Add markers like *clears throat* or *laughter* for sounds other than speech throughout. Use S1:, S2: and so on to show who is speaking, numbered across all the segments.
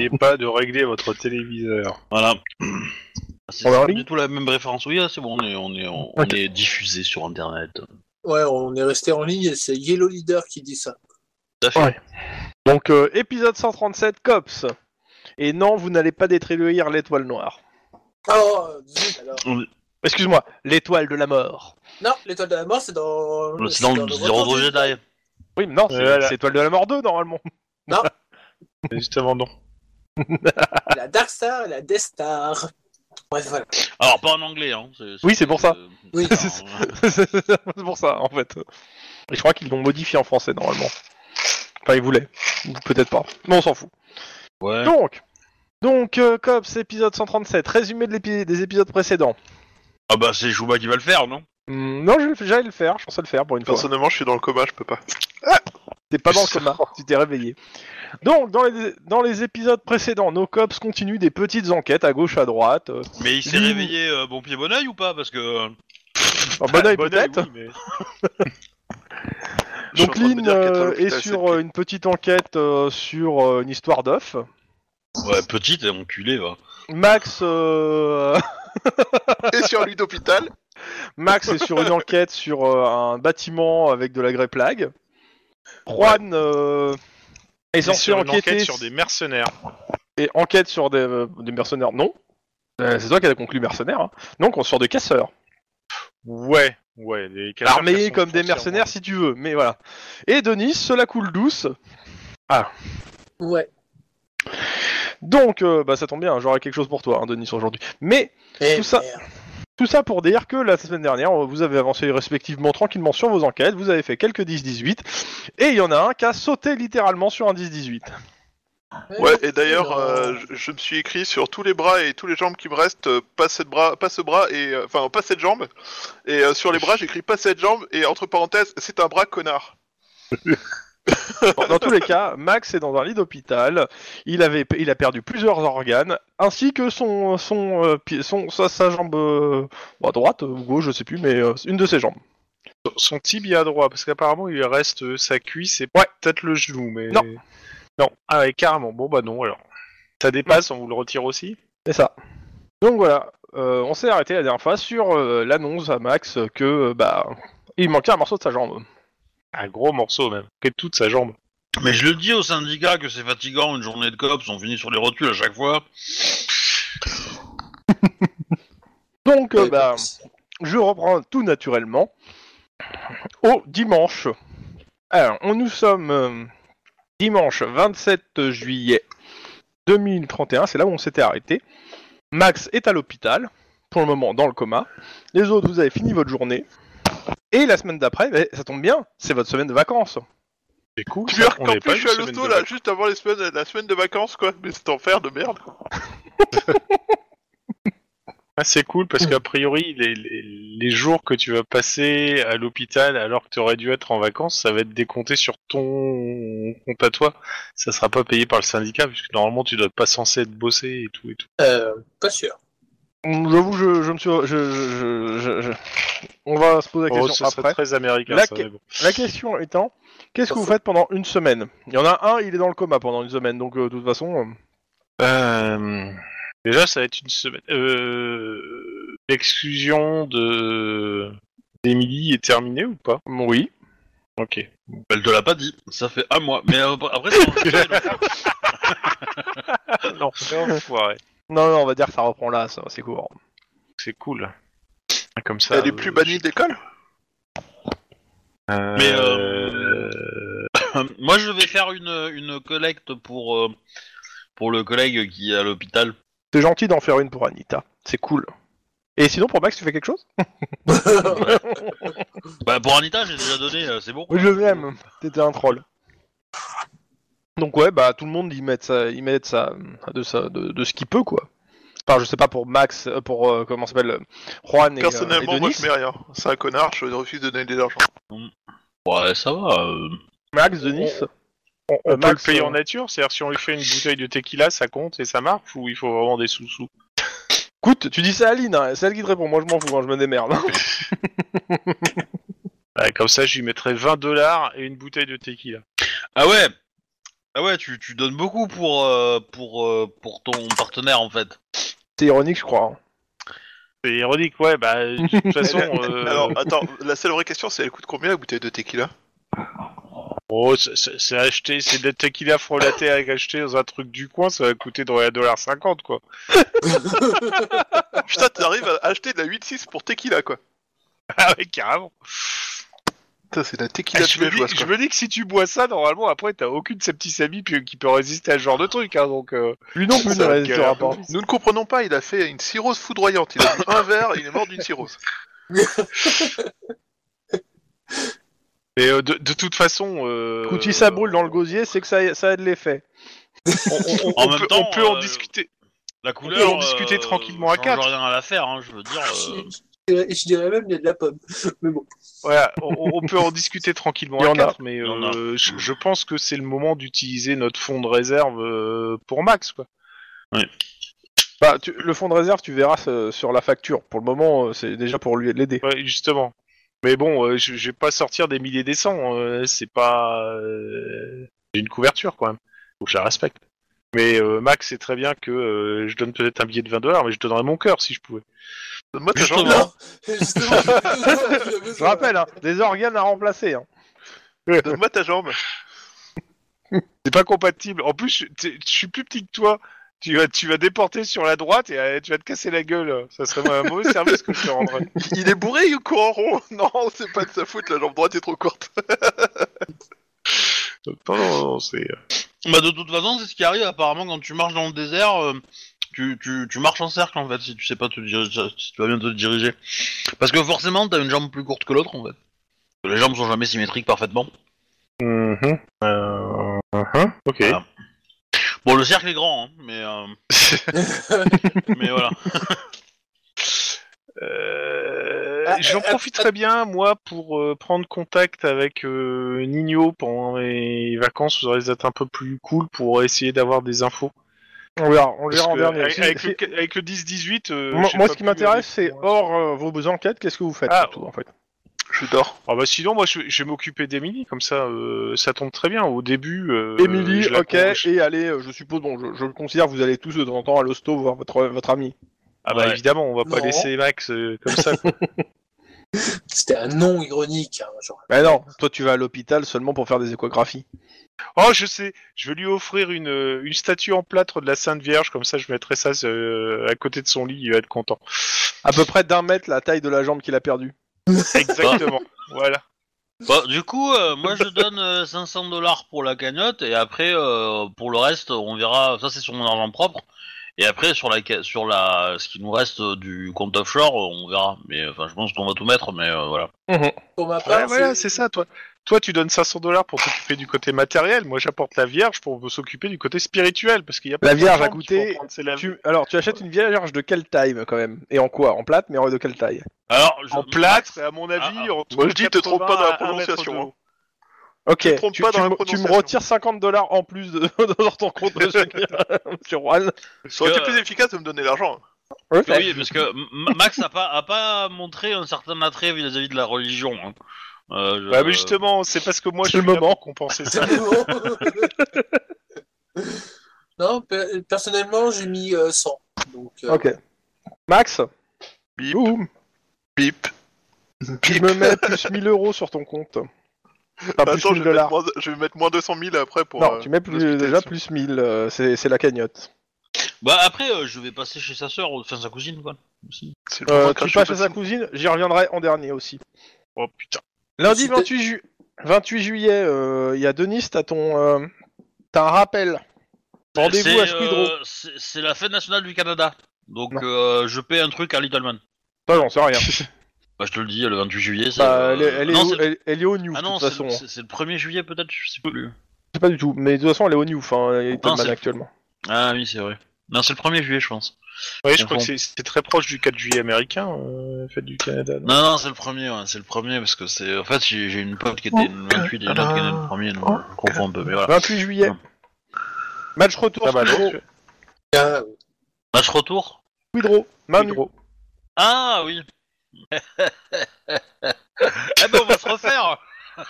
S1: N'essayez pas de régler votre téléviseur.
S2: Voilà. C'est
S3: On est en
S2: pas
S3: ligne
S2: du tout la même référence. Oui, ah, c'est bon, on est, on est, on, on
S3: Ok.
S2: est diffusé sur Internet.
S4: Ouais, on est resté en ligne et c'est Yellow Leader qui dit ça.
S2: Tout à fait.
S3: Ouais. Donc, euh, épisode 137, Cops. Et non, vous n'allez pas détruire l'étoile noire.
S4: Oh, zut alors.
S3: Excuse-moi, l'étoile de la mort.
S4: Non, l'étoile de la mort, c'est dans.
S2: C'est dans le Zero Jedi.
S3: Oui, mais non, c'est
S1: Voilà.
S3: c'est l'étoile de la mort 2, normalement. *laughs*
S1: Justement, non. *laughs*
S4: La Dark Star et la Death Star. Bref, voilà.
S2: Alors, pas en anglais, hein. c'est-
S3: Oui, c'est pour ça.
S2: euh,
S4: Oui. *laughs*
S3: C'est- pour ça, en fait. Et je crois qu'ils l'ont modifié en français, normalement. Enfin, ils voulaient. Ou Peut-être pas. Mais on s'en fout.
S2: ouais.
S3: Donc, donc euh, Cops, épisode 137, résumé de l'épi- des épisodes précédents.
S2: Ah bah, c'est Chouba qui va le faire, non?
S3: Hmm, non, je- j'allais le faire, je pensais le faire pour une fois.
S5: Personnellement, je suis dans le coma, je peux pas.
S3: T'es pas dans le coma, tu t'es réveillé. Donc, dans les, dans les épisodes précédents, nos cops continuent des petites enquêtes à gauche, à droite. euh,
S2: Mais il s'est réveillé euh, bon pied bon oeil ou pas Parce que. euh,
S3: en bon oeil *laughs*
S1: Bon
S3: peut-être. *laughs*
S5: Je suis en
S3: Donc,
S5: train de me
S3: Lynn
S5: dire qu'être à
S3: euh, est
S5: l'hôpital,
S3: sur euh, une petite enquête euh, sur euh, une histoire d'œuf.
S2: Ouais, petite et enculé, va.
S3: Max, euh, *laughs*
S5: Et sur lui d'hôpital.
S3: Max est sur une enquête sur euh, un bâtiment avec de la grey plague. Juan euh, est censé
S1: sur une
S3: enquêter
S1: enquête sur des mercenaires.
S3: et enquête sur des, euh, des mercenaires. Non, Euh, c'est toi qui as conclu mercenaires. Hein. Non, sur des casseurs.
S1: Ouais, ouais. Des casseurs qui
S3: Armés
S1: sont
S3: comme des
S1: foncièrement-
S3: mercenaires si tu veux, mais voilà. Et Denis, cela coule douce.
S4: Ouais.
S3: Donc, euh, bah ça tombe bien, j'aurai quelque chose pour toi, hein, Denis, aujourd'hui. Mais
S4: Et
S3: Tout ça-
S4: merde.
S3: Tout ça pour dire que la semaine dernière, vous avez avancé respectivement tranquillement sur vos enquêtes, vous avez fait quelques 10-18, et il y en a un qui a sauté littéralement sur un 10-18.
S5: Ouais, et d'ailleurs, euh, je, je me suis écrit sur tous les bras et tous les jambes qui me restent, euh, pas cette bras, pas ce bras et euh, enfin pas cette jambe. Et euh, sur les bras, j'écris pas cette jambe et entre parenthèses, c'est un bras connard. *laughs*
S3: Bon, dans tous les cas, Max est dans un lit d'hôpital, il, avait, il a perdu plusieurs organes, ainsi que son, son, euh, son, sa, sa jambe euh, à droite ou gauche, je sais plus, mais euh, une de ses jambes.
S1: Son tibia droit, parce qu'apparemment il reste euh, sa cuisse et
S3: Ouais.
S1: peut-être le genou, mais.
S3: Non.
S1: Non. Ah ouais, carrément. Bon bah non alors. Ça dépasse, on vous le retire aussi?
S3: C'est ça. Donc voilà, euh, on s'est arrêté la dernière fois sur euh, l'annonce à Max que, euh, bah, il manquait un morceau de sa jambe.
S1: Un gros morceau même. Que toute sa jambe.
S2: Mais je le dis au syndicat que c'est fatigant une journée de cops, on finit sur les rotules à chaque fois. *laughs*
S3: Donc, euh, bah, je reprends tout naturellement au dimanche. Alors, on, nous sommes euh, dimanche 27 juillet 2031, c'est là où on s'était arrêté. Max est à l'hôpital, pour le moment dans le coma. Les autres, vous avez fini votre journée. Et la semaine d'après, bah, ça tombe bien, c'est votre semaine de vacances.
S1: C'est cool.
S5: Tu
S1: ça.
S5: vois
S1: On
S5: qu'en
S1: n'est pas
S5: plus je suis à
S1: semaine
S5: l'auto
S1: de
S5: là, juste avant les semaines, la semaine de vacances quoi. Mais c'est enfer de merde. *laughs*
S1: Ah, c'est cool parce qu'a priori, les, les, les jours que tu vas passer à l'hôpital alors que tu aurais dû être en vacances, ça va être décompté sur ton compte à toi. Ça sera pas payé par le syndicat puisque normalement tu dois pas censé être bossé et tout et tout.
S4: Euh, pas sûr.
S3: J'avoue, je, je me suis. je- je- On va se poser la
S1: Oh,
S3: question après.
S1: très américain
S3: La
S1: ça,
S3: que-
S1: mais bon.
S3: La question étant, qu'est-ce que vous faites pendant une semaine? Il y en a un, il est dans le coma pendant une semaine, donc euh, de toute façon. euh,
S1: Euh, Déjà, ça va être une semaine. L'exclusion de d'Emily est terminée ou pas?
S3: Oui.
S1: Ok.
S2: Elle te l'a pas dit, ça fait un mois. Mais après, c'est *laughs*
S1: non, c'est enfoiré.
S3: Non, non, on va dire que ça reprend là, ça, c'est court.
S1: C'est cool. Comme ça.
S5: Elle est
S1: euh,
S5: plus bannie d'école
S1: euh,
S2: Mais, euh, *coughs* Moi, je vais faire une, une collecte pour, euh, pour le collègue qui est à l'hôpital.
S3: C'est gentil d'en faire une pour Anita, c'est cool. Et sinon, pour Max, tu fais quelque chose? *laughs*
S2: Bah, pour Anita, j'ai déjà donné, euh, c'est bon.
S3: Oui, je l'aime, t'étais un troll. Donc ouais, bah tout le monde y met ça, y met ça, de, ça de, de ce qu'il peut, quoi. Enfin, je sais pas pour Max, euh, pour, euh, comment ça s'appelle, euh, Juan et, euh,
S5: Personnellement,
S3: et
S5: moi je mets rien. C'est un connard, je refuse de donner de l'argent.
S2: Ouais, ça va. euh.
S3: Max, Denis
S1: On, on
S3: Euh,
S1: peut
S3: Max,
S1: le payer
S3: euh,
S1: en nature, c'est-à-dire si on lui fait une bouteille de tequila, ça compte et ça marche ou il faut vraiment des sous-sous?
S3: Écoute, tu dis ça à Aline, hein, c'est elle qui te répond, moi je m'en fous, hein, je me démerde. *laughs*
S1: Ouais, Comme ça, je lui mettrais 20 dollars et une bouteille de tequila.
S2: Ah ouais Ah ouais, tu, tu donnes beaucoup pour, euh, pour, euh, pour ton partenaire en fait.
S3: C'est ironique, je crois. hein.
S1: C'est ironique, ouais, bah, de toute *laughs* façon. euh,
S5: Alors, attends, la seule vraie question, c'est elle coûte combien la bouteille de tequila?
S1: Oh, c'est- c'est c'est acheté, c'est des tequila frelatés avec acheté dans un truc du coin, ça va coûter dans les 1,50$, quoi. *laughs*
S5: Putain, t'arrives à acheter de la 8-6 pour tequila, quoi.
S1: Ah ouais, carrément.
S5: Putain, c'est de la tequila
S1: je, me dis,
S5: villageoise,
S1: je me dis que si tu bois ça, normalement, après, t'as aucune septicémie puis- qui peut résister à ce genre de truc, hein, donc. euh,
S3: Lui non plus
S1: Ça
S3: ne résistera pas.
S5: Nous ne comprenons pas, il a fait une cirrhose foudroyante. Il a bu un verre, il est mort d'une cirrhose. *laughs*
S1: Mais euh, de, de toute façon. Euh...
S3: Écoute, si ça brûle dans le gosier, c'est que ça, ça a de l'effet.
S1: on, on- *laughs* on
S2: En
S1: peut,
S2: même temps,
S1: on peut en
S2: euh,
S1: discuter.
S2: La
S1: peut
S2: couleur.
S1: en discuter
S2: euh,
S1: tranquillement à quatre.
S2: rien à l'affaire, hein, je veux dire. *laughs*
S4: je, dirais, je dirais même il y a de la pomme. *laughs* Mais bon.
S1: Voilà, on, on peut en discuter tranquillement
S3: Il y
S1: à
S3: en a.
S1: quatre, mais euh, je, je pense que c'est le moment d'utiliser notre fonds de réserve euh, pour Max, quoi.
S3: Bah, tu- le fond de réserve, tu verras euh, sur la facture. Pour le moment, c'est déjà pour lui l'aider.
S1: Ouais, justement. Mais bon, euh, je, je vais pas sortir des milliers des cents. euh, c'est pas. euh, J'ai une couverture quand même. Faut que je la respecte. Mais euh, Max sait très bien que euh, je donne peut-être un billet de 20 dollars, mais je donnerais mon cœur si je pouvais.
S5: Donne-moi ta
S2: Justement. *laughs*
S4: justement. *laughs*
S3: Je rappelle, hein, des organes à remplacer. Hein.
S5: Donne-moi ta jambe. *laughs*
S1: C'est pas compatible. En plus, je suis plus petit que toi. Tu vas, tu vas déporter sur la droite et euh, tu vas te casser la gueule. Ça serait un mauvais service que je te rendrais.
S5: Il est bourré, il court en rond. Non, c'est pas de sa faute, la jambe droite est trop courte.
S1: Non, non, non, c'est.
S2: Bah de toute façon, c'est ce qui arrive apparemment quand tu marches dans le désert. euh, tu, tu, tu marches en cercle en fait si tu sais pas te diriger, si tu vas bien te diriger. Parce que forcément, t'as une jambe plus courte que l'autre en fait. Les jambes sont jamais symétriques parfaitement.
S1: mhm, euh, mhm, Ok.
S2: Voilà. Bon, le cercle est grand, hein, mais euh, *laughs* mais voilà. *laughs*
S1: Euh, J'en
S4: ah,
S1: profiterai bien, moi, pour euh, prendre contact avec euh, Nino pendant les vacances. Vous aurez être un peu plus cool pour essayer d'avoir des infos.
S3: On verra, on verra en dernier.
S1: avec, le, avec le 10-18. euh,
S3: Moi,
S1: j'ai
S3: moi,
S1: pas
S3: ce qui m'intéresse, c'est hors euh, vos enquêtes, qu'est-ce que vous faites
S1: Ah,
S3: surtout, en fait?
S5: Je dors.
S1: Ah bah sinon, moi, je, je vais m'occuper d'Emily, comme ça, euh, ça tombe très bien. Au début. Euh,
S3: Émilie,
S1: je la
S3: ok, et allez, euh, je suppose, bon, je, je considère que vous allez tous de temps en temps à l'hosto voir votre, votre ami.
S1: Ah bah
S2: Ouais.
S1: évidemment, on va pas
S4: Non.
S1: laisser Max euh, comme ça. quoi. *laughs*
S4: C'était un nom ironique. hein, genre.
S3: Mais non, toi tu vas à l'hôpital seulement pour faire des échographies.
S1: oh, je sais, je vais lui offrir une, euh, une statue en plâtre de la Sainte Vierge, comme ça, je mettrai ça euh, à côté de son lit, il va être content.
S3: À peu près d'un mètre la taille de la jambe qu'il a perdue. *laughs*
S1: Exactement. voilà.
S2: Bah, du coup, euh, moi je donne euh, 500 dollars pour la cagnotte et après euh, pour le reste, on verra. Ça c'est sur mon argent propre. Et après sur la ca- sur la ce qui nous reste euh, du compte offshore, euh, on verra. Mais enfin, je pense qu'on va tout mettre, mais euh, voilà.
S4: Pour ma part,
S1: Ouais, voilà, c'est ça, toi. Toi, tu donnes 500 dollars pour s'occuper du côté matériel. Moi, j'apporte la Vierge pour s'occuper du côté spirituel, parce qu'il y a pas
S3: La
S1: de
S3: Vierge a
S1: gens qui
S3: coûté-
S1: font prendre ses laves-
S3: Tu, alors, tu achètes une vierge de quelle taille quand même? Et en quoi? En plate, mais en de quelle taille?
S2: Alors, je-
S1: en plâtre, à mon avis,
S2: Ah,
S1: entre
S5: Moi, je dis, te trompe pas dans la
S1: 80 à un mètre
S5: prononciation.
S3: Ok, tu,
S5: pas dans
S3: me- tu me
S5: prononciation.
S3: retires 50 dollars en plus de, *laughs* dans ton compte de *laughs* *laughs* Monsieur Juan.
S5: Ça aurait été plus efficace de me donner l'argent.
S2: Oui, parce que Max a pas, a pas montré un certain attrait vis-à-vis de la religion. Hein. Euh, je-
S1: Bah, mais justement, c'est parce que moi, je
S3: C'est
S1: suis
S3: le moment.
S1: pour compenser ça.
S4: Non, pe- personnellement, j'ai mis euh, 100. Donc, euh,
S3: Ok. Max
S5: Bip,
S3: Ouh,
S5: bip.
S3: tu me mets plus 1000 euros sur ton compte. Enfin, plus
S5: Attends,
S3: 1000
S5: je vais,
S3: dollars.
S5: moins, je vais mettre moins 200 000 après pour.
S3: Non,
S5: euh,
S3: tu mets plus, déjà plus 1000, euh, c'est c'est la cagnotte.
S2: Bah après, euh, je vais passer chez sa sœur, enfin sa cousine, quoi. Aussi.
S5: C'est le moment
S3: Euh, tu passes à sa cousine, j'y reviendrai en dernier aussi.
S1: Oh putain.
S3: Lundi
S4: Si t'es-
S3: 28, ju- 28 juillet, euh, il y a Denis, t'as ton... euh, T'as un rappel. Rendez-vous
S2: C'est,
S3: à Squidrow.
S2: euh, c'est c'est la fête nationale du Canada. Donc euh, je paie un truc à Little Man.
S3: Ça, j'en sais rien. *laughs*
S2: Bah je te le dis, le 28 juillet, c'est...
S3: Bah,
S2: euh,
S3: elle, est, elle est
S2: non,
S3: au,
S2: c'est le-
S3: elle, elle est au New,
S2: Ah
S3: de
S2: non,
S3: toute
S2: c'est
S3: façon.
S2: le- c'est c'est le 1er juillet peut-être, je sais plus.
S3: Je sais pas du tout, mais de toute façon, elle est au New, enfin, elle est
S2: Non, c'est-
S3: actuellement.
S2: Ah oui, c'est vrai. Non, c'est le 1er juillet, je pense.
S1: Ouais, je crois que c'est- c'est très proche du 4 juillet américain, euh, fête du Canada. non?
S2: Non, non, c'est le premier, ouais, c'est le premier parce que c'est. En fait, j'ai j'ai une pote qui était le 28 et une autre qui était le premier, donc je confonds un peu, mais voilà.
S3: 28 juillet.
S2: Non.
S3: Match retour,
S1: Ah bah non, tu-
S2: Match retour?
S3: Squidrow, Manu.
S2: Ah oui ah ben on va se refaire *laughs*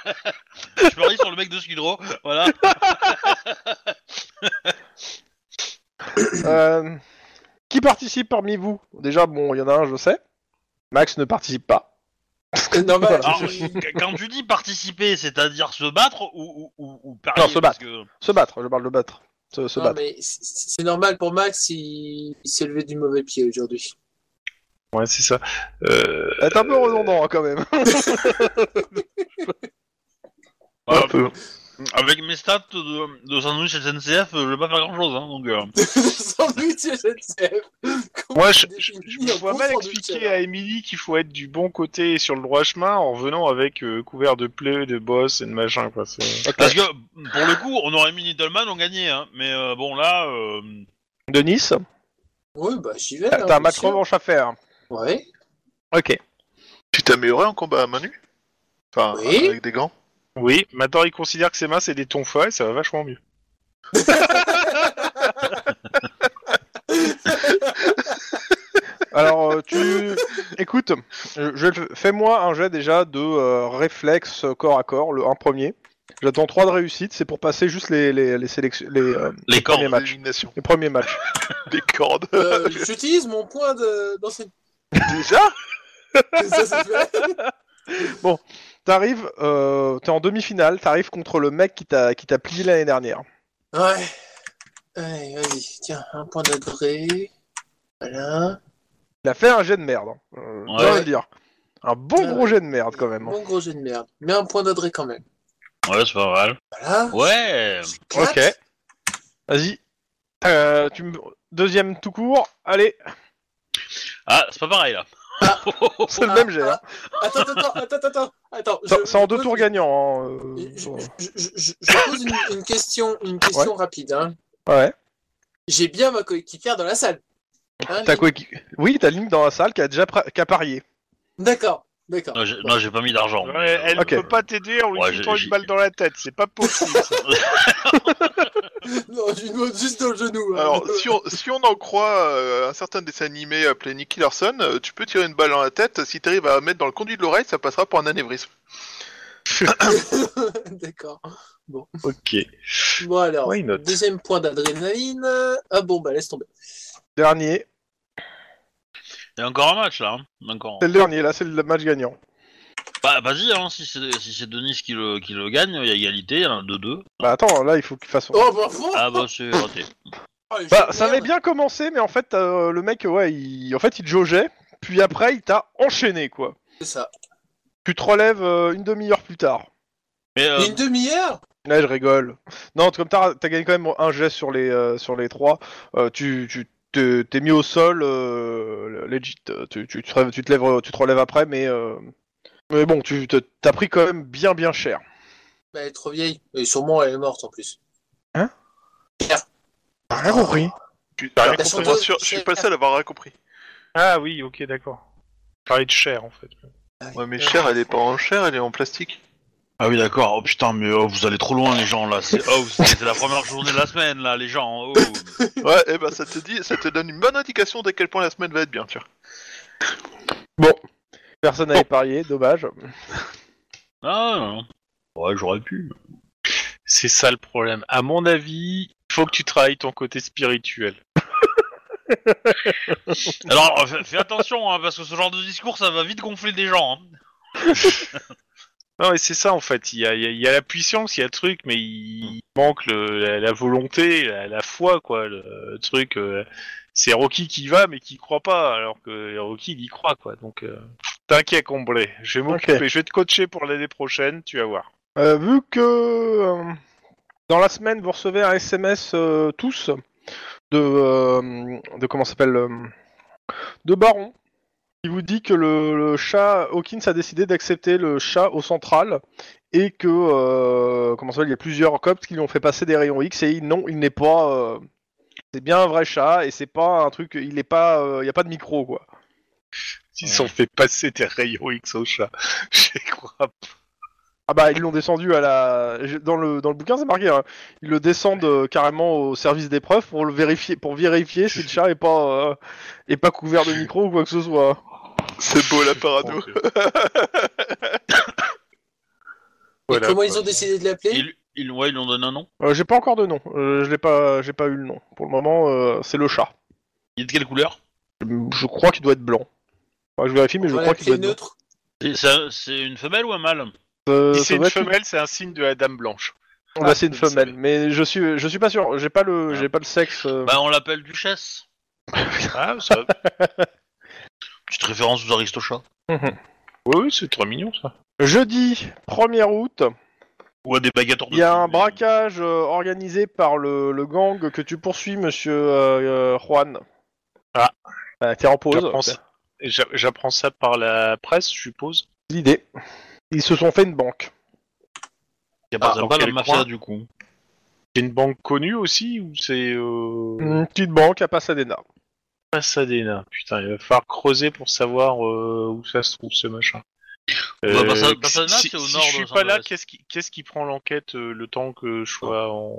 S2: Je parie sur le mec de Skidrow, voilà. *laughs*
S3: Euh, qui participe parmi vous? Déjà, bon, il y en a un, je sais. Max ne participe pas. *laughs*
S4: Non, bah,
S2: mais quand tu dis participer, c'est-à-dire se battre ou, ou-
S3: Non, se battre. Se battre, je parle de battre. Se,
S4: Non,
S3: battre.
S4: mais c'est normal pour Max, il, il s'est levé du mauvais pied aujourd'hui.
S1: Ouais, c'est ça. Euh,
S3: C'est un peu redondant hein, quand même. *laughs*
S1: Un peu.
S2: Avec mes stats de, de sandwich SNCF, je vais pas faire grand-chose. Hein, donc, euh, *laughs*
S4: Sandwich SNCF.
S1: Moi, je, me vois mal expliquer à Emily qu'il faut être du bon côté et sur le droit chemin en venant avec euh, couvert de plaies, de boss et de machin, quoi.
S2: Parce que, pour le coup, on aurait mis Needleman, on gagnait. Hein, mais euh, bon, là... Euh,
S3: De Nice,
S4: Oui, bah j'y vais.
S3: t'as
S4: hein,
S3: un match revanche à faire.
S4: Ouais.
S3: Ok.
S5: Tu t'es amélioré en combat à main nue? Enfin,
S4: Oui.
S5: avec des gants?
S1: Oui, maintenant il considère que ses mains c'est des tonfas et ça va vachement mieux. *laughs*
S3: Alors, euh, tu... Écoute, je, je le- fais-moi un jet déjà de euh, réflexe corps à corps, le un premier. J'attends 3 de réussite, c'est pour passer juste les, les, les sélections... Les, euh,
S2: les
S3: premiers
S2: cordes.
S3: matchs.
S5: L'élimination.
S3: les premiers matchs. *laughs*
S5: Des cordes.
S4: Euh, J'utilise mon point de d'enseignement.
S5: Déjà
S4: Ça, ça fait- *laughs*
S3: T'arrives, euh, t'es en demi-finale, t'arrives contre le mec qui t'a qui t'a plié l'année dernière.
S4: Ouais. Allez, vas-y. Tiens, un point d'adré. Voilà.
S3: Il a fait un jet de merde, hein. euh, je
S2: Ouais.
S3: dire. Un bon
S4: Ouais.
S3: gros jet de merde quand même. hein.
S4: Bon gros jeu de merde. Mais un point d'adré quand même.
S2: Ouais, c'est pas mal.
S4: Voilà.
S2: Ouais.
S3: Ok. Vas-y. Euh, tu me... Deuxième tout court, allez,
S2: Ah, c'est pas pareil, là.
S4: Ah. *laughs*
S3: c'est le
S4: Ah,
S3: même jet.
S4: ah,
S3: hein.
S4: Attends, attends, attends, attends, attends.
S3: C'est en deux
S4: pose-
S3: tours gagnants. hein,
S4: Je,
S3: euh,
S4: je- je- je- je pose une, une question, une question rapide. Hein.
S3: Ouais.
S4: J'ai bien ma coéquipière dans la salle. Hein,
S3: Oui, t'as Link dans la salle qui a déjà pra- qui a parié.
S4: D'accord, d'accord.
S2: Non, j'ai pas mis d'argent.
S1: Ouais, elle
S3: Ok.
S1: peut pas t'aider en lui
S2: Ouais,
S1: foutant une balle dans la tête, c'est pas possible. *laughs* *laughs*
S4: Non, je lui demande juste dans le genou. hein.
S5: Alors, si on, si on en croit euh, un certain dessin animé appelé Nicky Larson, euh, tu peux tirer une balle dans la tête. Si t'arrives à mettre dans le conduit de l'oreille, ça passera pour un anévrisme. *coughs*
S4: D'accord.
S1: ok.
S4: Bon alors,
S1: Why not?
S4: deuxième point d'adrénaline. Ah bon, bah laisse tomber.
S3: Dernier.
S2: Il y a encore un match, là. Hein. Encore.
S3: C'est le dernier, là, c'est le match gagnant.
S2: Bah, vas-y, hein, si c'est si c'est Denis qui le, qui le gagne, il y a égalité, il y en a 2-2.
S3: Bah attends, là, il faut qu'il fasse.
S4: Oh bah bon
S2: Ah, bah, c'est raté.
S4: Oh,
S3: Bah, ça avait bien commencé, mais en fait, euh, le mec, ouais, il... en fait, il te jaugeait, puis après, il t'a enchaîné, quoi.
S4: C'est ça.
S3: Tu te relèves euh, une demi-heure plus tard.
S2: Mais, euh,
S4: Une demi-heure?
S3: Là, je rigole. Non, comme t'as as gagné quand même un geste sur les, euh, sur les trois, euh, tu tu te- t'es mis au sol, euh, legit. Tu, tu, te relèves- tu te lèves, tu te relèves après, mais euh, mais bon, tu te- t'as pris quand même bien bien cher.
S4: Bah, Elle est trop vieille. Et sûrement, elle est morte en plus.
S3: T'as rien compris.
S5: Tu-
S1: T'as rien
S5: suis
S4: compris.
S5: je suis pas le seul à avoir rien compris.
S1: Ah oui, ok, d'accord. Parler de chair en fait.
S5: Ouais, mais Cher, elle est pas en chair, elle est en plastique.
S2: Ah oui, d'accord. Oh putain, mais oh, vous allez trop loin, les gens, là. C'est oh, c'est c'est la première journée de la semaine, là, les gens. Oh. *laughs*
S5: Ouais, et ben ça te dit, ça te donne une bonne indication d'à quel point la semaine va être bien, tu vois.
S3: Personne n'avait parié, dommage.
S2: Ah, non. Ouais, j'aurais pu.
S1: C'est ça le problème. À mon avis, il faut que tu travailles ton côté spirituel. *laughs*
S2: Alors, fais, fais attention, hein, parce que ce genre de discours, ça va vite gonfler des gens. Hein.
S1: Non, mais c'est ça en fait. Il y a, il y a- il y a la puissance, il y a le truc, mais il manque le- la, la volonté, la, la foi, quoi. Le, le truc, euh, c'est Rocky qui va, mais qui croit pas, alors que Rocky il y croit, quoi. Donc, euh, t'inquiète, comblé. Je vais m'occuper.
S3: Ok.
S1: Je vais te coacher pour l'année prochaine, tu vas voir.
S3: Euh, vu que euh, dans la semaine vous recevez un SMS euh, tous de euh, de comment ça s'appelle euh, de Baron qui vous dit que le, le chat Hawkins a décidé d'accepter le chat au central et que euh, comment ça s'appelle il y a plusieurs cops qui lui ont fait passer des rayons X et il- non il n'est pas euh, c'est bien un vrai chat et c'est pas un truc il est pas euh, il y a pas de micro quoi.
S1: Ils ont fait passer tes rayons X au chat. *laughs* J'y crois pas.
S3: Ah bah ils l'ont descendu à la dans le dans le bouquin c'est marqué hein. ils le descendent euh, carrément au service d'épreuve pour le vérifier pour vérifier si le chat est pas euh, est pas couvert de micro ou quoi que ce soit.
S5: C'est beau la parano. *laughs*
S1: Voilà,
S4: comment
S1: quoi.
S4: ils ont décidé de l'appeler
S2: Ils, ils, ouais, ils lui ont donné un nom.
S3: Euh, j'ai pas encore de nom, Euh, je l'ai pas j'ai pas eu le nom. Pour le moment euh, c'est le chat.
S2: Il, de quelle couleur?
S3: Je crois qu'il doit être blanc. Que je vérifie, mais je crois qu'il doit être
S4: neutre.
S2: C'est- une femelle ou un mâle?
S3: Euh,
S1: Si
S3: ça
S1: c'est
S3: doit
S1: une
S3: être
S1: femelle, c'est un signe de la dame blanche.
S3: Bah, c'est une
S1: le
S3: femelle, mais je suis, je suis pas sûr. J'ai pas le, j'ai pas le sexe. euh.
S2: Bah, on l'appelle duchesse. *laughs*
S1: Ah, ça... *laughs*
S2: Petite référence aux Aristochats.
S1: oui, oui, c'est très mignon ça.
S3: Jeudi 1er août,
S2: Ou à des
S3: il y a un braquage euh, organisé par le, le gang que tu poursuis, Monsieur euh, euh, Juan.
S1: Ah.
S3: Euh, T'es en pause.
S1: J'apprends ça- j'a- J'apprends ça par la presse, je suppose.
S3: L'idée. Ils se sont fait une banque.
S2: Il y a pas
S1: Ah, quel
S2: mafia
S1: coin
S2: du coup.
S1: C'est une banque connue aussi ou c'est euh...
S3: Une petite banque à Pasadena.
S1: Pasadena Putain, il va falloir creuser pour savoir euh, où ça se trouve ce machin.
S2: Bah, Pasadena,
S1: si,
S2: c'est au
S1: si
S2: nord
S1: je
S2: de
S1: suis pas là, qu'est-ce qui, qu'est-ce qui prend l'enquête euh, le temps que je sois en...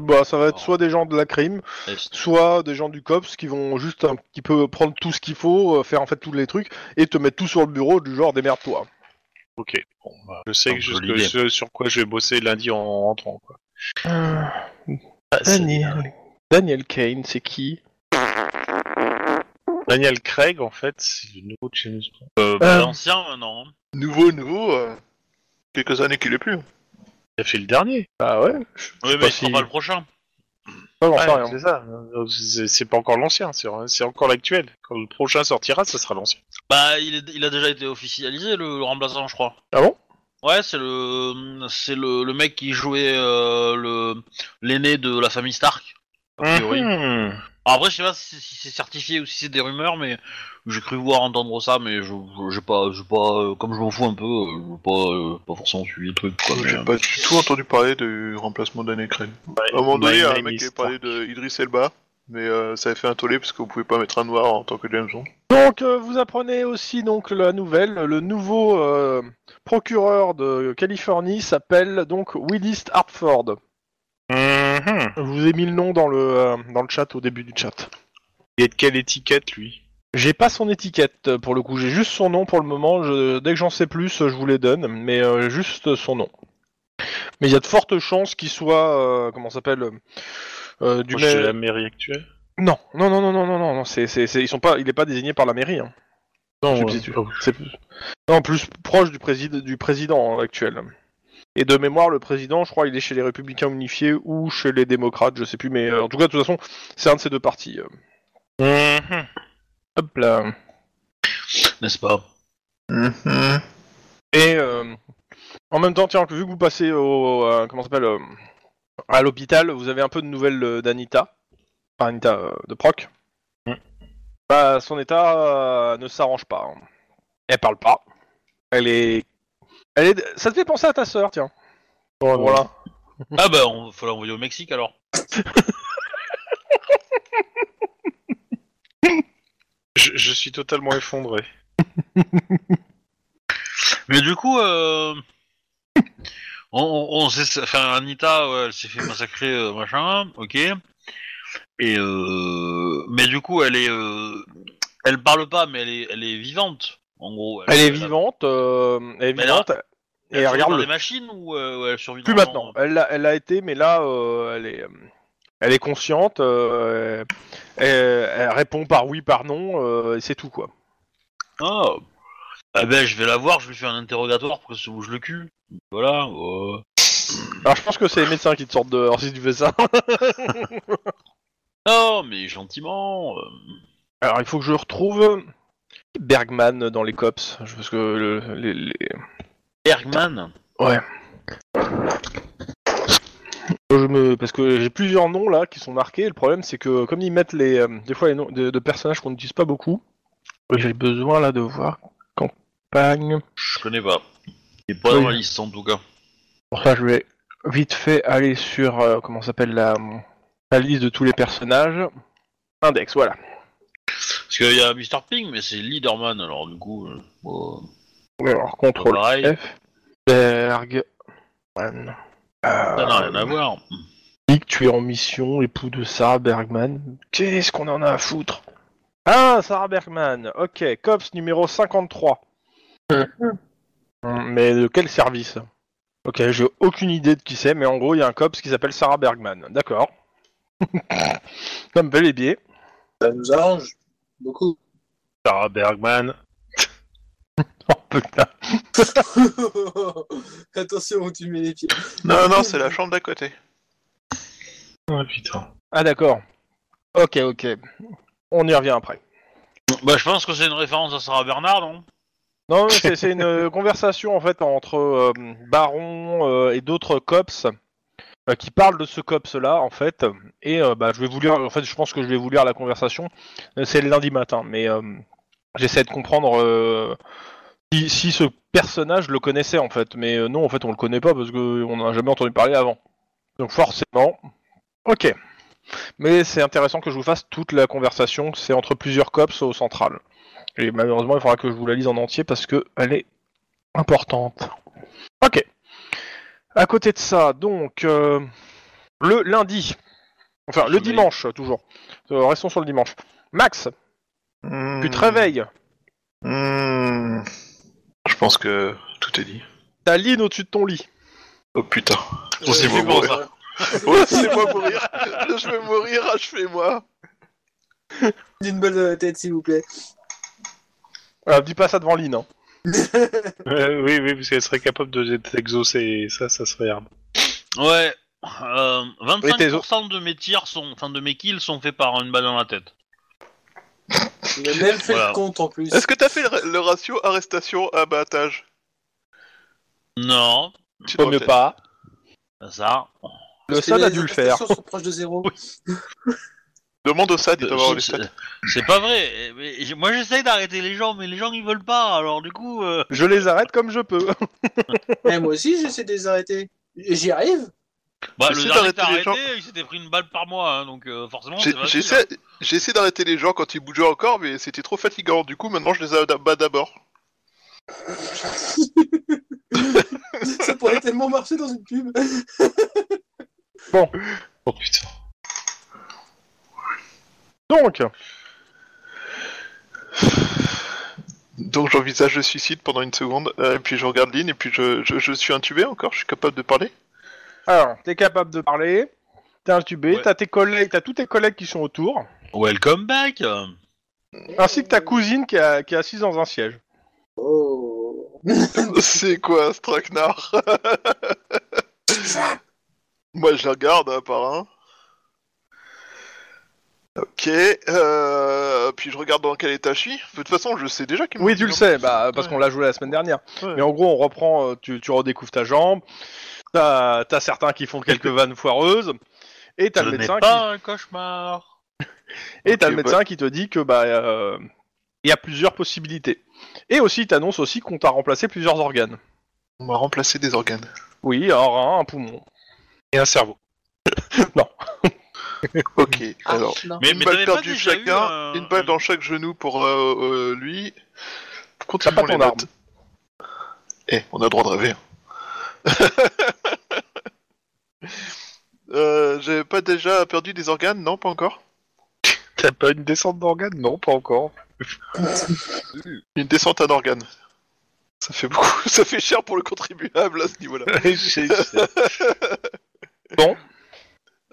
S3: Bah, ça va être
S2: Oh.
S3: soit des gens de la crime,
S2: Est.
S3: soit des gens du cops qui vont juste un petit peu prendre tout ce qu'il faut, euh, faire en fait tous les trucs et te mettre tout sur le bureau du genre démerde-toi.
S1: Ok, bon, bah, je sais que je-
S2: peu
S1: que-
S2: l'idée.
S1: ce sur quoi je vais bosser lundi en rentrant. Quoi.
S3: Daniel. Daniel Kane, c'est qui?
S1: Daniel Craig, en fait, c'est le nouveau de James Bond.
S2: Euh, bah,
S3: Euh.
S2: L'ancien maintenant. hein.
S5: Nouveau, nouveau. euh, quelques années qu'il est plus.
S1: Il a fait le dernier.
S3: Bah ouais,
S2: Oui, mais
S3: pas
S2: il sera
S3: si-
S2: pas le prochain.
S3: pas, j'en sais
S1: Ouais,
S3: rien.
S1: c'est ça. Euh, C'est c'est pas encore l'ancien, c'est c'est encore l'actuel. Quand le prochain sortira, ça sera l'ancien.
S2: Bah, il, est- il a déjà été officialisé le, le remplaçant, je crois.
S3: Ah bon?
S2: Ouais, c'est le c'est le, le mec qui jouait euh, le l'aîné de la famille Stark. A priori.
S1: Mhm.
S2: Alors après, je sais pas si, si c'est certifié ou si c'est des rumeurs, mais j'ai cru voir entendre ça, mais je je- pas j'ai pas euh, comme je m'en fous un peu, euh, j'ai pas euh, pas forcément suivi le truc. Quoi, mais,
S5: J'ai pas du tout entendu parler du remplacement d'Anne Crane. À un moment donné, il y a un mec qui avait parlé de Idris Elba, mais euh, ça avait fait un tollé parce que vous pouvez pas mettre un noir en tant que James Bond.
S3: Donc euh, vous apprenez aussi donc la nouvelle, le nouveau euh, procureur de Californie s'appelle donc Willis Hartford. Je vous ai mis le nom dans le euh, dans le chat au début du chat.
S1: Il est de quelle étiquette, lui?
S3: J'ai pas son étiquette euh, pour le coup, j'ai juste son nom pour le moment. Je- dès que j'en sais plus, je vous les donne, mais euh, juste son nom. Mais il y a de fortes chances qu'il soit euh, comment ça s'appelle euh, du
S1: Proche de la mairie actuelle
S3: Non, non, non, non, non, non, non, non, c'est, c'est, c'est- ils sont pas, il est pas désigné par la mairie. Hein.
S1: Non,
S3: Substitut. C'est plus... Non, plus proche du, président du président actuel. Et de mémoire, le président, je crois, il est chez les Républicains Unifiés ou chez les démocrates, je sais plus, mais euh, en tout cas, de toute façon, c'est un de ces deux partis. euh.
S1: Mhm.
S3: Hop là.
S2: n'est-ce pas?
S3: Et euh, en même temps, tiens, vu que vous passez au, euh, comment ça s'appelle, euh, à l'hôpital, vous avez un peu de nouvelles euh, d'Anita, enfin Anita euh, de Proc.
S1: Mm.
S3: Bah, son état euh, ne s'arrange pas. hein. Elle parle pas. Elle est, elle est, ça te fait penser à ta sœur, tiens. voilà.
S2: Ah bah, on faut l'envoyer au Mexique alors. *laughs*
S1: Je, je suis totalement effondré. *laughs*
S2: Mais du coup, euh... on, on, on s'est- enfin, Anita, ouais, elle s'est fait massacrer, euh, machin, ok. Et euh... mais du coup, elle est, euh... elle parle pas, mais elle est, elle est vivante, en gros.
S3: Elle est vivante, euh, elle est vivante.
S2: Elle,
S3: et
S2: survit
S3: regarde
S2: les machines ou euh, ou elle survit
S3: Plus maintenant. Elle l'a, elle l'a été, mais là, euh, elle est, elle est consciente. euh, elle, elle répond par oui, par non, euh, et c'est tout quoi.
S2: Ah. Ah ben, je vais la voir, je lui fais un interrogatoire pour qu'elle se bouge le cul. Voilà. euh.
S3: Alors je pense que c'est les médecins qui te sortent dehors si tu fais ça. *laughs*
S2: Non, mais gentiment. euh.
S3: Alors il faut que je retrouve Bergman dans les cops, je- parce que le- les, les-
S2: Bergman.
S3: je me, parce que j'ai plusieurs noms là qui sont marqués. Le problème c'est que comme ils mettent les, euh, des fois les noms de, de personnages qu'on n'utilise pas beaucoup, j'ai besoin là de voir campagne.
S2: Je connais pas. Il est pas
S3: Oui.
S2: dans la liste en tout cas.
S3: Pour ça, je vais vite fait aller sur euh, comment s'appelle la, la liste de tous les personnages. Index, voilà.
S2: Parce qu'il y a Mr. Ping, mais c'est Leaderman, alors du coup. euh, bon.
S3: Alors contrôle
S2: Pareil.
S3: F. Bergman.
S2: Ça n'a rien à voir.
S3: Nick, tu es en mission, époux de Sarah Bergman. Qu'est-ce qu'on en a à foutre? Ah, Sarah Bergman. Ok, COPS numéro 53. Hum, mais de quel service? Ok, j'ai aucune idée de qui c'est, mais en gros, il y a un COPS qui s'appelle Sarah Bergman. D'accord. *laughs* Ça me fait les biais.
S4: Ça nous arrange beaucoup.
S1: Sarah Bergman. *laughs*
S3: Oh putain. *laughs*
S4: Attention où tu mets les pieds.
S5: Non, non, c'est la chambre d'à côté.
S1: Oh putain.
S3: Ah d'accord. Ok, ok. On y revient après.
S2: Bah, je pense que c'est une référence à Sarah Bernard, non?
S3: Non, non, c'est c'est une euh, conversation en fait entre euh, Baron euh, et d'autres cops euh, qui parlent de ce cops là en fait. Et euh, bah, je vais vous lire. En fait, je pense que je vais vous lire la conversation. Euh, C'est le lundi matin, mais euh, j'essaie de comprendre euh, si, si ce personnage le connaissait en fait. Mais euh, non, en fait, on le connaît pas parce que on n'a jamais entendu parler avant. Donc forcément, ok. Mais c'est intéressant que je vous fasse toute la conversation. C'est entre plusieurs cops au central. Et malheureusement, il faudra que je vous la lise en entier parce que elle est importante. À côté de ça, donc euh, le lundi, enfin le dimanche toujours. Euh, restons sur le dimanche. Max, tu te réveilles.
S5: Hmm. Je pense que tout est dit.
S3: T'as Lynn au-dessus de ton lit.
S5: Oh putain.
S4: Ouais,
S5: c'est ça. *laughs* Ouais, c'est moi mourir. Je vais mourir, achevez-moi.
S4: D'une bonne tête, s'il vous plaît.
S3: Euh, dis pas ça devant Lynn. Hein. *laughs*
S1: Euh, oui, oui, parce qu'elle serait capable de t'exaucer et ça, ça serait hard.
S2: Ouais. Euh,
S3: Et tes
S2: 25% de mes tirs sont, enfin de mes kills sont faits par une balle dans la tête.
S4: Il a même fait
S2: Voilà.
S4: le compte en plus.
S5: Est-ce que t'as fait le, le ratio arrestation-abattage
S2: Non,
S5: Tu
S3: Vaut
S5: devrais
S3: mieux
S5: peut-être.
S3: pas.
S2: pas ça.
S3: Le
S4: Parce que
S3: SAD a
S4: les
S3: dû le faire.
S4: arrestations sont proches de zéro. *laughs*
S5: Demande au SAD, il doit avoir
S2: Euh,
S5: les
S2: c'est-
S5: stats.
S2: C'est pas vrai. Mais j- moi j'essaye d'arrêter les gens, mais les gens ils veulent pas. Alors du coup, euh,
S3: Je les arrête comme je peux. *laughs*
S4: Eh, moi aussi, j'essaie de les arrêter. J'y arrive.
S2: bah, le
S5: J'essaie
S2: dernier
S5: d'arrêter les
S2: arrêté, il s'était pris une balle par mois, hein, donc euh, forcément
S5: J'ai
S2: c'est facile,
S5: j'ai essayé d'arrêter les gens quand ils bougeaient encore, mais c'était trop fatigant. Du coup, maintenant, je les abats d'abord. *laughs*
S4: Ça pourrait tellement marcher dans une pub.
S1: Oh putain.
S3: Donc,
S5: Donc, j'envisage le suicide pendant une seconde, euh, et puis je regarde Lynn, et puis je, je, je suis intubé encore, je suis capable de parler.
S3: alors, t'es capable de parler. T'es intubé.
S2: Ouais.
S3: T'as tes collègues, t'as tous tes collègues qui sont autour,
S2: hein. Welcome back.
S3: ainsi que ta cousine qui, a- qui est assise dans un siège.
S4: Oh. *laughs*
S5: C'est quoi ce traquenard? *laughs* Moi, je les regarde un par un. Ok, euh, puis je regarde dans quel état je suis. De toute façon, je sais déjà qu'il me
S3: Oui, tu le sais, bah, parce
S5: Ouais.
S3: qu'on l'a joué la semaine dernière.
S5: Ouais.
S3: Mais en gros, on reprend, euh, tu, tu redécouvres ta jambe, t'as as certains qui font quelques vannes foireuses, et t'as le médecin, qui,
S2: pas un cauchemar.
S3: et t'as
S5: Ok,
S3: le médecin qui te dit que bah euh, il y a plusieurs possibilités. Et aussi, il t'annonce aussi qu'on t'a remplacé plusieurs organes.
S5: On m'a remplacé des organes.
S3: Oui, un rein, un poumon.
S1: Et un cerveau. *laughs* *laughs*
S5: Ok,
S4: Ah,
S5: alors.
S4: non.
S2: Mais,
S5: une
S2: mais
S5: balle perdue chacun,
S2: un-
S5: une balle dans chaque genou pour euh, euh, lui.
S3: T'as
S5: Continuons
S3: pas ton arme.
S5: Eh, on a le droit de rêver. *laughs* euh, J'avais pas déjà perdu des organes? Non, pas encore.
S1: T'as pas une descente d'organes? Non, pas encore. *laughs*
S5: Une descente à organe. Ça fait beaucoup, ça fait cher pour le contribuable à ce niveau-là.
S1: Sais.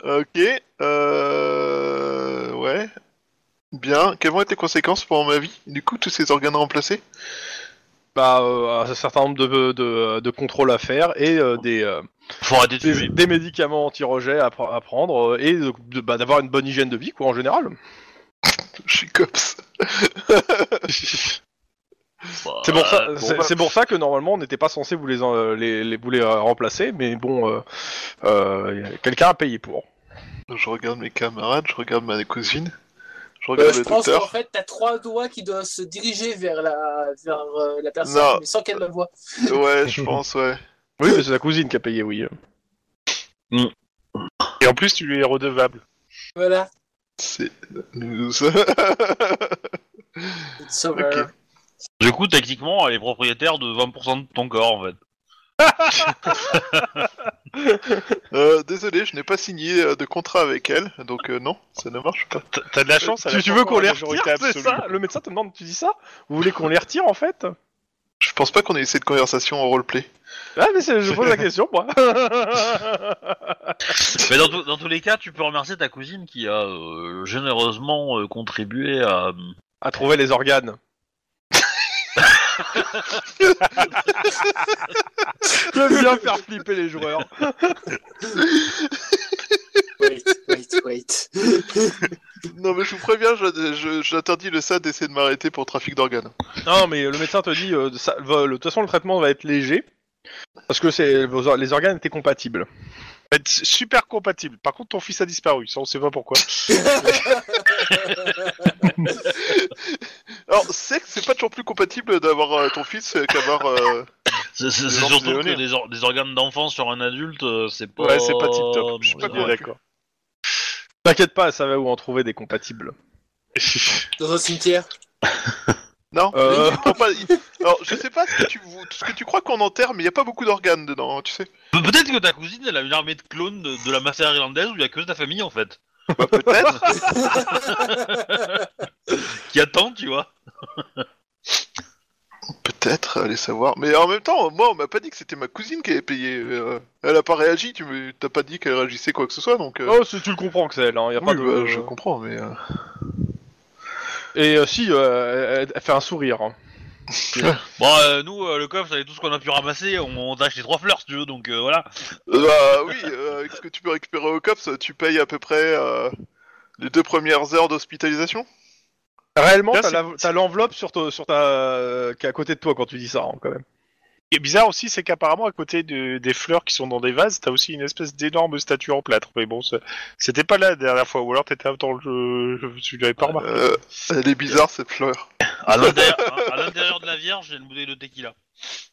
S5: Ok, euh... ouais. Bien. Quelles vont être les conséquences pour ma vie Du coup, tous ces organes remplacés?
S3: Bah, euh, un certain nombre de, de, de contrôles à faire et euh, des, euh, des, des médicaments anti-rejet à, pr- à prendre et de- de- bah, d'avoir une bonne hygiène de vie, quoi, en général.
S5: Je suis cops. *laughs*
S3: C'est pour, ça, c'est,
S5: bah.
S3: pour ça que normalement on n'était pas censé vous les, les, les, vous les remplacer, mais bon, euh, euh, quelqu'un a payé pour.
S5: Je regarde mes camarades, je regarde ma cousine, je
S4: Euh,
S5: regarde
S4: je
S5: le
S4: pense qu'en fait, t'as trois doigts qui doivent se diriger vers la, vers, euh, la personne,
S5: Non.
S4: mais sans qu'elle le voie.
S5: Ouais, je pense, ouais.
S3: Oui, mais c'est sa cousine qui a payé, oui.
S1: Et en plus, tu lui es redevable.
S4: Voilà.
S5: C'est nous. *laughs*
S4: Sauveur.
S5: Ok.
S2: Du coup, techniquement, elle est propriétaire de 20% de ton corps, en fait. *laughs*
S5: Euh, désolé, je n'ai pas signé euh, de contrat avec elle, donc euh, non, ça ne marche pas.
S1: T'as- T'as de la chance. elle a
S3: Tu, tu veux
S1: encore
S3: qu'on les retire,
S1: majorité
S3: c'est
S1: absolue.
S3: ça Le médecin te demande, tu dis ça? Vous voulez qu'on les retire en fait?
S5: Je pense pas qu'on ait eu cette conversation en roleplay.
S3: Ah, mais c'est- je pose la question, moi. *laughs*
S2: Mais dans, tous- dans tous les cas, tu peux remercier ta cousine qui a euh, généreusement euh, contribué à.
S3: à trouver les organes. J'aime bien *laughs* faire flipper les joueurs.
S4: Wait, wait, wait.
S5: Non, mais je vous préviens, j'interdis le SAD d'essayer de m'arrêter pour trafic d'organes.
S3: Non, mais le médecin te dit, euh, ça, va- de toute façon, le traitement va être léger. Parce que c'est vos or- les organes étaient compatibles.
S1: Va être super compatible. Par contre, ton fils a disparu. Ça, on sait pas pourquoi. *laughs* *laughs*
S5: Alors, c'est que c'est pas toujours plus compatible d'avoir euh, ton fils qu'avoir. euh, *laughs*
S2: C'est surtout que des, or- des organes d'enfant sur un adulte, euh, c'est pas.
S1: Ouais, c'est pas tip top. Je suis pas
S2: Ouais.
S1: bien d'accord.
S3: T'inquiète pas, ça va où en trouver des compatibles. *laughs*
S4: Dans un cimetière.
S5: Non
S3: Euh,
S5: il prend pas- il- Alors, je sais pas ce que tu, ce que tu crois qu'on enterre, mais il y a pas beaucoup d'organes dedans, hein, tu sais.
S2: Pe- Peut-être que ta cousine, elle a une armée de clones de, de la mafia irlandaise où il y a que ta famille en fait.
S5: Bah, peut-être. *laughs*
S2: Qui attend, tu vois.
S5: peut-être, allez savoir. Mais en même temps, moi, on m'a pas dit que c'était ma cousine qui avait payé. euh, elle a pas réagi, tu me- t'as pas dit qu'elle réagissait quoi que ce soit, donc. euh,
S3: Oh, c'est- tu le comprends que c'est elle, hein, y a pas
S5: oui,
S3: de...
S5: bah, je comprends, mais. euh,
S3: Et euh, si, euh, elle, elle fait un sourire. hein. *laughs*
S2: Bon, euh, nous, euh, le coffre, avec tout ce qu'on a pu ramasser, on, on t'a acheté trois fleurs si tu veux, donc euh, voilà.
S5: Euh, bah oui, euh, avec ce que tu peux récupérer au COPS, tu payes à peu près euh, les deux premières heures d'hospitalisation?
S3: Réellement,
S1: Là,
S3: t'as
S1: c'est-
S3: la- t'as l'enveloppe sur, ta- sur ta... euh, qui est à côté de toi quand tu dis ça, hein, quand même.
S1: Ce qui est bizarre aussi, c'est qu'apparemment, à côté de- des fleurs qui sont dans des vases, t'as aussi une espèce d'énorme statue en plâtre. Mais bon, c'était pas là la dernière fois, ou alors t'étais dans le jeu, je, tu l'avais pas remarqué.
S5: Euh, elle est bizarre cette fleur. *laughs*
S2: À l'intérieur à l'intérieur de la Vierge, j'ai une bouteille de tequila.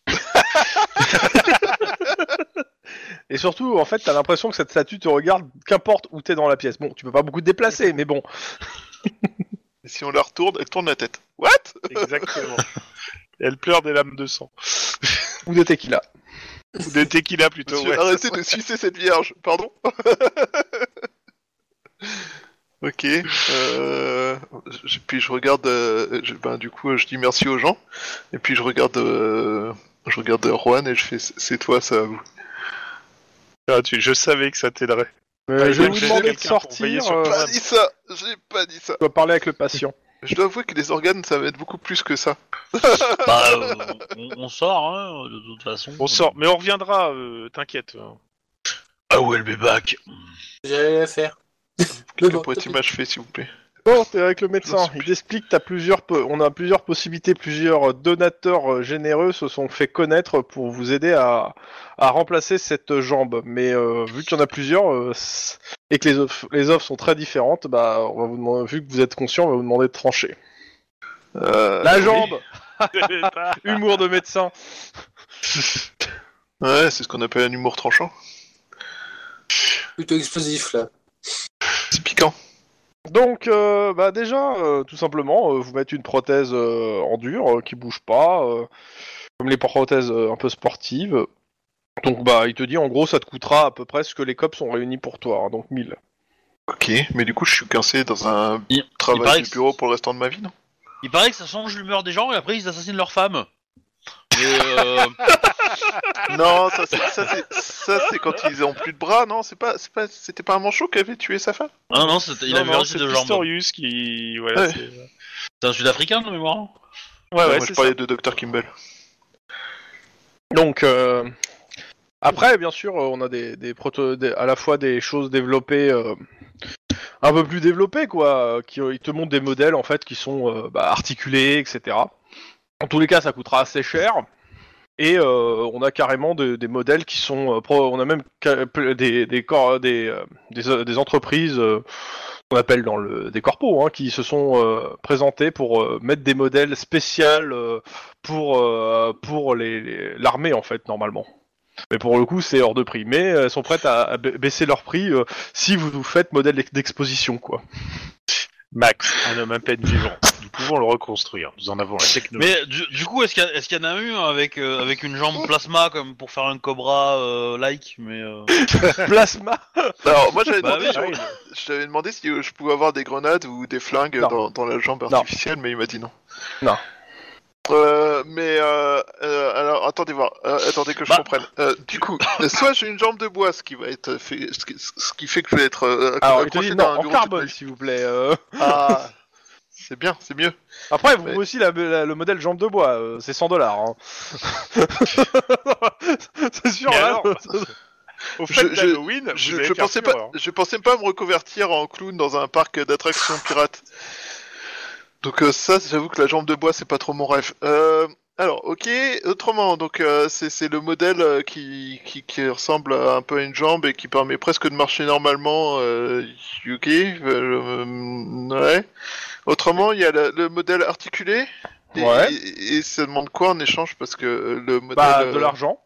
S2: *laughs*
S3: Et surtout, en fait, t'as l'impression que cette statue te regarde, qu'importe où t'es dans la pièce. Bon, tu peux pas beaucoup te déplacer, mais bon. *laughs*
S5: Et si on la retourne, elle tourne la tête. What?
S1: Exactement. Elle pleure des lames de sang. *laughs*
S3: Ou de tequila.
S1: Ou des tequila plutôt,
S5: Monsieur,
S1: ouais.
S5: arrêtez de sucer cette vierge, pardon *laughs* Ok, euh, je- puis je regarde, euh, je- ben, du coup je dis merci aux gens, et puis je regarde, euh, je regarde Juan et je fais c'est toi ça à vous.
S1: Ah, tu- je savais que ça t'aiderait.
S3: Euh, je vais vous
S1: j'ai
S3: demander de sortir. euh,
S5: Pas dit ça, j'ai pas dit ça.
S3: je dois parler avec le patient.
S5: Je dois avouer que les organes ça va être beaucoup plus que ça. *laughs*
S2: Bah, euh, on, on sort, hein, de toute façon.
S1: On sort, mais on reviendra, euh, t'inquiète.
S2: Ah ouais, le back.
S4: J'allais la faire.
S5: Pourrait
S4: tant pis.
S5: m'achever s'il vous plaît?
S3: Bon, t'es avec le médecin. Il t'explique que t'as plusieurs, po- on a plusieurs possibilités, plusieurs donateurs euh, généreux se sont fait connaître pour vous aider à, à remplacer cette jambe. Mais euh, vu qu'il y en a plusieurs euh, et que les offres, les offres sont très différentes, bah, on va vous demander, vu que vous êtes conscient, on va vous demander de trancher.
S5: Euh,
S3: La
S5: oui.
S3: jambe, *laughs* humour de médecin.
S5: Ouais, c'est ce qu'on appelle un humour tranchant.
S4: Plutôt explosif là.
S3: Donc, euh, bah déjà, euh, tout simplement, euh, vous mettez une prothèse euh, en dur euh, qui bouge pas, euh, comme les prothèses euh, un peu sportives. Donc, bah, il te dit en gros, ça te coûtera à peu près ce que les cops ont réunis pour toi, hein, donc 1000.
S5: Ok, mais du coup je suis coincé dans un
S2: Il, il
S5: travail du bureau pour le restant de ma vie, non?
S2: Il paraît que ça change l'humeur des gens et après ils assassinent leurs femmes. Mais, euh, *laughs*
S5: Non, ça c'est ça c'est ça c'est quand ils ont plus de bras, non C'est pas c'est pas c'était pas un manchot qui avait tué sa femme?
S2: Non, c'était- il
S1: Non,
S2: avait
S1: non,
S2: aussi
S1: c'est
S2: de jambes.
S1: Pistorius qui... Voilà,
S5: Ouais.
S1: c'est-
S2: C'est un sud-africain de mémoire
S1: Ouais,
S5: Moi,
S1: ouais,
S5: je
S1: c'est
S5: parlais
S1: ça.
S5: de Dr Kimball.
S3: Donc, euh, après, bien sûr, euh, on a des, des proto- des- à la fois des choses développées, euh, un peu plus développées, quoi, euh, qui euh, ils te montrent des modèles, en fait, qui sont euh, bah, articulés, etc. En tous les cas, ça coûtera assez cher. Et euh, on a carrément de- des modèles qui sont, euh, on a même des des des, euh, des, entreprises qu'on appelle dans le des corpos, hein, qui se sont euh, présentés pour mettre des modèles spéciaux pour l'armée en fait normalement. Mais pour le coup, c'est hors de prix. Mais elles sont prêtes à, à ba- baisser leur prix si vous vous faites modèle d'ex- d'exposition quoi.
S1: Max, un homme à peine vivant. Nous pouvons le reconstruire. Nous en avons la technologie.
S2: Mais du, du coup, est-ce qu'il y, en a eu avec, euh, avec une jambe plasma comme pour faire un cobra euh, like mais euh, *laughs*
S3: Plasma?
S5: Alors moi j'avais
S2: Bah
S5: demandé,
S2: oui,
S5: je- demandé si euh, je pouvais avoir des grenades ou des flingues
S3: Non.
S5: dans, dans la jambe
S3: Non.
S5: artificielle, mais il m'a dit non. Euh, mais euh, euh, alors attendez voir, Euh, attendez que je
S2: Bah.
S5: comprenne. Euh, du coup, *laughs* soit j'ai une jambe de bois, ce qui va être fait, ce qui, ce qui fait que je vais être
S3: Alors, il te dit non, en carbone, s'il vous plaît.
S5: Ah, *laughs* c'est bien, c'est mieux.
S3: Après, vous pouvez aussi la- la- le modèle jambe de bois, c'est 100 dollars. Hein. *laughs* c'est sûr, là,
S1: alors Au
S5: Je-
S1: fait
S5: je- Je,
S1: vous allez
S5: je pensais pas,
S1: hein.
S5: je pensais pas me reconvertir en clown dans un parc d'attractions pirates. Donc euh, ça, j'avoue que la jambe de bois, c'est pas trop mon rêve. Euh, alors, ok. Autrement, donc euh, c'est le modèle euh, qui, qui qui ressemble à un peu à une jambe et qui permet presque de marcher normalement. Euh, ok. euh, ouais. Autrement, il y a le, le modèle articulé. Et,
S3: Ouais.
S5: et, et ça demande quoi en échange? Parce que le modèle.
S3: Bah, de l'argent.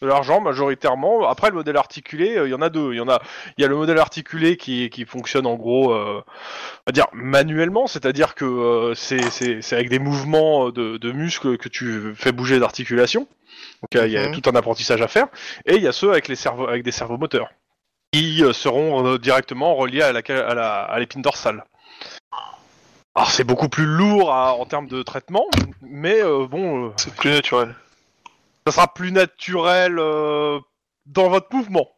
S3: De l'argent majoritairement. Après, le modèle articulé, euh, il y en a deux. Il y en a, il y a le modèle articulé qui, qui fonctionne en gros, euh, va dire manuellement, c'est-à-dire que euh, c'est, avec des mouvements de, de muscles que tu fais bouger d'articulation. Donc euh, il y a
S5: Mhm.
S3: tout un apprentissage à faire. Et il y a ceux avec les cerveaux, avec des cerveaux moteurs, qui euh, seront euh, directement reliés à la, à la, à l'épine dorsale. Alors c'est beaucoup plus lourd à- en termes de traitement, mais euh, bon. euh,
S5: C'est plus naturel.
S3: Ça sera plus naturel euh, dans votre mouvement.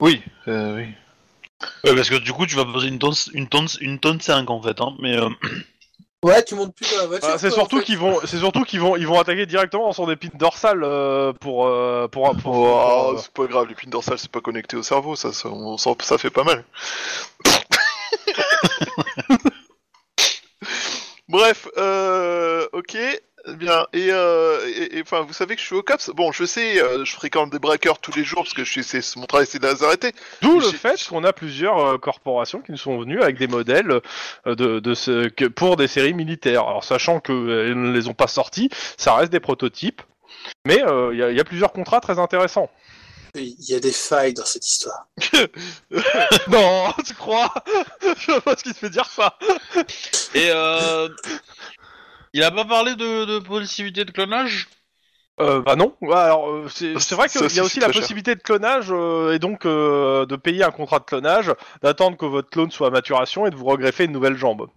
S5: Oui. euh, oui.
S2: Ouais, parce que du coup, tu vas poser une tonne, une tonne, une tonne 5 en fait. Hein, mais euh,
S4: Ouais, tu montes plus dans la voiture.
S3: Ah, c'est surtout
S4: en fait.
S3: qu'ils vont, c'est surtout qu'ils vont, ils vont attaquer directement sur des pines dorsales euh, pour, euh, pour, pour,
S5: Oh,
S3: euh,
S5: c'est pas grave, l'épine dorsale c'est pas connecté au cerveau, ça, ça, on ça fait pas mal. *laughs* Bref, euh, ok, bien, et, euh, et- et, enfin, vous savez que je suis au CAPS. Bon, je sais, euh, je fréquente des braqueurs tous les jours parce que je suis, c'est mon travail, c'est de les arrêter.
S3: D'où le fait qu'on a plusieurs euh, corporations qui nous sont venues avec des modèles euh, de, de ce, que, pour des séries militaires. Alors sachant qu'elles ne les ont pas sortis, ça reste des prototypes. Mais euh, il y, a- il y a plusieurs contrats très intéressants.
S4: Il y a des failles dans cette histoire. *laughs*
S3: non, tu crois? *laughs* Je vois pas ce qui te fait dire ça.
S2: et euh, il a pas parlé de, de possibilité de clonage?
S3: Euh, bah non. Ouais, alors euh, c'est c'est vrai
S5: Ça
S3: qu'il y
S5: aussi,
S3: a aussi
S5: c'est
S3: la
S5: très cher.
S3: possibilité de clonage euh, et donc euh, de payer un contrat de clonage, d'attendre que votre clone soit à maturation et de vous regreffer une nouvelle jambe.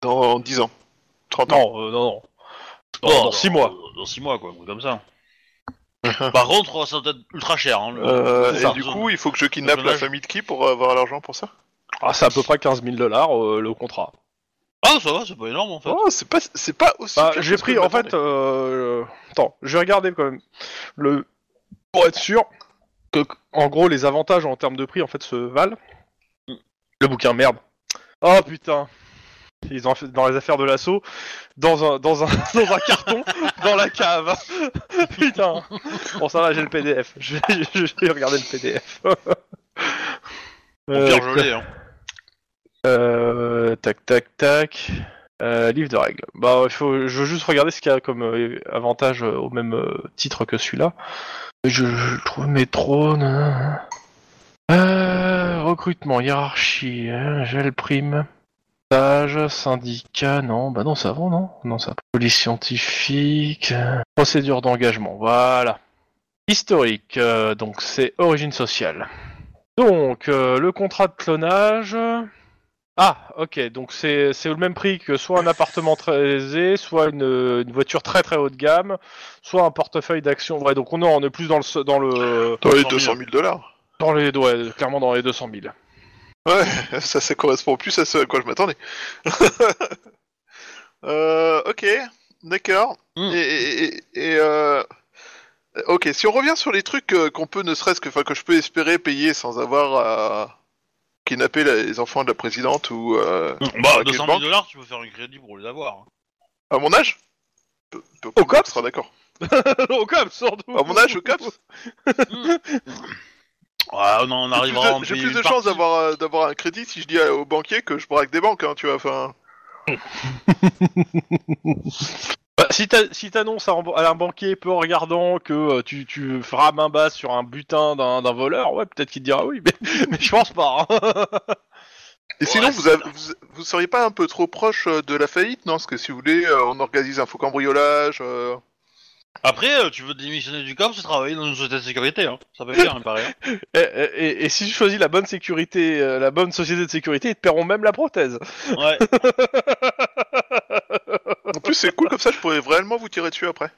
S5: Dans 10 ans, 30 ans.
S3: Non, euh, non, non. Dans, dans six mois.
S2: Dans 6 mois, quoi, un truc comme ça. *laughs* Par contre, ça doit être ultra cher. Hein, le-
S5: Euh,
S3: c'est
S5: et du coup, il faut que je kidnappe la famille de qui pour avoir l'argent pour ça?
S3: Ah, c'est à peu près 15 000 dollars euh, le contrat.
S2: Ah, ça va, c'est pas énorme en fait.
S5: Oh, c'est pas, c'est pas aussi.
S3: Bah,
S5: pire
S3: j'ai
S5: que ce que
S3: pris
S5: je
S3: en fait.
S5: m'attendais.
S3: Euh, attends, je vais regarder quand même le pour être sûr que en gros les avantages en termes de prix en fait se valent. Le bouquin merde. Oh putain. Ils ont fait dans les affaires de l'assaut dans un dans un *laughs* dans un carton dans la cave. *laughs* putain. Bon ça va, j'ai le PDF. Je vais, *laughs* je vais regarder le PDF.
S2: Au
S3: Euh,
S2: pire, je l'ai, hein.
S3: Euh, tac, tac, tac. Euh, livre de règles. Bah, il faut, je veux juste regarder ce qu'il y a comme euh, avantage au même titre que celui-là. Je, trouve métro. nanana. Euh, recrutement, hiérarchie, hein, gel prime. Stage, syndicat, non, bah non, ça va, non Non, ça. Police scientifique, procédure d'engagement, voilà. Historique, donc c'est origine sociale. Donc, le contrat de clonage. Ah, ok, donc c'est c'est le même prix que soit un appartement très aisé, soit une, une voiture très très haut de gamme, soit un portefeuille d'actions. Ouais, donc on est, on est plus dans le dans le
S5: Dans les
S2: 200 000.
S5: 200 000 dollars.
S3: dans les ouais, clairement dans les 200 000.
S5: Ouais, *laughs* ça, ça correspond plus à ce à quoi je m'attendais. *laughs* euh, ok, d'accord.
S2: Hmm.
S5: Et, et, et- et, euh, ok, si on revient sur les trucs euh, qu'on peut ne serait-ce que, enfin, que je peux espérer payer sans avoir à kidnapper les enfants de la présidente ou euh,
S2: Bah,
S5: Avec
S2: 200
S5: une
S2: 000
S5: banque
S2: dollars, tu peux faire un crédit pour les avoir. hein.
S5: à mon âge?
S3: Au COPS
S5: sera d'accord. *laughs*
S3: Au COPS, surtout.
S5: À mon âge, au COPS, *laughs*
S2: Ouais, on en
S5: j'ai plus
S2: arrivera
S5: de, j'ai plus
S2: une
S5: de chances d'avoir euh, d'avoir un crédit si je dis au banquier que je braque des banques, hein, tu vois. Enfin, *laughs*
S3: Bah, si t'as- si t'annonces à, un- à un banquier peu regardant que euh, tu, tu feras main basse sur un butin d'un voleur, ouais, peut-être qu'il te dira oui, *laughs* mais, mais je pense pas. hein. *laughs*
S5: Et sinon,
S2: c'est
S5: vous, avez-
S2: ça.
S5: vous, vous seriez pas un peu trop proche euh, de la faillite, non? Parce que si vous voulez, euh, on organise un faux cambriolage. euh,
S2: Après, euh, tu veux démissionner du COPS et travailler dans une société de sécurité, hein. Ça peut faire, il paraît. hein. *laughs*
S3: et, et- et si tu choisis la bonne sécurité, euh, la bonne société de sécurité, ils te paieront même la prothèse.
S2: Ouais.
S5: En plus, c'est cool comme ça, je pourrais vraiment vous tirer dessus après.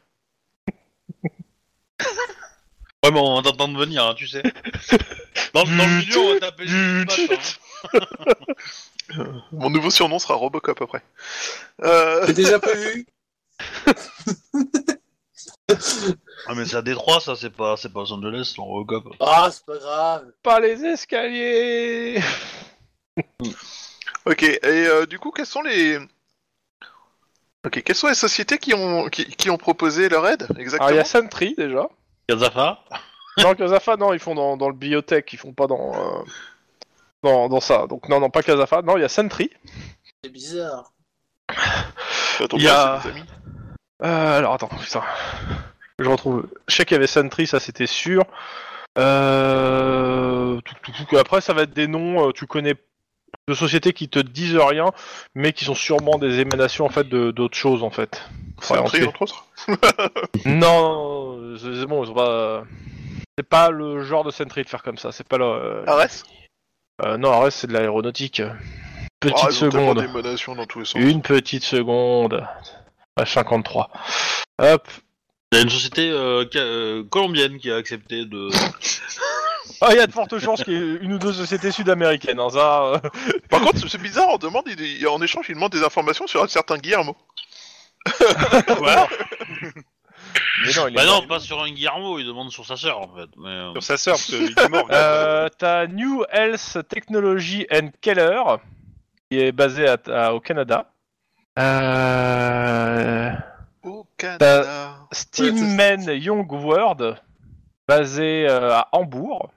S2: Ouais, mais on va t'entendre venir, hein, tu sais. Dans, dans le studio, on va taper hein. *laughs*
S5: Mon nouveau surnom sera Robocop après. Euh,
S4: T'es déjà prévu
S2: Ah, mais c'est à Détroit, ça, c'est pas, c'est pas Los Angeles, Robocop.
S4: Ah, c'est pas grave.
S3: Pas les escaliers
S5: Ok, et euh, du coup, quelles sont les... Ok, quelles sont les sociétés qui ont, qui, qui ont proposé leur aide,
S3: Alors
S5: exactement
S3: il y a Sentry déjà.
S2: Kazafa
S3: Non, Kazafa, non, ils font dans, dans le biotech, ils font pas dans, euh, dans, dans ça. Donc non, non, pas Kazafa. Non, il y a Sentry.
S4: C'est bizarre.
S3: Il y a-. Euh, alors attends, putain. Je retrouve. Je sais qu'il y avait Sentry, ça c'était sûr. Euh... Après, ça va être des noms, tu connais de sociétés qui te disent rien, mais qui sont sûrement des émanations en fait de d'autres choses en fait.
S5: C'est entre autres. *laughs* *laughs*
S3: Non, non, non, c'est bon, pas. C'est pas le genre de Sentry de faire comme ça. C'est pas le.
S5: Ares
S3: euh, non, Ares, c'est de l'aéronautique. Petite
S5: Ah,
S3: seconde.
S5: d'émanations dans tous les sens.
S3: Une petite seconde. À 53. Hop.
S2: Il y a une société euh, euh, colombienne qui a accepté de. *laughs*
S3: Ah, il y a de fortes chances qu'il y ait une ou deux sociétés sud-américaines. Hein, ça. euh. *laughs*
S5: Par contre, c'est bizarre, on demande, il- il- en échange, il demande des informations sur un certain Guillermo. *laughs*
S1: Voilà.
S3: Mais non, il est
S2: Bah
S3: mort.
S2: non, pas sur un Guillermo, il demande sur sa sœur en fait. Mais, euh,
S1: Sur sa sœur, parce qu'il est mort. *laughs*
S3: Euh, T'as New Health Technology and Keller, qui est basé à- à- au Canada. Euh,
S5: Au Canada.
S3: Steamman Young World, basé euh, à Hambourg.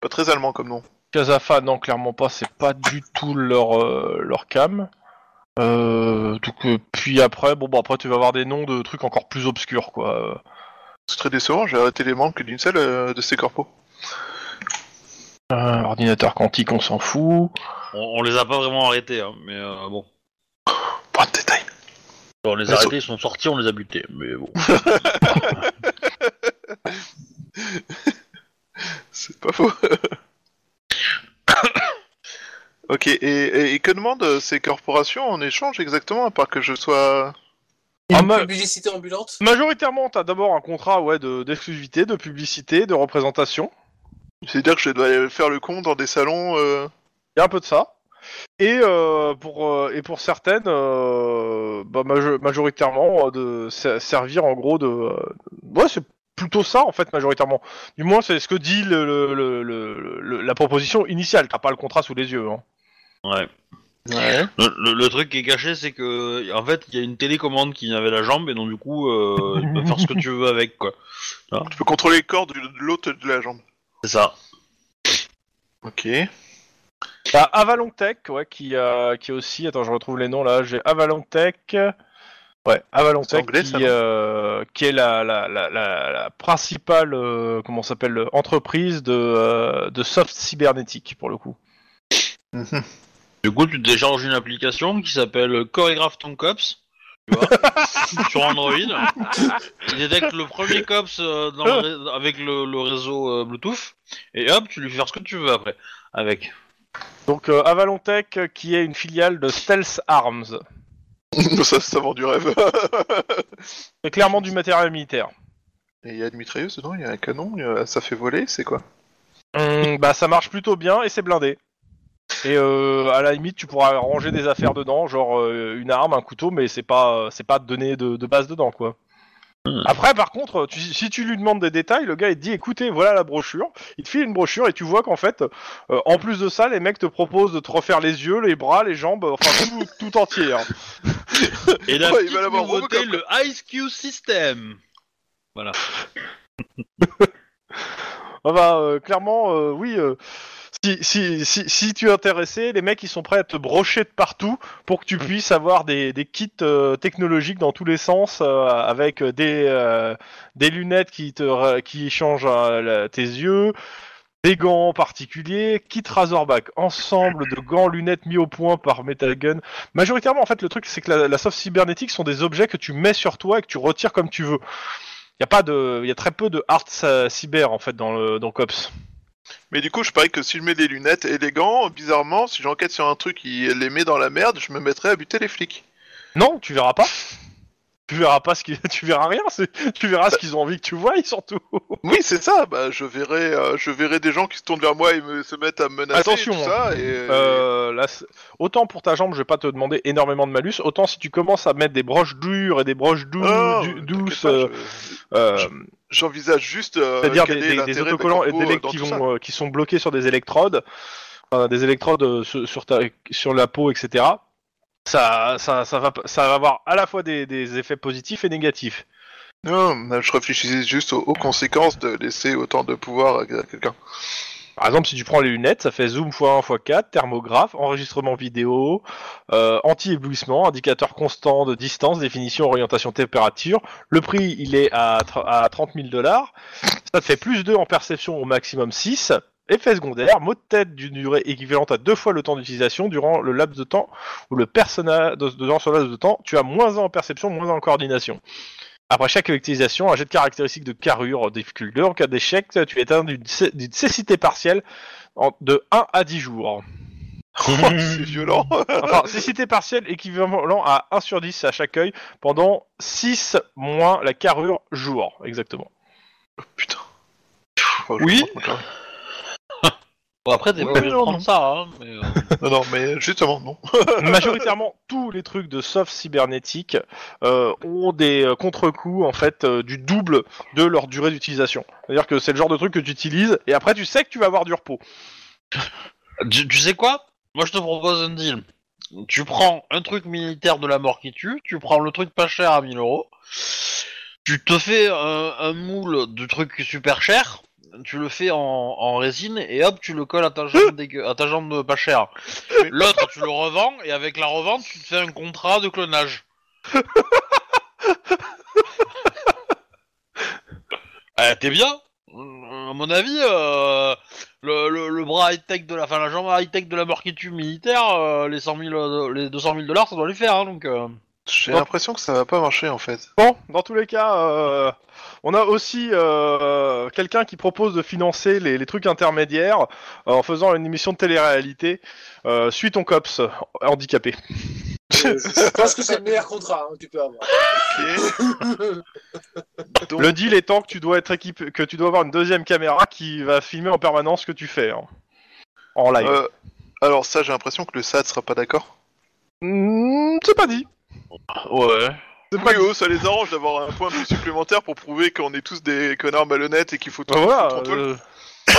S5: Pas très allemand comme nom.
S3: Kazafa, non, clairement pas, c'est pas du tout leur, euh, leur cam. Euh, donc, euh, puis après, bon, bah, après, tu vas avoir des noms de trucs encore plus obscurs, quoi.
S5: C'est très décevant, j'ai arrêté les membres que d'une seule euh, de ces corpos.
S3: Euh, ordinateur quantique, on s'en fout.
S2: on, on les a pas vraiment arrêtés, hein, mais euh, bon.
S5: Point de détail.
S2: On les a arrêtés, ils sont sortis, on les a butés, mais bon. *laughs* *laughs*
S5: C'est pas faux. *coughs* ok, et, et- et que demandent euh, ces corporations en échange exactement, à part que je sois...
S3: Ah,
S4: Une
S3: ma-
S4: publicité ambulante
S3: Majoritairement, t'as d'abord un contrat ouais, de- d'exclusivité, de, publicité, de représentation.
S5: C'est-à-dire que je dois aller faire le con dans des salons... euh,
S3: Il y a un peu de ça. Et, euh, pour, euh, et pour certaines, euh, bah, majo- majoritairement, euh, de se- servir en gros de. euh, ouais, c'est plutôt ça en fait, majoritairement. Du moins, c'est ce que dit le, le- le- le- le- la proposition initiale. T'as pas le contrat sous les yeux. Hein.
S2: Ouais. Le, le- le truc qui est caché, c'est que en fait, il y a une télécommande qui avait la jambe et donc du coup, euh, tu peux faire ce que tu veux avec quoi.
S5: Tu peux contrôler le corps de l'autre de la jambe.
S2: C'est ça.
S5: Ok.
S3: T'as Avalon Tech, ouais, qui, euh, qui est aussi. Attends, je retrouve les noms là. J'ai Avalon Tech. Ouais, Avalon
S5: C'est
S3: Tech,
S5: anglais,
S3: qui, euh, qui est la, la, la, la, la principale euh, comment s'appelle entreprise de, euh, de soft cybernétique pour le coup.
S5: Mhm.
S2: Du coup, tu télécharges une application qui s'appelle Choregraph ton cops. Tu vois, *laughs* sur Android. Il détecte le premier cops euh, dans le ré- avec le, le réseau euh, Bluetooth. Et hop, tu lui fais faire ce que tu veux après. Avec.
S3: Donc euh, Avalon Tech, euh, qui est une filiale de Stealth Arms. *laughs*
S5: ça, ça vend du rêve. *laughs*
S3: C'est clairement du matériel militaire.
S5: Et il y a une mitrailleuse dedans, il y a un canon, il y a- ça fait voler, c'est quoi?
S3: Hum, bah ça marche plutôt bien et c'est blindé. Et euh, à la limite, tu pourras ranger des affaires dedans, genre euh, une arme, un couteau, mais c'est pas c'est pas donné de, de base dedans quoi. Après, par contre, tu- si tu lui demandes des détails, le gars il te dit écoutez, voilà la brochure. Il te file une brochure et tu vois qu'en fait, euh, en plus de ça, les mecs te proposent de te refaire les yeux, les bras, les jambes, enfin tout, tout entier. hein. *laughs*
S2: Et la *laughs*
S5: Ouais, il
S2: petite
S5: va l'avoir
S2: nouveauté,
S5: Robocop.
S2: le IceQ System. Voilà. *laughs*
S3: Ah bah, euh, clairement, euh, oui. euh, si, si, si, si tu es intéressé, les mecs ils sont prêts à te brocher de partout pour que tu puisses avoir des, des kits euh, technologiques dans tous les sens euh, avec des, euh, des lunettes qui, te, qui changent euh, la- tes yeux, des gants particuliers, kit Razorback, ensemble de gants, lunettes mis au point par Metal Gun. Majoritairement, en fait, le truc c'est que la, la soft cybernétique sont des objets que tu mets sur toi et que tu retires comme tu veux. Il y a pas de, il y a très peu de euh, cyber en fait dans le dans Cops.
S5: Mais du coup, je parie que si je mets des lunettes et des gants, bizarrement, si j'enquête sur un truc qui les met dans la merde, je me mettrais à buter les flics.
S3: Non, tu verras pas. Tu verras pas ce qui, *laughs* tu verras rien. Tu verras ce qu'ils ont envie que tu vois, surtout. *laughs*
S5: Oui, c'est ça. Bah, je verrai, euh, je verrai des gens qui se tournent vers moi et me, se mettent à me menacer.
S3: Attention,
S5: et tout ça, et,
S3: Euh, là, autant pour ta jambe, je vais pas te demander énormément de malus. Autant si tu commences à mettre des broches dures et des broches dou- du-
S5: t'inquiète
S3: douces, euh,
S5: je-
S3: euh,
S5: je- J'envisage juste. euh,
S3: c'est-à-dire des, des- autocollants et des qui vont, euh, qui sont bloqués sur des électrodes, des électrodes sur ta, sur la peau, etc. Ça, ça, ça va, ça va avoir à la fois des, des effets positifs et négatifs.
S5: Non, je réfléchissais juste aux, aux conséquences de laisser autant de pouvoir à, quelqu'un.
S3: Par exemple, si tu prends les lunettes, ça fait zoom x1 x 4, thermographe, enregistrement vidéo, euh, anti-éblouissement, indicateur constant de distance, définition, orientation, température. Le prix, il est à, à 30 000 dollars. Ça te fait plus 2 en perception, au maximum 6. Effet secondaire, mot de tête d'une durée équivalente à deux fois le temps d'utilisation durant le laps de temps où le personnage, durant ce laps de temps, tu as moins 1 en perception, moins 1 en coordination. Après chaque utilisation, un jet de caractéristiques de carrure, difficulté 2. En cas d'échec, tu es atteint d'une cé- d'une cécité partielle en- de 1 à 10 jours. *laughs*
S5: c'est violent. *laughs*
S3: Enfin, cécité partielle équivalent à 1 sur 10 à chaque œil pendant 6 moins la carrure jour, exactement.
S5: Putain. Oh, je
S2: Oui. Bon, après, t'es
S5: Ouais,
S2: pas obligé de
S5: non,
S2: prendre
S5: non.
S2: ça, hein, mais... euh. *laughs*
S5: Non, non, mais justement, non. *laughs*
S3: Majoritairement, tous les trucs de soft cybernétique euh, ont des euh, contre-coups en fait euh, du double de leur durée d'utilisation. C'est-à-dire que c'est le genre de truc que tu utilises et après tu sais que tu vas avoir du repos. *laughs*
S2: Tu, tu sais quoi? Moi, je te propose un deal. Tu prends un truc militaire de la mort qui tue, tu prends le truc pas cher à 1000 euros, tu te fais un, un moule de truc super cher, tu le fais en, en résine et hop, tu le colles à ta jambe, *laughs* à ta jambe pas chère. *laughs* L'autre, tu le revends et avec la revente, tu te fais un contrat de clonage. Eh, *laughs* T'es bien À mon avis, euh, le, le, le bras high-tech de la, enfin la jambe high-tech de la mort qui tue militaire, euh, les 100 000, euh, les 200 000 dollars, ça doit les faire, hein, donc. euh.
S5: J'ai l'impression que ça va pas marcher en fait.
S3: Bon, dans tous les cas, euh, on a aussi euh, quelqu'un qui propose de financer les, les trucs intermédiaires euh, en faisant une émission de télé-réalité. Euh, suis ton cops euh, handicapé.
S4: Je pense que c'est le meilleur contrat hein, que tu peux avoir.
S5: Donc, *laughs*
S3: Le deal étant que tu dois être équipé, que tu dois avoir une deuxième caméra qui va filmer en permanence ce que tu fais hein, en live.
S5: euh, alors ça, j'ai l'impression que le SAD sera pas d'accord.
S3: Hmm, c'est pas dit.
S2: Ouais.
S3: C'est pas dit.
S5: oh, ça les arrange d'avoir un point plus supplémentaire pour prouver qu'on est tous des connards malhonnêtes et qu'il faut tout
S3: Bah voilà,
S5: foutre en tôle.
S3: euh, *coughs*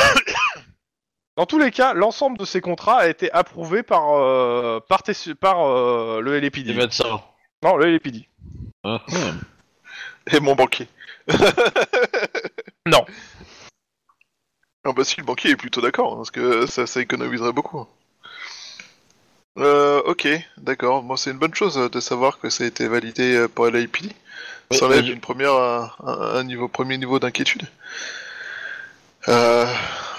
S3: Dans tous les cas, l'ensemble de ces contrats a été approuvé par euh, par, tes- par euh, le
S2: Les médecins.
S3: Non, le LAPD. *laughs*
S2: Hein.
S5: Et mon banquier.
S3: Non.
S5: Ah bah si, le banquier est plutôt d'accord, hein, parce que ça, ça économiserait beaucoup. Euh, ok, d'accord. Moi, c'est une bonne chose euh, de savoir que ça a été validé euh, par l'AIPD.
S2: Oui,
S5: Ça enlève
S2: oui.
S5: une première, un, niveau, premier niveau d'inquiétude. Euh,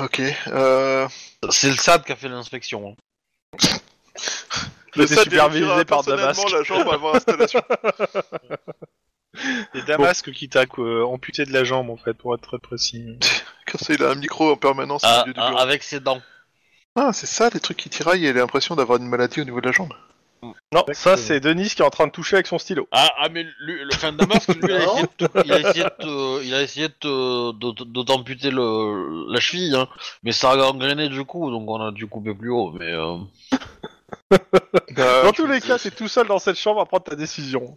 S5: ok. Euh,
S2: C'est le SAD qui a fait l'inspection. hein. *laughs*
S3: Le
S5: SAD
S3: supervisé par Damasque.
S5: la jambe avant installation. *laughs*
S1: C'est Damasque qui t'a euh, amputé de la jambe en fait, pour être très précis. *laughs*
S5: Quand il a un micro en permanence au
S2: Ah,
S5: milieu du
S2: ah,
S5: bureau.
S2: avec ses dents.
S5: Ah, c'est ça, les trucs qui tiraillent et l'impression d'avoir une maladie au niveau de la jambe.
S3: Non, ça c'est Denis qui est en train de toucher avec son stylo.
S2: Ah, ah, mais lui, le fin de Damasque, lui, il a
S4: Non.
S2: essayé de, te- il a essayé de, te- il a essayé de, te- de, de t'amputer le, la cheville, hein. mais ça a gangréné du coup, donc on a dû couper plus haut. Mais euh,
S5: Euh, *laughs*
S3: Dans tous les cas, t'es tout seul dans cette chambre à prendre ta décision.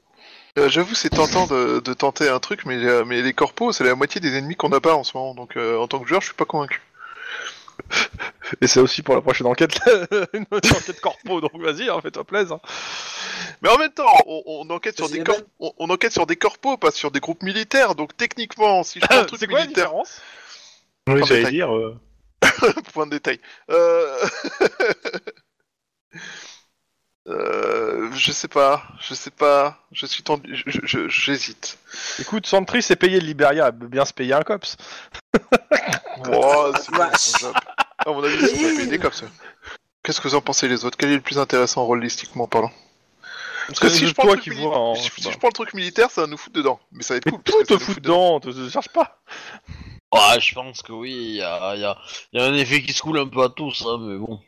S5: euh, J'avoue, c'est tentant de, de tenter un truc, mais, euh, mais les corpos, c'est la moitié des ennemis qu'on n'a pas en ce moment. Donc, euh, en tant que joueur, je suis pas convaincu.
S3: Et c'est aussi pour la prochaine enquête, *laughs* une enquête corpo, donc vas-y, hein, fais-toi plaisir.
S5: Mais en même temps, on, on enquête sur
S4: C'est
S5: des
S4: les
S5: cor-
S4: mêmes.
S5: on, on enquête sur des corpos, pas sur des groupes militaires. Donc, techniquement, si je *coughs* prends un truc
S3: C'est quoi la
S5: militaire,
S3: différence?
S1: Oui,
S5: En
S1: j'allais dire. euh, *laughs*
S5: point de détail. Euh... *laughs* euh, je sais pas, je sais pas, je suis tendu, j'hésite.
S3: Écoute, Santry s'est payé le Liberia, elle peut bien se payer un cops.
S5: Oh, c'est bon, job. À mon avis, c'est comme ça. Qu'est-ce que vous en pensez les autres? Quel est le plus intéressant rôlistiquement parlant? Parce que si je, prends
S3: toi
S5: le
S3: qui
S5: truc
S3: vois
S5: mili-
S3: en...
S5: si, si je prends le truc militaire, ça va nous foutre dedans. Mais ça va être
S3: Mais
S5: cool.
S3: tout te fout dedans, te, te cherche pas.
S2: ouais, je pense que oui, il y a, il y, a, il y a un effet qui se coule un peu à tous, hein, mais bon.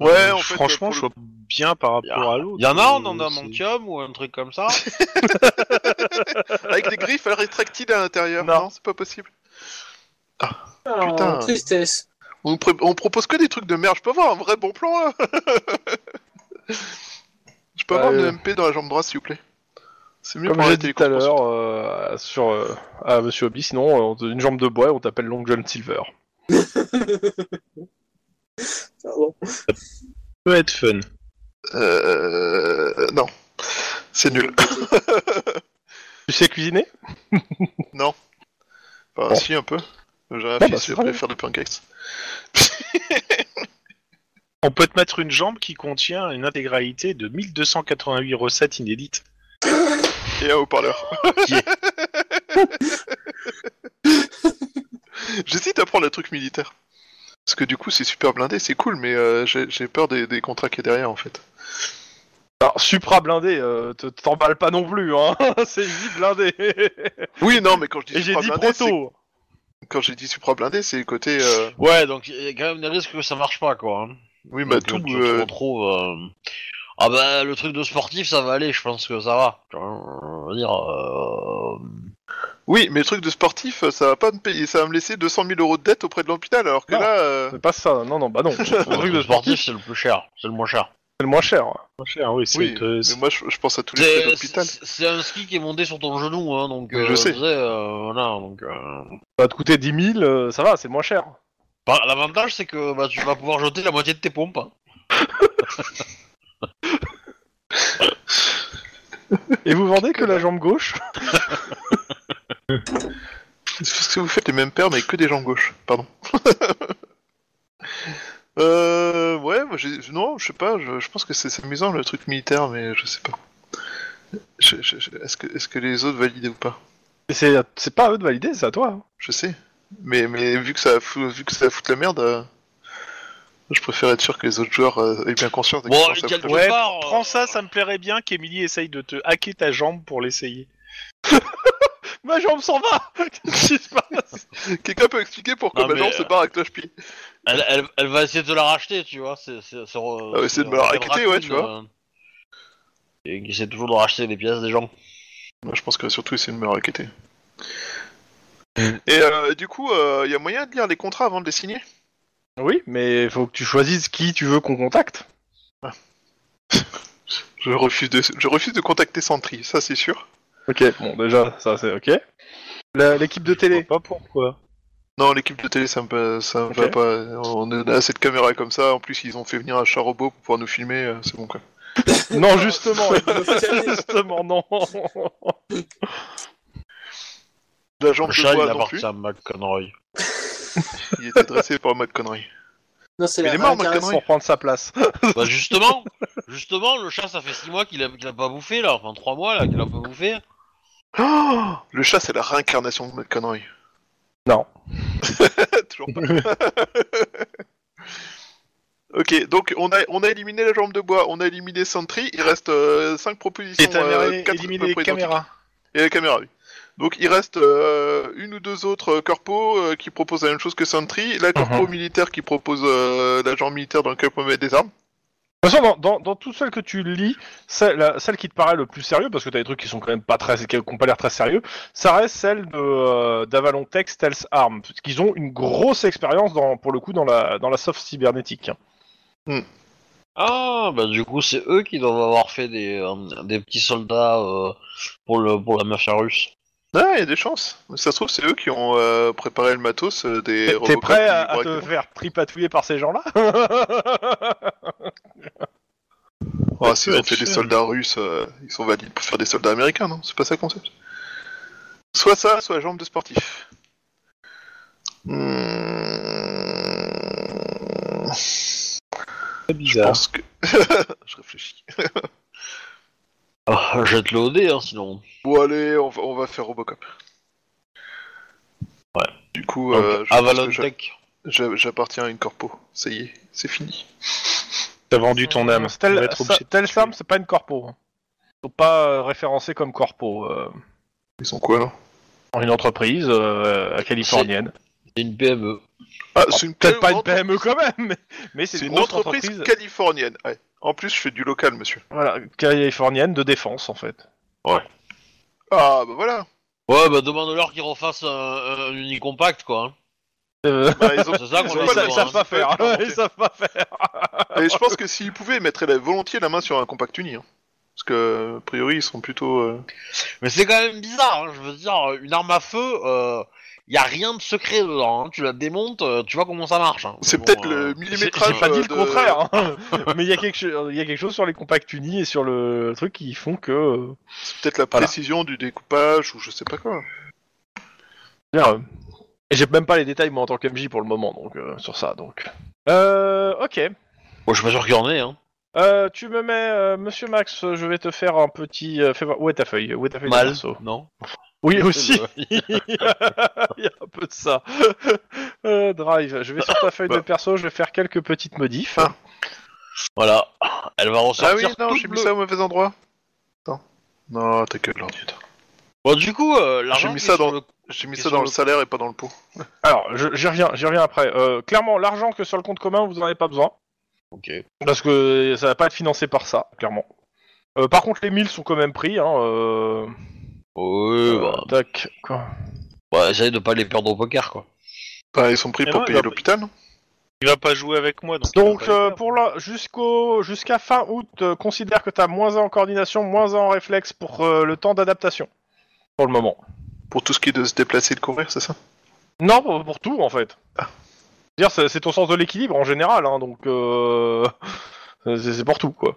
S5: Ouais, en fait,
S1: Franchement, je
S5: le-
S1: vois bien par rapport à l'autre.
S2: Il y en a en
S1: euh,
S2: adamantium ou un truc comme ça *laughs* *laughs*
S5: Avec des griffes rétractiles à l'intérieur.
S3: Non.
S5: Non, c'est pas possible.
S4: Oh,
S5: Putain.
S4: tristesse.
S5: On, propose que des trucs de merde. Je peux avoir un vrai bon plan là *laughs* Je peux avoir une MP dans la jambe droite, s'il vous plaît. C'est mieux
S3: Comme j'ai dit tout à l'heure euh, sur euh, à Monsieur Hobby, sinon euh, une jambe de bois, et on t'appelle Long John Silver. *laughs*
S4: Pardon.
S1: peut être fun.
S5: Euh... Non. C'est nul.
S3: Tu sais cuisiner? *laughs*
S5: Enfin,
S3: Bon.
S5: si, un peu. J'ai un
S3: bah,
S5: fils,
S3: c'est
S5: je vais
S3: bien.
S5: faire des pancakes. *laughs*
S1: On peut te mettre une jambe qui contient une intégralité de 1288 recettes inédites.
S5: Et un haut-parleur.
S1: Yeah. *laughs*
S5: J'hésite à prendre le truc militaire. Parce que du coup, c'est super blindé, c'est cool, mais euh, j'ai peur des, des contrats qu'il y a derrière en fait.
S3: Alors, supra blindé, euh, te- t'emballes pas non plus, hein *laughs* C'est vite blindé
S5: Oui, non, mais quand je dis
S3: Et j'ai
S5: supra
S3: dit
S5: blindé,
S3: proto
S5: quand j'ai dit supra blindé, c'est le côté. euh,
S2: Ouais, donc il y a quand même des risques que ça marche pas, quoi. hein.
S5: Oui, bah
S2: Donc,
S5: tout.
S2: tu
S5: euh,
S2: te retrouves. euh, Ah bah le truc de sportif, ça va aller. Je pense que ça va. Tu vois, On va dire. euh,
S5: Oui, mais le truc de sportif, ça va pas me payer, ça va me laisser 200 000 euros de dette auprès de l'hôpital, alors que
S3: Non.
S5: là. euh,
S3: C'est pas ça, non, non, bah non. *laughs* Le truc de *laughs* sportif,
S2: c'est le plus cher, c'est le moins cher.
S3: C'est le moins cher.
S1: Pas cher, oui, c'est
S5: Oui,
S1: euh,
S5: mais moi je, je pense à tous les frais
S2: C'est
S5: d'hôpital.
S2: c'est- c'est un ski qui est monté sur ton genou, hein, donc.
S5: Mais je
S2: euh,
S5: sais.
S2: euh, voilà, donc. euh,
S3: Ça va te coûter 10 000, euh, ça va, c'est moins cher.
S2: bah, L'avantage, c'est que bah, tu vas pouvoir jeter la moitié de tes pompes. hein. *laughs*
S3: Et vous vendez que la jambe gauche?
S5: Parce que vous faites les mêmes paires, mais que des jambes gauches. Pardon. *laughs* euh. Ouais, moi j'ai. Non, je sais pas, je, je pense que c'est c'est amusant le truc militaire, mais je sais pas. Je- je- je- Est-ce que, est que les autres validaient ou pas?
S3: Et C'est c'est pas à eux de valider, c'est à toi. hein.
S5: Je sais. Mais, mais vu que ça fout, vu que ça fout la merde, euh, je préfère être sûr que les autres joueurs euh, aient bien conscience de
S2: Bon,
S5: que ça fout la
S1: Ouais,
S2: part,
S1: prends ça, ça me plairait bien qu'Emilie essaye de te hacker ta jambe pour l'essayer. *laughs*
S3: Ma jambe s'en va *laughs* Qu'est-ce qui se passe
S5: merde. Quelqu'un peut expliquer pourquoi
S2: Non,
S5: ma
S2: mais,
S5: jambe se barre avec cloche-pied
S2: Elle, elle, elle va essayer de te la racheter, tu vois. C'est, c'est, c'est,
S5: Ah ouais, c'est de me la raqueter, ouais, tu vois.
S2: euh, Et qui essaie toujours de racheter les pièces des gens.
S5: Moi, je pense que surtout essayer de me raqueter. Et euh, du coup, il y a moyen de lire les contrats avant de les signer?
S3: Oui, mais faut que tu choisisses qui tu veux qu'on contacte. *laughs*
S5: Je refuse de, je refuse de contacter Sentry, ça c'est sûr.
S3: Ok, bon, déjà, ça c'est ok. La- L'équipe de
S1: Je
S3: télé
S1: pas pourquoi.
S5: Non, l'équipe de télé, ça me, va- ça me
S3: Ok.
S5: va pas. On a assez de caméras comme ça. En plus, ils ont fait venir un chat robot pour pouvoir nous filmer. euh, C'est bon quoi. *laughs*
S3: Non, justement, *laughs* justement, non.
S5: La jambe
S2: Le
S5: de
S2: chat,
S5: bois
S2: il
S5: non
S2: appartient
S5: plus.
S2: à McConroy.
S5: Il était dressé par Matt Connery.
S4: Non, c'est
S5: Mais
S4: la
S5: il est mort. McConaughey.
S3: Pour prendre sa place. *laughs*
S2: bah justement, justement, le chat, ça fait 6 mois qu'il a, qu'il a pas bouffé, là. Enfin, 3 mois, là, qu'il a pas bouffé.
S5: Oh le chat, c'est la réincarnation de Matt Connery.
S3: Non. *laughs*
S5: Toujours pas. *laughs* ok, donc on a, on a éliminé la jambe de bois, on a éliminé Sentry. Il reste 5 propositions.
S1: Et t'as
S5: euh, quatre
S1: éliminé les caméras.
S5: Et la caméra, oui. Donc il reste euh, une ou deux autres euh, corpos euh, qui proposent la même chose que Sentry, la corpo militaire qui propose euh, l'agent militaire dans lequel on peut mettre des armes.
S3: De toute façon, dans, dans, dans tout celle que tu lis, celle, la- celle qui te paraît le plus sérieux, parce que t'as des trucs qui sont quand même pas très, qui ont pas l'air très sérieux, ça reste celle de euh, d'Avalon Tech Stealth Arm, parce qu'ils ont une grosse expérience dans, pour le coup dans la dans la soft cybernétique.
S2: Ah, bah du coup, c'est eux qui doivent avoir fait des, euh, des petits soldats euh, pour, le, pour la mafia russe.
S5: Ah, il y a des chances. Ça se trouve, c'est eux qui ont euh, préparé le matos euh, des
S3: T'es- prêt à, te faire tripatouiller par ces gens-là? *laughs*
S5: Ah, s'ils
S1: peut
S5: ont
S1: être
S5: fait des soldats russes, euh, ils sont valides pour faire des soldats américains, non? C'est pas ça le concept? Soit ça, soit la jambe de sportif. Hmm,
S1: C'est
S5: Je
S1: bizarre.
S5: pense que... *laughs* je réfléchis. *laughs*
S2: Ah, jette le OD, hein, sinon.
S5: Bon, allez, on va, on va faire Robocop.
S2: Ouais.
S5: Du coup, euh,
S2: Avalon Tech.
S5: j'a- j'appartiens à une corpo. Ça y est, c'est fini.
S1: T'as vendu ton âme. Tu vas
S3: Tel,
S1: être obligé de
S3: tel
S1: tuer.
S3: Sam, c'est pas une corpo. hein. Faut pas euh, référencer comme corpo. euh,
S5: Ils sont quoi, là
S3: dans une entreprise euh, californienne.
S2: C'est une PME.
S5: Ah, c'est une
S3: Peut-être pas une PME quand même, mais, mais c'est
S5: C'est
S3: une,
S5: entreprise,
S3: entreprise,
S5: californienne. ouais. En plus, je fais du local, monsieur.
S3: voilà, californienne de défense en fait.
S5: Ah, bah voilà.
S2: Ouais, bah demande-leur qu'ils refassent un, un Unicompact, quoi.
S3: Euh,
S5: Bah, ils ont-
S2: C'est ça qu'on
S3: savent pas faire, *laughs*
S5: hein.
S3: ils savent pas faire. *laughs*
S5: Et je pense que s'ils pouvaient, ils mettraient la- volontiers la main sur un compact uni. hein. Parce que, a priori, ils sont plutôt. euh,
S2: Mais c'est quand même bizarre, hein, je veux dire, une arme à feu, il y a rien de secret dedans. hein. Tu la démontes, euh, tu vois comment ça marche. hein.
S5: C'est
S2: Bon,
S5: peut-être
S2: euh,
S5: le
S3: J'ai
S5: millimétrage.
S3: j'ai pas dit
S5: euh,
S3: le
S5: de-
S3: contraire, hein. *laughs* mais il y, a quelque cho- il y a quelque chose sur les compacts unis et sur le truc qui font que. euh,
S5: C'est peut-être la
S3: Voilà.
S5: précision du découpage ou je sais pas quoi.
S3: Bien, euh, et j'ai même pas les détails moi en tant qu'MJ pour le moment donc euh, sur ça donc. Euh, ok.
S2: Bon, je suis pas sûr qu'il y en ait. Hein.
S3: Euh, tu me mets, euh, Monsieur Max, je vais te faire un petit. euh, fais voir- Où est ta feuille Où est ta feuille de
S2: Mal,
S3: perso
S2: non
S3: Oui *laughs* aussi. *laughs* Il y a un peu de ça. *laughs* Euh, drive. Je vais sur ta feuille de
S5: Bah.
S3: perso, je vais faire quelques petites modifs.
S5: Ah.
S2: Voilà. Elle va
S5: Ah
S2: ressortir.
S5: oui, non,
S2: toute
S5: j'ai mis
S2: bleue.
S5: ça au mauvais endroit. Attends. Non, ta gueule, l'ordinateur.
S2: Bon, du coup, euh, l'argent.
S5: mis
S2: qui
S5: ça
S2: sur
S5: dans-
S2: le-
S5: J'ai mis ça dans le salaire et pas dans le pot. *laughs*
S3: Alors, je- j'y reviens, j'y reviens après. Euh, clairement, l'argent que sur le compte commun, vous en avez pas besoin.
S2: Ok.
S3: Parce que ça va pas être financé par ça, clairement. Euh, par contre, les 1000 sont quand même pris. Hein, euh...
S2: Ouais,
S3: euh,
S2: bah,
S3: tac, quoi.
S2: bah, essaye de pas les perdre au poker, quoi.
S5: Bah, ils sont pris pour
S1: non, il
S5: payer
S1: va-
S5: l'hôpital. non?
S1: Il va pas jouer avec moi, donc. il pas
S3: euh, pour la, jusqu'au, jusqu'à fin août, euh, considère que t'as moins 1 en coordination, moins 1 en réflexe pour euh, le temps d'adaptation. Pour le moment.
S5: Pour tout ce qui est de se déplacer et de courir, c'est ça?
S3: Non, pour, pour tout, en fait.
S5: Ah.
S3: Dire, c'est, c'est ton sens de l'équilibre en général, hein, donc euh, *laughs* c'est, c'est pour tout, quoi.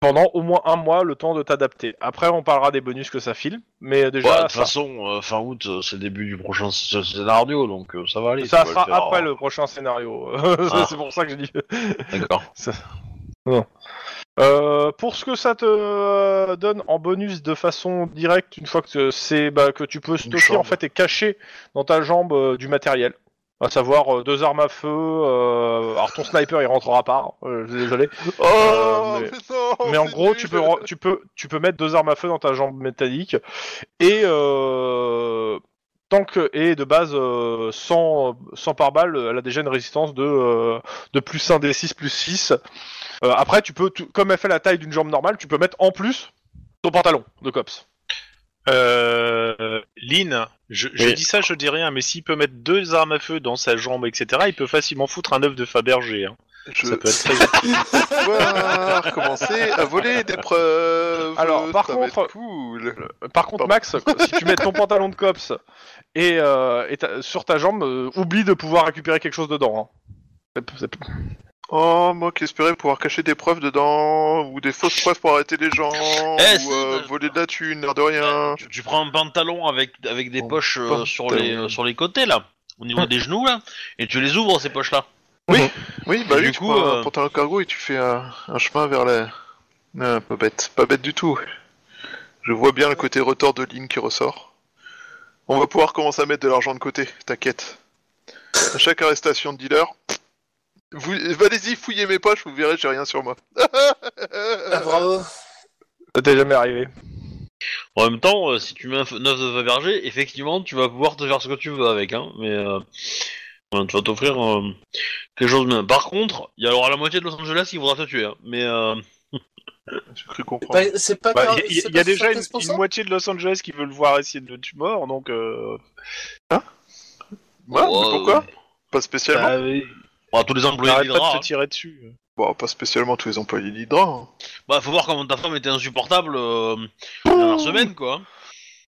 S3: Pendant au moins un mois, le temps de t'adapter. Après, on parlera des bonus que ça file, mais déjà,
S2: de toute
S3: ça,
S2: façon, euh, fin août, euh, c'est le début du prochain sc- scénario, donc euh, ça va aller.
S3: ça
S2: tu vas
S3: sera
S2: le faire,
S3: après le prochain scénario. *laughs*
S2: Ah.
S3: c'est pour ça que je dis.
S2: D'accord.
S3: Euh, pour ce que ça te euh, donne en bonus de façon directe, une fois que c'est bah, que tu peux stocker en fait et cacher dans ta jambe euh, du matériel, à savoir euh, deux armes à feu. euh, alors ton sniper il rentrera pas, hein, euh, je suis désolé.
S5: Oh,
S3: mais-
S5: mais,
S3: en gros, tu peux, tu peux, tu peux mettre deux armes à feu dans ta jambe métallique et euh, tant que et de base euh, 100, 100 par balle, elle a déjà une résistance de euh, de plus 1 des 6 plus 6. Euh, après, tu peux, comme elle fait la taille d'une jambe normale, tu peux mettre en plus ton pantalon de cops.
S1: Euh, Lynn, je, je
S2: Oui.
S1: dis ça, je dis rien, mais s'il peut mettre deux armes à feu dans sa jambe, etc., il peut facilement foutre un œuf de Fabergé. Hein.
S5: Je
S1: Ça peut être *laughs* très utile.
S5: pouvoir commencer à voler des preuves.
S3: Alors, par
S5: ça va
S3: contre-
S5: cool.
S3: Par contre,
S5: Pardon.
S3: Max, si tu mets ton pantalon de cops et, euh, et ta- sur ta jambe, euh, oublie de pouvoir récupérer quelque chose dedans. hein. C'est- c'est-
S5: Oh, moi qui espérais pouvoir cacher des preuves dedans, ou des fausses preuves pour arrêter les gens,
S2: Eh,
S5: ou euh, voler de la thune, l'air de rien.
S2: Tu, tu prends un pantalon avec, avec des poches euh,
S5: pantalon.
S2: sur, les, euh, sur les côtés, là, au niveau des genoux, là, et tu les ouvres, ces poches-là.
S5: Oui, bah
S2: Et
S5: oui,
S2: du
S5: tu
S2: coup,
S5: prends
S2: euh,
S5: un pantalon cargo et tu fais un, un chemin vers la... Ah, pas bête, pas bête du tout. Je vois bien le côté retort de ligne qui ressort. On va pouvoir commencer à mettre de l'argent de côté, t'inquiète. À chaque arrestation de dealer, vous, allez-y, fouillez mes poches, vous verrez, j'ai rien sur moi. *laughs*
S4: Ah, bravo.
S3: Ça t'est jamais arrivé.
S2: En même temps, euh, si tu mets un f- 9 de Fabergé, effectivement, tu vas pouvoir te faire ce que tu veux avec, hein, mais euh, tu vas t'offrir euh, quelque chose de bien. Par contre, il y aura la moitié de Los Angeles qui voudra te tuer, hein, mais euh, *laughs*
S5: J'ai cru comprendre.
S4: Bah, c'est pas
S1: Bah, Il y, a-
S4: c'est
S1: il y a déjà une,
S4: 75%?
S1: une moitié de Los Angeles qui veut le voir essayer de le tuer mort, donc. Euh...
S5: Ouais, mais
S2: euh,
S5: pourquoi? Pas spécialement.
S1: bah,
S2: bah, tous les employés
S1: arrête pas
S2: d'Hydra,
S1: de
S2: hein.
S1: se tirer dessus.
S5: Bon, pas spécialement tous les employés d'Hydra. hein.
S2: bah, faut voir comment ta femme était insupportable euh, la dernière semaine, quoi.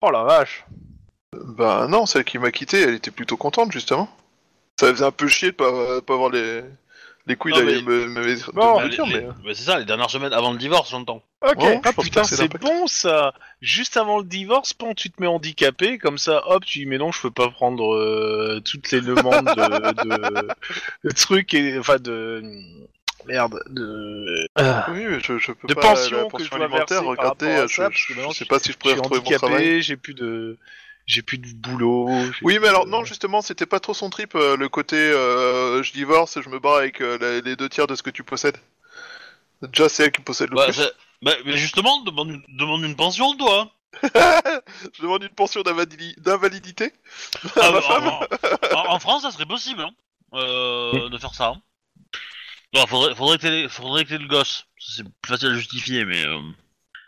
S3: Oh la vache.
S5: Bah non, celle qui m'a quitté, elle était plutôt contente justement. Ça faisait un peu chier de pas, pas avoir les, les couilles
S2: Non,
S5: d'aller
S2: mais-
S5: me,
S3: Bon,
S5: me le dire,
S2: les-
S5: mais...
S2: bah, c'est ça, les dernières semaines avant le divorce, j'entends.
S3: Ok.
S5: Oh,
S1: Ah
S5: pense
S1: putain,
S5: que c'est
S1: c'est
S5: l'impact.
S1: bon ça Juste avant le divorce, pan, tu te mets handicapé, comme ça, hop, tu dis mais non, je peux pas prendre euh, toutes les demandes de, de, de trucs et enfin de merde de,
S5: Oui, mais je, je peux
S1: de
S5: pas
S1: pension
S5: la
S1: que
S5: pension alimentaire,
S1: par
S5: regardez,
S1: rapport à
S5: je,
S1: ça, parce que
S5: je
S1: maintenant,
S5: sais pas si je
S1: je
S5: pourrais
S1: suis
S5: retrouver mon travail.
S1: handicapé, j'ai plus de j'ai plus de boulot.
S5: Oui, mais alors
S1: de-
S5: non, justement, c'était pas trop son trip, euh, le côté euh, je divorce et je me barre avec euh, la- les deux tiers de ce que tu possèdes. Déjà, c'est elle qui possède le
S2: Bah,
S5: plus.
S2: bah, mais justement, demande une, demande une pension, toi. *laughs*
S5: je demande une pension d'invalidi- d'invalidité à
S2: Ah, *laughs*
S5: ma
S2: bah,
S5: femme.
S2: en, en- en France, ça serait possible. Hein. euh, de faire ça. Non, faudrait, faudrait, que t'aies- faudrait que t'aies le gosse. C'est plus facile à justifier, mais. Euh,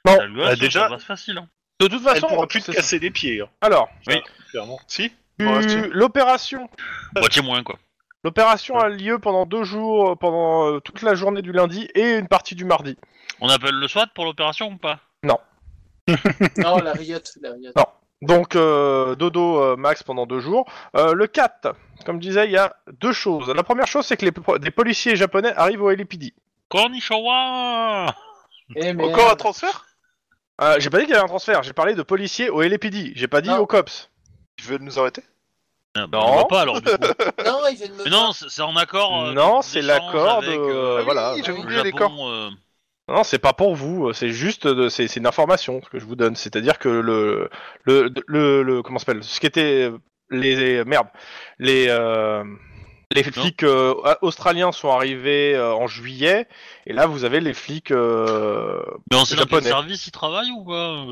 S3: Non,
S2: t'as le gosse,
S1: bah, déjà-
S2: ça facile. Hein.
S3: De toute façon,
S1: pourra plus te
S3: c'est
S1: casser les pieds, hein,
S3: Alors,
S2: Oui.
S1: clairement.
S5: Si
S3: tu- l'opération,
S2: Moitié moins, quoi.
S3: l'opération a lieu pendant deux jours, euh, pendant euh, toute la journée du lundi et une partie du mardi.
S2: On appelle le SWAT pour l'opération ou pas? *laughs*
S4: Non, la Riot. La Riot.
S3: Non. Donc, euh, dodo euh, max pendant deux jours. Euh, le 4, comme je disais, il y a deux choses. La première chose, c'est que les, po- des policiers japonais arrivent au LAPD.
S2: Konnichiwa
S4: Eh, merde.
S5: Encore un transfert?
S3: Euh, j'ai pas dit qu'il y avait un transfert, j'ai parlé de policiers au LAPD, j'ai pas dit
S4: Non.
S3: au COPS.
S5: Ils veulent nous arrêter?
S2: Ah, bah,
S3: Non.
S2: On va pas alors, du coup. *laughs*
S4: Non, me
S2: Mais non, c'est c'est en accord. euh,
S3: Non,
S2: d'échange
S3: c'est l'accord de-
S2: avec,
S3: euh,
S5: Ah oui,
S3: voilà.
S5: j'avais
S2: le
S5: oublié les
S2: Japon,
S5: corps.
S2: euh,
S3: Non, c'est pas pour vous, c'est juste, de- c'est c'est une information que je vous donne. C'est-à-dire que le, le, le, le- comment ça s'appelle, ce qui était les merde, les euh, les flics euh, australiens sont arrivés euh, en juillet, et là vous avez les flics. Euh,
S2: Mais on sait dans quel
S3: Japonais.
S2: service ils travaillent ou quoi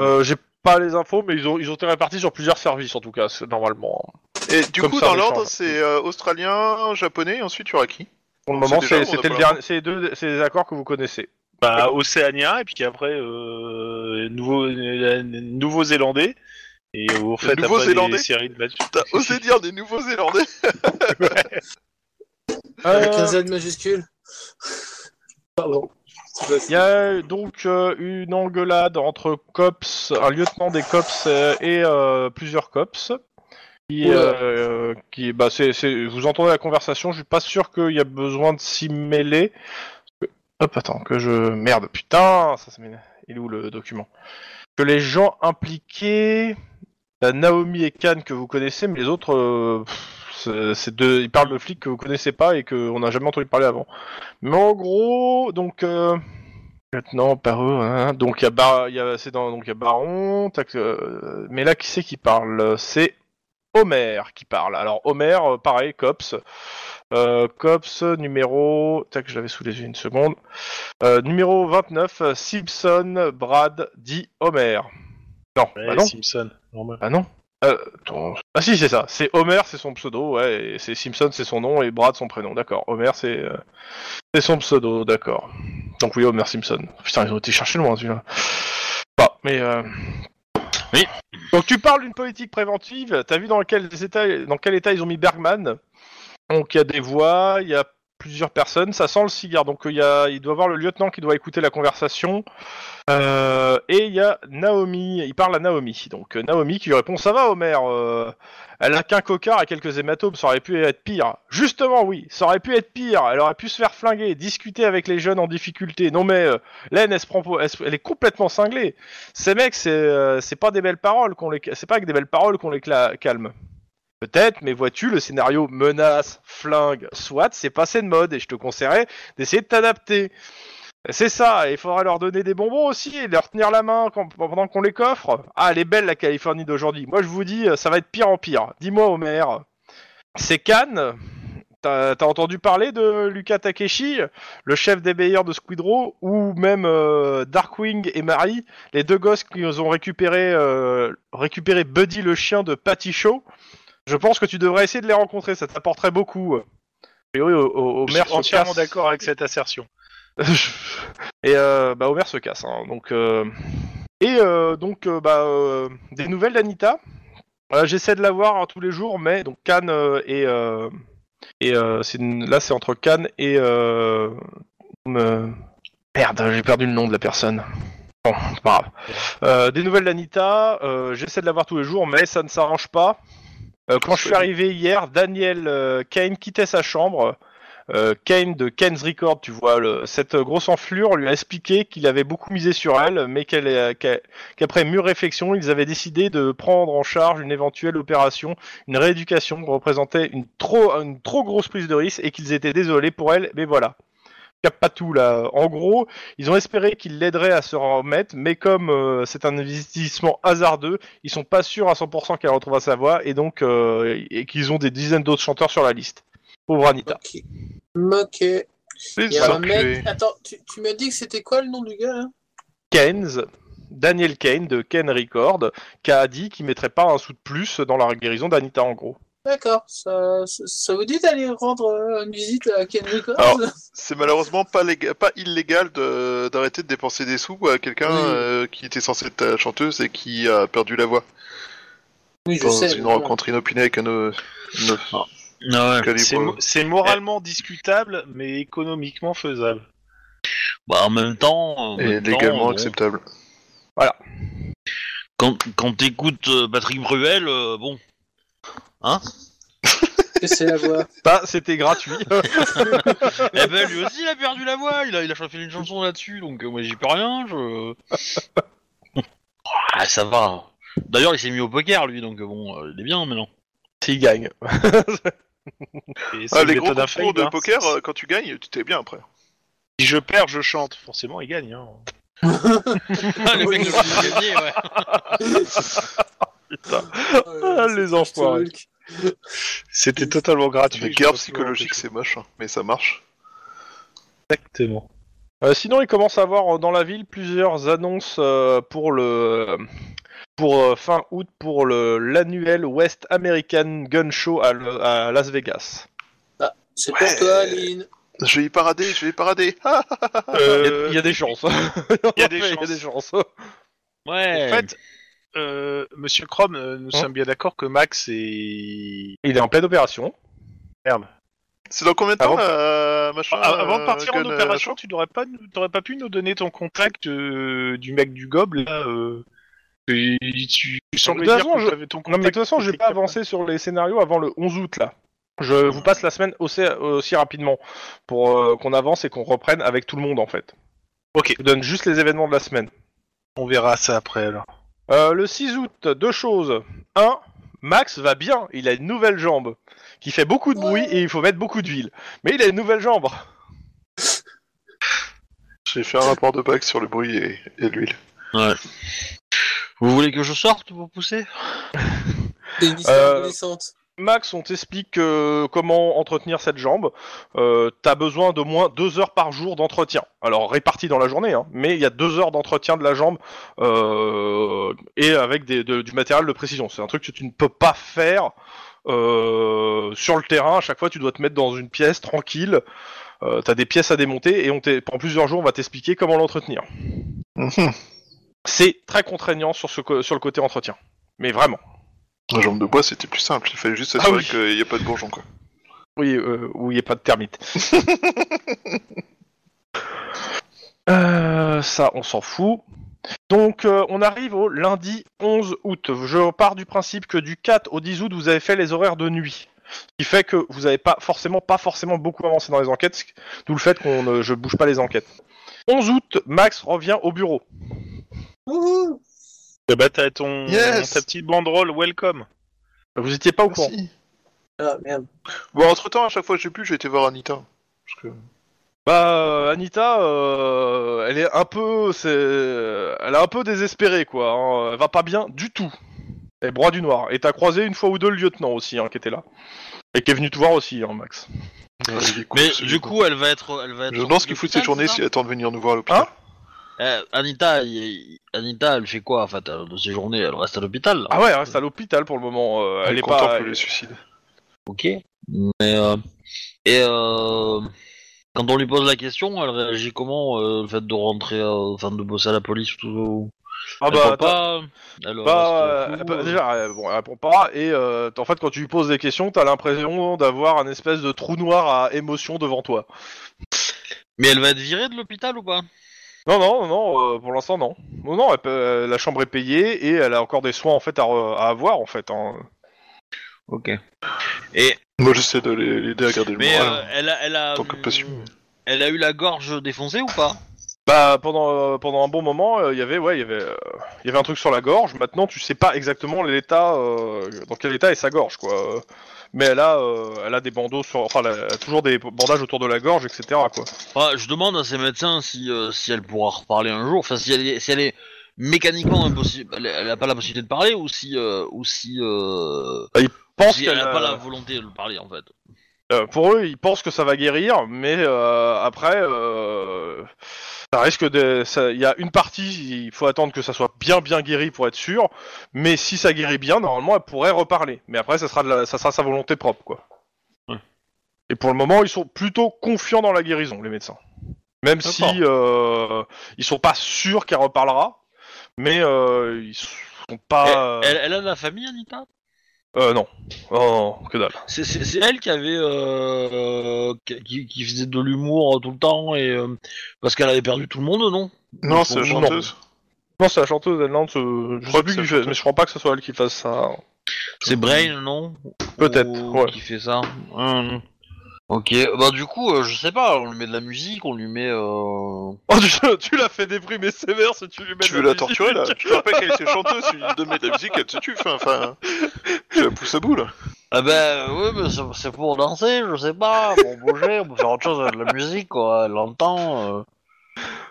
S2: Euh,
S3: J'ai pas les infos, mais ils ont ils ont été répartis sur plusieurs services en tout cas, c'est- normalement.
S5: Et du
S3: Comme
S5: coup,
S3: ça,
S5: dans
S3: on
S5: l'ordre,
S3: échange.
S5: c'est euh, australien, japonais, et ensuite il y aura qui
S3: Pour le moment,
S5: déjà,
S3: c'est-
S5: on a
S3: c'était
S5: pas
S3: le dernier, c'est deux, c'est des accords que vous connaissez.
S1: Bah, Océania, et puis après, euh, nouveau, euh, Nouveau-Zélandais. Et au fait, après
S5: Nouveau-Zélandais
S1: des séries de matchs.
S5: T'as osé dire des Nouveaux-Zélandais *laughs*
S4: Avec un
S3: Euh,
S4: Z majuscule. Pardon.
S3: Il y a donc euh, une engueulade entre cops, un lieutenant des cops euh, et euh, plusieurs cops. Qui,
S4: Oula.
S3: euh, qui, bah, c'est, c'est- vous entendez la conversation. Je suis pas sûr qu'il y a besoin de s'y mêler. Hop, attends, que je merde, putain, ça, ça m'énerve. Il est où le document? Que les gens impliqués, la Naomi et Khan que vous connaissez, mais les autres, euh, ils parlent de flics que vous connaissez pas et qu'on n'a jamais entendu parler avant. Mais en gros, donc euh, lieutenant par eux, hein, donc il y a Bar- y y Baron, euh, mais là qui c'est qui parle? C'est Homer qui parle. Alors Homer, euh, pareil, cops, euh, cops numéro, tac, je l'avais sous les yeux une seconde, Euh, numéro 29, euh, Simpson, Brad, dit Homer. Non,
S1: Ouais,
S3: bah non,
S1: Simpson, normal.
S3: ah non. Euh. Ah si c'est ça, c'est Homer c'est son pseudo, ouais, et c'est Simpson c'est son nom et Brad son prénom, d'accord. Homer c'est euh, c'est son pseudo, d'accord. Donc oui Homer Simpson. Putain ils ont été chercher loin celui-là. Bah mais euh...
S2: Oui.
S3: Donc tu parles d'une politique préventive, t'as vu dans quel état dans quel état ils ont mis Bergman? Donc il y a des voix, il y a plusieurs personnes, ça sent le cigare. Donc il y a il doit avoir le lieutenant qui doit écouter la conversation. Euh, et il y a Naomi, il parle à Naomi. Donc euh, Naomi qui lui répond Ça va, Homer euh, Elle a qu'un cocard et quelques hématomes, ça aurait pu être pire. Justement, oui, ça aurait pu être pire. Elle aurait pu se faire flinguer, discuter avec les jeunes en difficulté. Non, mais euh, elle, prend elle, est complètement cinglée. Ces mecs, c'est euh, pas des belles paroles qu'on les, c'est pas avec des belles paroles qu'on les calme. Peut-être, mais vois-tu, le scénario menace, flingue, soit, c'est passé de mode et je te conseillerais d'essayer de t'adapter. C'est ça, il faudra leur donner des bonbons aussi et leur tenir la main pendant qu'on les coffre. Ah, elle est belle la Californie d'aujourd'hui. Moi je vous dis, ça va être pire en pire. Dis-moi Homer, c'est Cannes T'as entendu parler de Luca Takeshi, le chef des meilleurs de Squidrow, ou même euh, Darkwing et Marie, les deux gosses qui ont récupéré, euh, Buddy le chien de Patty Shaw? Je pense que tu devrais essayer de les rencontrer, ça t'apporterait beaucoup. Homer
S1: Je suis
S3: se
S1: entièrement d'accord avec cette assertion. *laughs*
S3: et euh, bah Homer se casse. hein, donc euh, et euh, donc euh, bah euh, des nouvelles d'Anita. Euh, J'essaie de la voir hein, tous les jours, mais donc Cannes euh, et euh, et euh, une- là c'est entre Cannes et euh, me- merde j'ai perdu le nom de la personne. Bon, c'est pas grave. Euh, des nouvelles d'Anita. euh, J'essaie de la voir tous les jours, mais ça ne s'arrange pas. Euh, quand je suis arrivé hier, Daniel euh, Kane quittait sa chambre. Euh, Kane de Kane's Record, tu vois, le- cette grosse enflure lui a expliqué qu'il avait beaucoup misé sur elle, mais qu'elle qu'après mûre réflexion, ils avaient décidé de prendre en charge une éventuelle opération, une rééducation qui représentait une trop, une trop grosse prise de risque et qu'ils étaient désolés pour elle, mais voilà. Cap pas tout là. En gros, ils ont espéré qu'il l'aiderait à se remettre, mais comme euh, c'est un investissement hasardeux, ils sont pas sûrs à 100% qu'elle retrouvera sa voix et donc euh, et qu'ils ont des dizaines d'autres chanteurs sur la liste. Pauvre Anita.
S4: Ok. Ok. Il
S5: Les
S4: y a un
S5: enculés.
S4: mec. Attends, tu, tu m'as dit que c'était quoi le nom du gars là
S3: Keynes, Daniel Kane de Ken Record, qui a dit qu'il mettrait pas un sou de plus dans la guérison d'Anita en gros.
S4: D'accord. Ça, ça, ça vous dit d'aller rendre euh, une visite à Ken Records
S5: Alors, *laughs* C'est malheureusement pas, léga- pas illégal de- d'arrêter de dépenser des sous à quelqu'un
S4: Oui.
S5: euh, qui était censé être ta chanteuse et qui a perdu la voix
S4: Oui, je
S5: dans
S4: sais.
S5: une
S4: voilà.
S5: rencontre inopinée avec un euh, un-
S2: Ah ouais.
S1: C'est mo- C'est moralement discutable, mais économiquement faisable.
S2: Bah en même temps. en
S5: et
S2: même temps,
S5: légalement
S2: bon,
S5: acceptable.
S2: Quand, quand t'écoutes euh, Patrick Bruel, euh, bon. Hein
S4: C'est la voix. *laughs*
S3: Bah, c'était gratuit. *laughs*
S2: Eh ben lui aussi il a perdu la voix, il a, il a fait une chanson là-dessus, donc euh, moi j'y peux rien, je. ah ça va. D'ailleurs il s'est mis au poker lui, donc euh, bon, euh, il est bien maintenant.
S3: S'il gagne. *laughs*
S1: Et c'est
S5: Ah, les gros concours de
S1: hein.
S5: poker, euh, quand tu gagnes, tu t'es bien après.
S1: Si je perds, je chante. Forcément, il gagne. Hein.
S2: Ah, le mec le plus gagné, ouais.
S3: Ah, les enfoirés.
S1: C'était totalement gratuit.
S5: Les guerres psychologiques, c'est moche, hein, mais ça marche.
S1: Exactement.
S3: Euh, sinon, il commence à avoir euh, dans la ville plusieurs annonces euh, pour le pour euh, fin août pour le l'annuel West American Gun Show à, le- à Las Vegas.
S4: C'est
S5: Ouais.
S4: pour toi, Aline.
S5: Je vais y parader, je vais y parader. Ah *laughs*
S3: Il y, a- il y a des chances.
S1: il y a des *laughs*
S3: Il y a
S1: chances.
S3: des chances.
S2: Ouais.
S1: En fait, euh, Monsieur Chrome, euh, nous
S3: Hein
S1: sommes bien d'accord que Max est
S3: Il est en pleine opération.
S1: merde.
S5: C'est dans combien de temps
S3: Avant-
S5: la machin
S1: Ah, Avant de
S5: euh,
S1: partir en
S5: gun, euh,
S1: opération, tu n'aurais pas, t'aurais pas pu nous donner ton contact euh, du mec du gob là. Euh, et tu, tu semblais
S3: De toute
S1: dire
S3: façon,
S1: que
S3: je-
S1: t'avais ton
S3: Non mais de
S1: contact.
S3: toute façon, j'ai pas avancé sur les scénarios avant le 11 août là. Je vous passe la semaine aussi, aussi rapidement pour euh, qu'on avance et qu'on reprenne avec tout le monde en fait.
S1: Ok,
S3: Je vous donne juste les événements de la semaine.
S1: on verra ça après alors.
S3: Euh, le 6 août, deux choses. Un, Max va bien, il a une nouvelle jambe qui fait beaucoup de bruit et il faut mettre beaucoup d'huile. Mais il a une nouvelle jambe.
S5: J'ai fait un rapport de bac sur le bruit et, et l'huile.
S2: Vous voulez que je sorte pour pousser?
S3: Euh,
S4: adolescente.
S3: Max, on t'explique euh, comment entretenir cette jambe. Euh, T'as besoin d'au moins deux heures par jour d'entretien. Alors réparti dans la journée, hein, mais il y a deux heures d'entretien de la jambe euh, et avec des, de- du matériel de précision. C'est un truc que tu ne peux pas faire euh, sur le terrain. À chaque fois, tu dois te mettre dans une pièce tranquille. Euh, T'as des pièces à démonter et on pendant plusieurs jours, on va t'expliquer comment l'entretenir.
S5: Mhm.
S3: C'est très contraignant sur, ce, sur le côté entretien. Mais vraiment.
S5: La jambe de bois, c'était plus simple. Il fallait juste
S3: Ah
S5: s'assurer
S3: oui.
S5: qu'il n'y a pas de bourgeons, quoi.
S3: Oui, euh, où il n'y a pas de termites. *laughs* Euh, ça, on s'en fout. Donc, euh, on arrive au lundi 11 août. Je pars du principe que du 4 au 10 août, vous avez fait les horaires de nuit. Ce qui fait que vous n'avez pas forcément, pas forcément beaucoup avancé dans les enquêtes, d'où le fait qu'on ne je bouge pas les enquêtes. 11 août, Max revient au bureau.
S4: Wouhou
S1: Eh bah t'as ton
S5: Yes
S1: ta petite banderole welcome.
S3: Vous étiez pas au courant.
S5: Merci.
S4: Ah, merde.
S5: Bon, entre temps, à chaque fois que j'ai pu, j'ai été voir Anita. Parce que...
S3: Bah, euh, Anita, euh, elle est un peu, c'est, elle est un peu désespérée, quoi. hein. Elle va pas bien du tout. Elle est broie du noir. Et t'as croisé une fois ou deux le lieutenant aussi, hein, qui était là. Et qui est venu te voir aussi, hein, Max.
S5: Ouais, il est cool,
S2: Mais du coup elle va être, elle va être.
S5: Je ce qu'il fout de journées
S2: c'est
S5: s'il
S2: ça
S5: attend de venir nous voir à l'hôpital.
S3: Hein?
S2: Eh, Anita, il- Anita, elle fait quoi en fait euh, de ses journées? Elle reste à l'hôpital. là?
S3: Ah ouais, elle reste à l'hôpital pour le moment. euh, elle est pas.
S5: contemple le suicide.
S2: Ok. Mais euh, et euh, quand on lui pose la question, elle réagit comment euh, le fait de rentrer, euh, enfin de bosser à la police tout.
S3: Ah
S2: elle
S3: bah,
S2: répond pas. Elle
S3: Bah,
S2: reste
S3: euh,
S2: floue,
S3: bah,
S2: euh.
S3: déjà, euh, bon, elle répond pas. Et euh, en fait, quand tu lui poses des questions, t'as l'impression d'avoir un espèce de trou noir à émotion devant toi.
S2: Mais elle va être virée de l'hôpital ou pas?
S3: Non, non, non, euh, pour l'instant, non. Non, non, elle peut- euh, la chambre est payée et elle a encore des soins en fait à, re- à avoir en fait. hein.
S2: Ok. Et
S5: Moi, j'essaie de les- l'aider à garder le
S2: mais
S5: moral.
S2: euh, elle a, elle a,
S5: tant que passion.
S2: elle a eu la gorge défoncée ou pas?
S3: Bah pendant euh, pendant un bon moment, euh, il y avait ouais, il y avait euh, il y avait un truc sur la gorge. Maintenant, tu sais pas exactement l'état euh, dans quel état est sa gorge quoi. Mais elle a euh, elle a des bandeaux sur enfin elle a toujours des bandages autour de la gorge etc quoi.
S2: Ouais, Je demande à ses médecins si si elle pourra reparler un jour. Enfin si elle est, si elle est mécaniquement impossible, elle, elle a pas la possibilité de parler ou si euh, ou si euh,
S3: pense
S2: si
S3: qu'elle
S2: elle a
S3: a-
S2: pas la volonté de le parler en fait.
S3: Euh, pour eux, ils pensent que ça va guérir, mais euh, après, euh, ça risque de. Il y a une partie, il faut attendre que ça soit bien bien guéri pour être sûr. Mais si ça guérit bien, normalement, elle pourrait reparler. Mais après, ça sera, de la- ça sera sa volonté propre, quoi.
S2: Ouais.
S3: Et pour le moment, ils sont plutôt confiants dans la guérison, les médecins. Même si euh, ils sont pas sûrs qu'elle reparlera, mais euh, ils sont pas.
S2: Elle, elle a de la famille, Anita?
S3: Euh, non. Oh, non, que dalle.
S2: C'est- C'est c'est elle qui avait euh, qui, qui faisait de l'humour tout le temps et euh, parce qu'elle avait perdu tout le monde, non?
S5: Non, c'est la
S3: non.
S5: chanteuse.
S3: Non, c'est la chanteuse, elle lance. euh, je
S5: crois que
S3: plus
S5: c'est
S3: qui
S5: la
S3: fait, mais je crois pas que ce soit elle qui fasse ça.
S2: C'est Brain, non?
S3: Peut-être,
S2: Ou
S3: ouais.
S2: Qui fait ça? Hum. Ok, bah du coup, euh, je sais pas, on lui met de la musique, on lui met... Euh...
S3: Oh, tu, *laughs* tu l'as fait déprimer sévère si tu lui mets
S5: Tu
S3: de
S5: veux
S3: la
S5: la torturer là. Tu te rappelles qu'elle était chanteuse, tu lui donnes de la musique, elle te tue. Enfin, enfin tu la pousses à bout là.
S2: Ah bah oui, mais c'est- c'est pour danser, je sais pas, pour bouger, on peut faire autre chose avec la musique, quoi, elle l'entend... euh.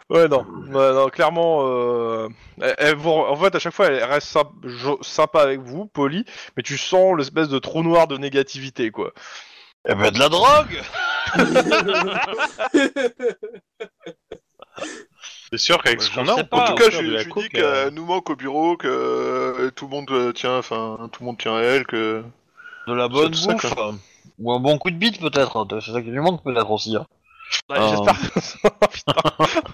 S3: Ouais, non. Ouais, non, clairement, euh, elle, elle vous- en fait, à chaque fois, elle reste jo- sympa avec vous, polie, mais tu sens l'espèce de trou noir de négativité, quoi.
S2: Eh ben de la drogue *laughs*
S1: C'est sûr qu'avec
S2: Ouais,
S1: ce qu'on a, on
S5: En tout cas,
S1: faire
S5: je, je dis
S1: euh,
S5: qu'elle nous manque au bureau, que euh, tout le monde euh, tient, enfin, tout le monde tient à elle, que.
S2: De la bonne
S5: C'est tout
S2: bouffe
S5: ça,
S2: Ou un bon coup de bite peut-être, c'est ça qui lui manque peut-être aussi. Hein.
S3: Ouais,
S2: Ah.
S3: J'espère que Oh, putain.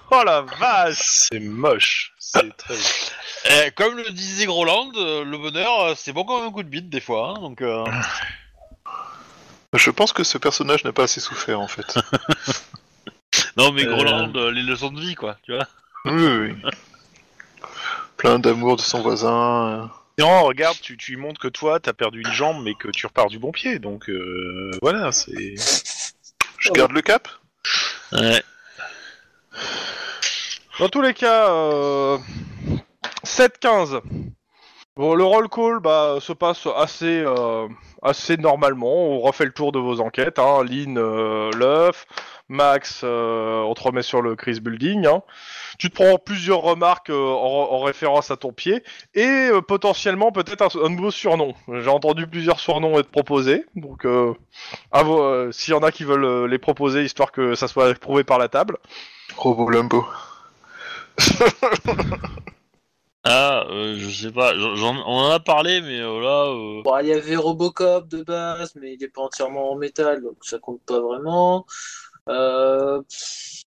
S3: *laughs* Oh la vache
S1: C'est moche. C'est très.
S2: Eh, comme le disait Groland, euh, le bonheur euh, c'est bon comme un coup de bite des fois, hein, donc... euh, *laughs*
S5: Je pense que ce personnage n'a pas assez souffert en fait. *laughs*
S2: Non mais
S1: Euh.
S2: Groland, euh, les leçons de vie quoi, tu vois.
S5: oui, oui, oui. *laughs* Plein d'amour de son voisin. euh.
S1: Non, regarde, tu, tu lui montres que toi, t'as perdu une jambe, mais que tu repars du bon pied. Donc euh, voilà, c'est.
S5: Je garde le cap?
S2: Ouais.
S3: Dans tous les cas, euh, 7-15. Bon, le roll call bah, se passe assez, euh, assez normalement. On refait le tour de vos enquêtes. Hein. Lynn, euh, l'œuf. Max, euh, on te remet sur le Chris Building. Hein. Tu te prends plusieurs remarques euh, en, en référence à ton pied. Et euh, potentiellement peut-être un, un nouveau surnom. J'ai entendu plusieurs surnoms être proposés. Donc, s'il y en a qui veulent les proposer, histoire que ça soit prouvé par la table.
S5: Robo Lumbo. *laughs*
S2: Ah, euh, je sais pas, j'en- on en a parlé mais euh, là... euh,
S4: Bon, il y avait Robocop de base, mais il est pas entièrement en métal, donc ça compte pas vraiment. Euh,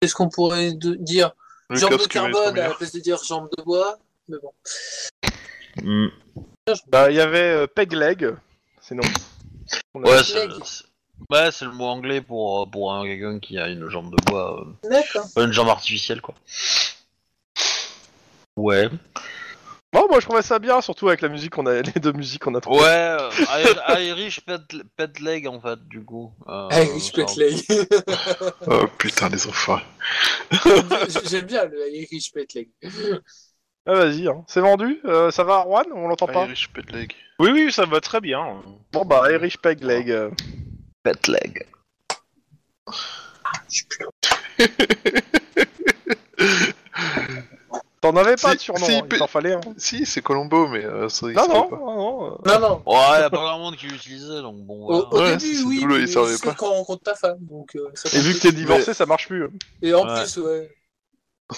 S4: Qu'est-ce qu'on pourrait de- dire?
S5: Le
S4: Jambe de carbone à la place de dire jambe de bois. Mais bon.
S2: hmm.
S3: Bah, il y avait euh, Peg Leg. A-
S2: Ouais,
S4: Leg.
S2: c'est c'est- ouais, c'est le mot anglais pour, pour un quelqu'un qui a une jambe de bois, euh,
S4: D'accord.
S2: une jambe artificielle quoi. Ouais.
S3: Bon, moi je trouvais ça bien, surtout avec la musique qu'on a, *laughs* les deux musiques qu'on a trouvées.
S2: Ouais, euh, *laughs* Irish pet, pet leg en fait, du coup. Euh,
S4: Irish Pet Leg. *laughs*
S5: Oh putain, les enfants.
S4: J'aime bien le Irish Pet Leg.
S3: Ah, vas-y, hein. c'est vendu. Euh, ça va, Arwan On l'entend pas
S5: Irish Pet Leg.
S1: Oui, oui, ça va très bien.
S3: Bon, bah, Irish Peg Leg.
S2: Pet leg.
S3: T'en avais pas de surnom,
S5: si,
S3: hein, il t'en fallait un.
S5: Si, c'est Colombo, mais euh, ça, il
S3: Non, non,
S5: pas.
S3: non, non, euh.
S4: Non, non.
S2: Ouais, y a pas grand monde qui l'utilisait donc bon.
S4: Au,
S2: Voilà.
S4: au
S5: Ouais,
S4: début,
S5: c'est-
S4: oui,
S5: Doulou, il
S4: mais
S5: savait
S4: c'est
S5: pas.
S4: quand on rencontre ta femme. Donc, euh, ça
S3: Et vu que t'es divorcé, ça marche plus. hein.
S4: Et en
S2: Ouais.
S4: plus, ouais.
S5: Non,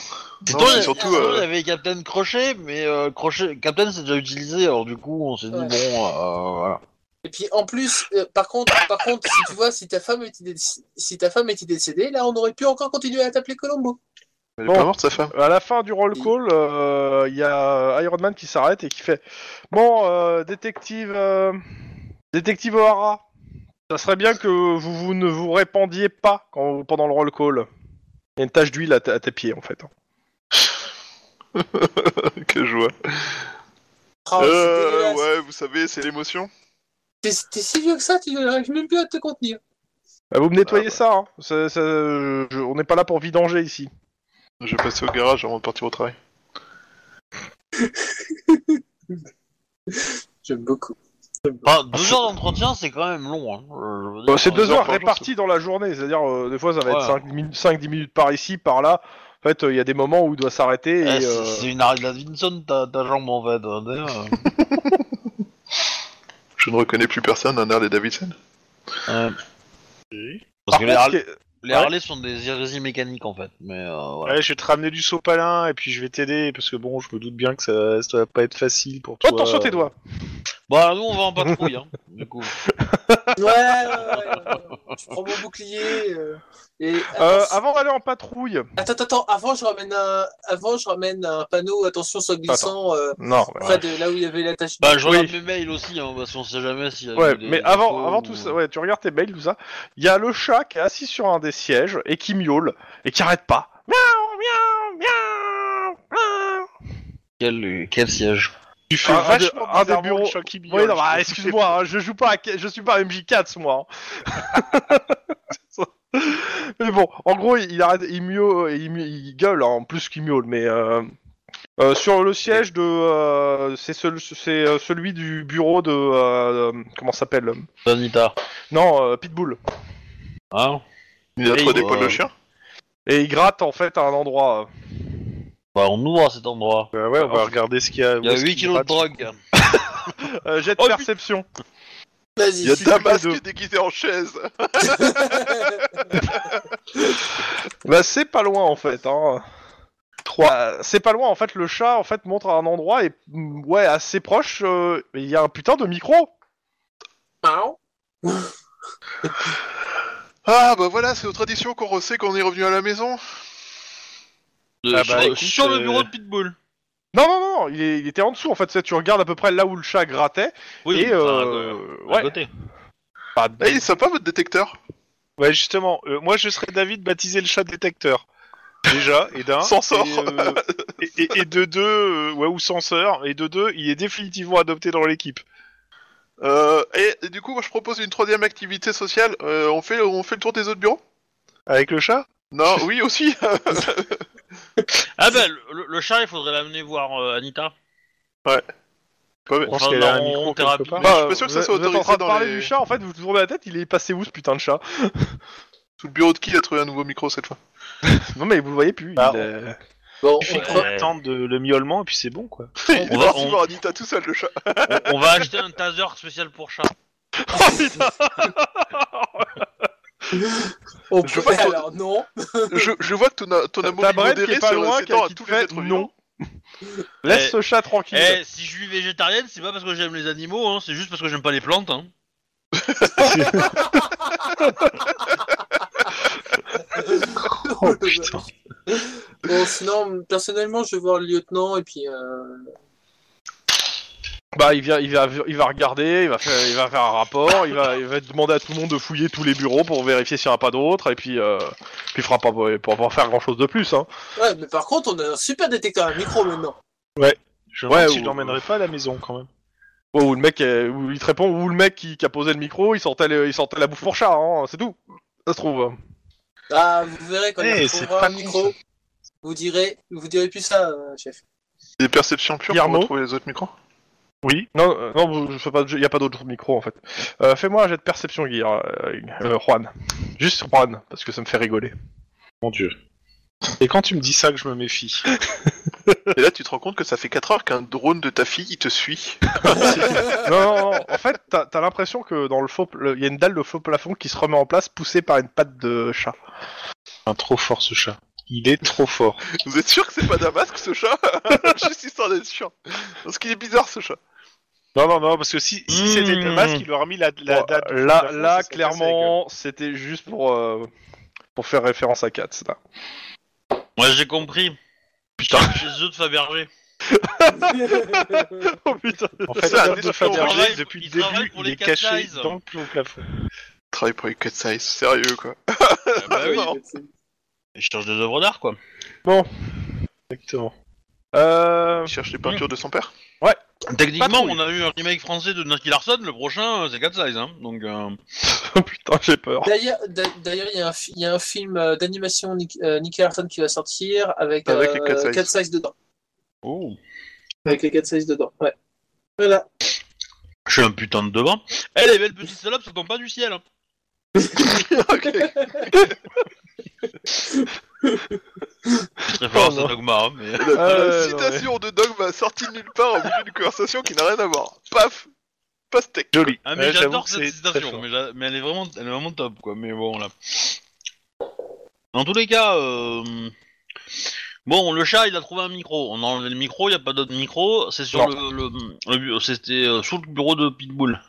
S2: toi,
S5: mais
S2: il y a-
S5: surtout,
S2: il y
S5: euh,
S2: avait Captain Crochet, mais euh, Crochet, Captain c'est déjà utilisé, alors du coup on s'est dit
S4: Ouais.
S2: bon, euh, voilà.
S4: Et puis en plus, euh, par contre, par contre, si tu vois, si ta femme était si ta femme était décédée, là, on aurait pu encore continuer à t'appeler Colombo.
S5: Elle est
S3: Bon.
S5: pas morte, sa femme.
S3: À la fin du roll call, euh, il y a Iron Man qui s'arrête et qui fait Bon, euh, détective. euh, détective O'Hara, ça serait bien que vous, vous ne vous répandiez pas quand, pendant le roll call. Il y a une tache d'huile à, ta- à tes pieds en fait. *laughs*
S5: que joie.
S4: Oh, c'est
S5: euh,
S4: dégueulasse.
S5: ouais, vous savez, c'est l'émotion.
S4: T'es t'es si vieux que ça, tu n'arrives même plus à te contenir.
S3: Bah, vous me nettoyez
S5: Ah, bah.
S3: ça, hein. Ça- ça- je- on n'est pas là pour vidanger ici.
S5: Je vais passer au garage avant de partir au travail. *laughs*
S4: J'aime beaucoup.
S2: Enfin, deux heures d'entretien c'est quand même long. Hein. Euh, je veux dire,
S3: Bah, c'est
S2: euh,
S3: deux heures
S5: par jour,
S3: réparties dans la journée, c'est-à-dire euh, des fois ça va
S2: Ouais.
S3: être 5-10 minutes par ici, par là. En fait, euh, il y a des moments où il doit s'arrêter et.
S2: eh, c'est-
S3: euh,
S2: C'est une Harley Davidson ta, ta jambe en fait. hein, d'ailleurs, euh. *laughs*
S5: Je ne reconnais plus personne, un Harley Davidson.
S2: Ouais. Parce
S3: Par
S2: que les,
S3: contre,
S2: Harley,
S3: ce qui est-
S2: les
S3: ouais.
S2: Harley sont des hérésies mécaniques en fait. Mais euh, voilà.
S1: Ouais, je vais te ramener du sopalin et puis je vais t'aider parce que bon, je me doute bien que ça, ça va pas être facile pour toi.
S3: Oh, attention tes doigts.
S2: Bah, nous on va en patrouille, hein, *laughs* du coup.
S4: Ouais, ouais, ouais, ouais. Je prends mon bouclier. euh, et
S3: Euh,
S4: attention-
S3: avant d'aller en patrouille.
S4: Attends, attends, attends, avant je ramène un, avant je ramène un panneau attention soit glissant euh,
S3: Non.
S4: près de là où il y avait l'attache.
S2: Bah, je regarde mes mails aussi, hein, parce qu'on sait jamais si.
S3: Ouais, mais avant, avant tout ça, ouais, tu regardes tes mails, tout ça. Il y a le chat qui est assis sur un des sièges et qui miaule et qui arrête pas. Miaou, miaou, miaou, miaou.
S2: Quel, quel siège?
S1: Tu fais
S3: des-
S1: vachement
S3: un des bureaux- Oui, non,
S1: je
S3: bah, excuse-moi, hein, je joue pas, à... je suis pas à MJ4 moi. hein. *laughs* mais bon, en gros, il, il arrête, il miaule, il, gueule, hein, plus qu'il miaule, mais euh, euh, sur le siège de, euh, c'est ce- c'est celui du bureau de, euh, comment ça s'appelle euh,
S2: Anita.
S3: Non, euh, Pitbull.
S2: Hein
S5: Il a trop des poils de chien.
S3: Et il gratte en fait à un endroit.
S2: Bah, on ouvre à cet endroit.
S1: Bah ouais, on va regarder ce qu'il y a.
S2: Il y a
S1: où est-ce
S2: 8
S1: qu'il
S2: kilos de drogue. *laughs*
S3: Euh, jet de
S2: Oh, putain.
S3: perception.
S4: Vas-y.
S5: Il y a
S3: si
S5: Damas
S3: tu fais
S5: qui est déguisé en chaise. *laughs*
S3: Bah c'est pas loin en fait. Hein. 3. c'est pas loin en fait. Le chat en fait montre à un endroit et mm, ouais assez proche. euh, Il y a un putain de micro.
S4: Miaou.
S5: Ah bah voilà, c'est aux traditions qu'on sait qu'on est revenu à la maison.
S2: De-
S1: Ah bah,
S2: sur,
S1: écoute,
S2: sur le
S1: euh,
S2: bureau de Pitbull.
S3: Non non non, il, est- il était en dessous en fait. Tu regardes à peu près là où le chat grattait
S2: Oui,
S3: et
S2: enfin,
S3: euh,
S2: à
S3: ouais.
S2: côté.
S3: Bah,
S5: Ah, il est sympa votre détecteur.
S1: Ouais, justement, euh, moi je serais David baptisé le chat détecteur. Déjà, et d'un. *laughs*
S5: Sort.
S1: Et, euh, et, et- et de deux, euh, ouais, ou censeur, et de deux, il est définitivement adopté dans l'équipe.
S5: Euh, et, et du coup, moi je propose une troisième activité sociale. Euh, on, fait, on fait le tour des autres bureaux?
S1: Avec le chat?
S5: Non, oui aussi. *laughs*
S2: Ah bah, le, le chat, il faudrait l'amener voir euh, Anita.
S5: Ouais, mais-
S1: Je pense
S2: Enfin,
S1: qu'elle a un micro
S2: thérapie.
S1: part.
S5: Mais je suis pas sûr que ça
S3: vous
S5: soit
S3: vous êtes en
S5: autorisé
S3: train de
S5: dans
S3: parler
S5: les-
S3: du chat en fait. Vous tournez la tête. Il est passé où ce putain de chat *laughs*
S5: Sous le bureau de qui a trouvé un nouveau micro cette fois *laughs*
S3: Non mais vous le voyez plus.
S1: Bah,
S3: il est-
S4: Bon,
S1: Il suffit
S2: Ouais.
S1: qu'on attende de- le miaulement, et puis c'est bon, quoi. *laughs*
S5: Il
S2: On va-
S5: parti
S2: on-
S5: voir Anita tout seul, le chat.
S2: On, on va acheter un taser spécial pour chat.
S4: On
S5: Je
S4: peut
S5: vois
S4: non. *laughs*
S5: je, je vois que ton, ton amour modéré
S3: est pas
S5: se-
S3: loin, qui,
S5: à tous les
S3: fait
S5: êtres
S3: non. Laisse
S2: Eh,
S3: ce chat tranquille.
S2: Eh, si je suis végétarienne, c'est pas parce que j'aime les animaux, hein, c'est juste parce que j'aime pas les plantes. Hein. *laughs*
S1: Oh putain.
S4: Bon, sinon, personnellement, je vais voir le lieutenant et puis. Euh...
S3: Bah, il, vient, il, va, il va regarder, il va, faire, il va faire un rapport, il va, il va demander à tout le monde de fouiller tous les bureaux pour vérifier s'il n'y en a pas d'autres, et puis, euh, puis il fera pas, faire grand chose de plus. Hein.
S4: Ouais, mais par contre, on a un super détecteur à micro maintenant.
S1: Je
S3: Ouais,
S1: demande si
S3: ou-
S1: je l'emmènerai pas à la maison, quand même.
S3: Ouais, ou le mec, est- ou il te répond, ou le mec qui, qui a posé le micro, il sortait, le- il sortait la bouffe pour chat, hein, c'est tout. Ça se trouve.
S4: Ah, vous verrez quand
S1: Eh,
S4: il trouvera
S1: con,
S4: micro.
S1: ça.
S4: Vous direz, vous direz plus ça, euh, chef.
S5: Des perceptions pures
S3: Guillermo
S5: pour retrouver les autres micros?
S1: Oui.
S3: Non, euh, non, je sais pas, il y a pas d'autres micros en fait. Euh, Fais-moi un jet de perception, Guillaume, euh, euh, Juan. Juste Juan, parce que ça me fait rigoler.
S1: Mon dieu. Et quand tu me dis ça que je me méfie *laughs*
S5: Et là, tu te rends compte que ça fait 4 heures qu'un drone de ta fille il te suit. *laughs*
S3: non, non, non, en fait, t'as as, l'impression que dans le faux, le- il y a une dalle de faux plafond qui se remet en place, poussée par une patte de chat.
S1: Un trop fort ce chat. Il est trop fort.
S5: Vous êtes sûr que c'est pas Damasque ce chat? *laughs* Juste histoire d'être sûr. Parce qu'il est bizarre ce chat.
S1: Non, non, non, parce que si, si
S2: Mmh.
S1: c'était Damas, il aurait mis la, la
S3: Bon,
S1: date.
S3: là, là, clairement, c'était juste pour euh, pour faire référence à Katz. Là.
S2: Moi j'ai compris.
S3: Putain. *laughs*
S2: Chez eux de Fabergé. *laughs*
S3: oh putain.
S1: En fait,
S5: C'est un
S1: de
S5: espion.
S1: Fabergé,
S2: travaille-
S1: depuis le
S2: il travaille
S1: début,
S2: pour
S1: il
S2: les
S1: est caché
S2: Size.
S1: dans le plafond.
S5: Travaille pour les cut size, sérieux quoi.
S2: Ah bah oui. *laughs*
S5: Non.
S2: Je cherche des œuvres d'art quoi.
S1: Exactement.
S3: Euh,
S5: Il cherche les peintures de son père.
S2: Techniquement, on a eu un remake français de Nicky Larson, le prochain euh, c'est 4 size. Hein. Donc, euh... *laughs*
S3: putain, j'ai peur.
S4: D'ailleurs, d'a- d'ailleurs, il y, a un fi- il y a un film euh, d'animation Nick, euh, Nicky Larson qui va sortir avec,
S5: Avec
S4: euh,
S5: les cat size.
S4: 4 size dedans.
S2: oh.
S4: Avec les 4 size dedans, ouais. Voilà.
S2: je suis un putain de devant. Eh les belles petites salopes, ça tombe pas du ciel. Hein. *laughs* *laughs* Référence
S3: Oh,
S2: à Dogma, hein, mais...
S5: La,
S3: non,
S5: citation de Dogma sortie de nulle part au milieu d'une conversation qui n'a rien à voir. Paf pastèque.
S1: Joli.
S2: Ah mais
S1: Ouais, j'avoue
S2: j'adore
S1: que
S2: cette
S1: c'est très
S2: citation,
S1: fort.
S2: mais, elle est vraiment, elle est vraiment top quoi. Mais bon là. Dans tous les cas, euh... bon, le chat il a trouvé un micro. On a enlevé le micro, il y a pas d'autre micro. C'est sur le, le, le bu- c'était euh, sous le bureau de Pitbull.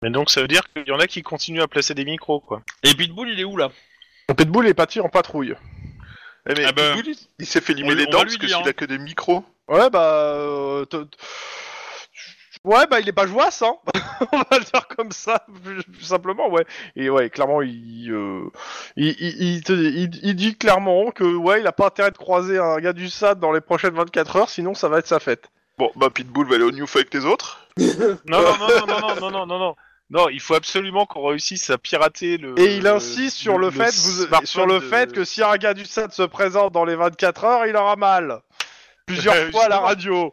S1: Mais donc ça veut dire qu'il y en a qui continuent à placer des micros, quoi.
S2: Et Pitbull il est où là?
S3: Pitbull est parti en patrouille.
S5: Eh, mais
S2: Ah
S5: Pitbull, il- il s'est fait limer
S2: on-
S5: les
S2: on
S5: dents
S2: va
S5: parce que
S2: dire,
S5: s'il
S2: hein.
S5: a que des micros.
S3: Ouais, bah. euh, t- t- Ouais, bah il est pas jouasse, hein *laughs* On va le dire comme ça, plus, plus simplement, ouais. Et ouais, clairement, il, euh, il, il, il te- il- il dit clairement que ouais, il a pas intérêt de croiser un gars du SAD dans les prochaines 24 heures, sinon ça va être sa fête.
S5: Bon, bah Pitbull va aller au New avec les autres.
S1: Non, non, non, non, non, non, non, non, non, non. Non, il faut absolument qu'on réussisse à pirater le.
S3: Et il insiste sur le, fait, vous, sur le
S1: de-
S3: fait que si un gars du SAD se présente dans les 24 heures, il aura mal. Plusieurs
S1: Euh,
S3: fois à la radio.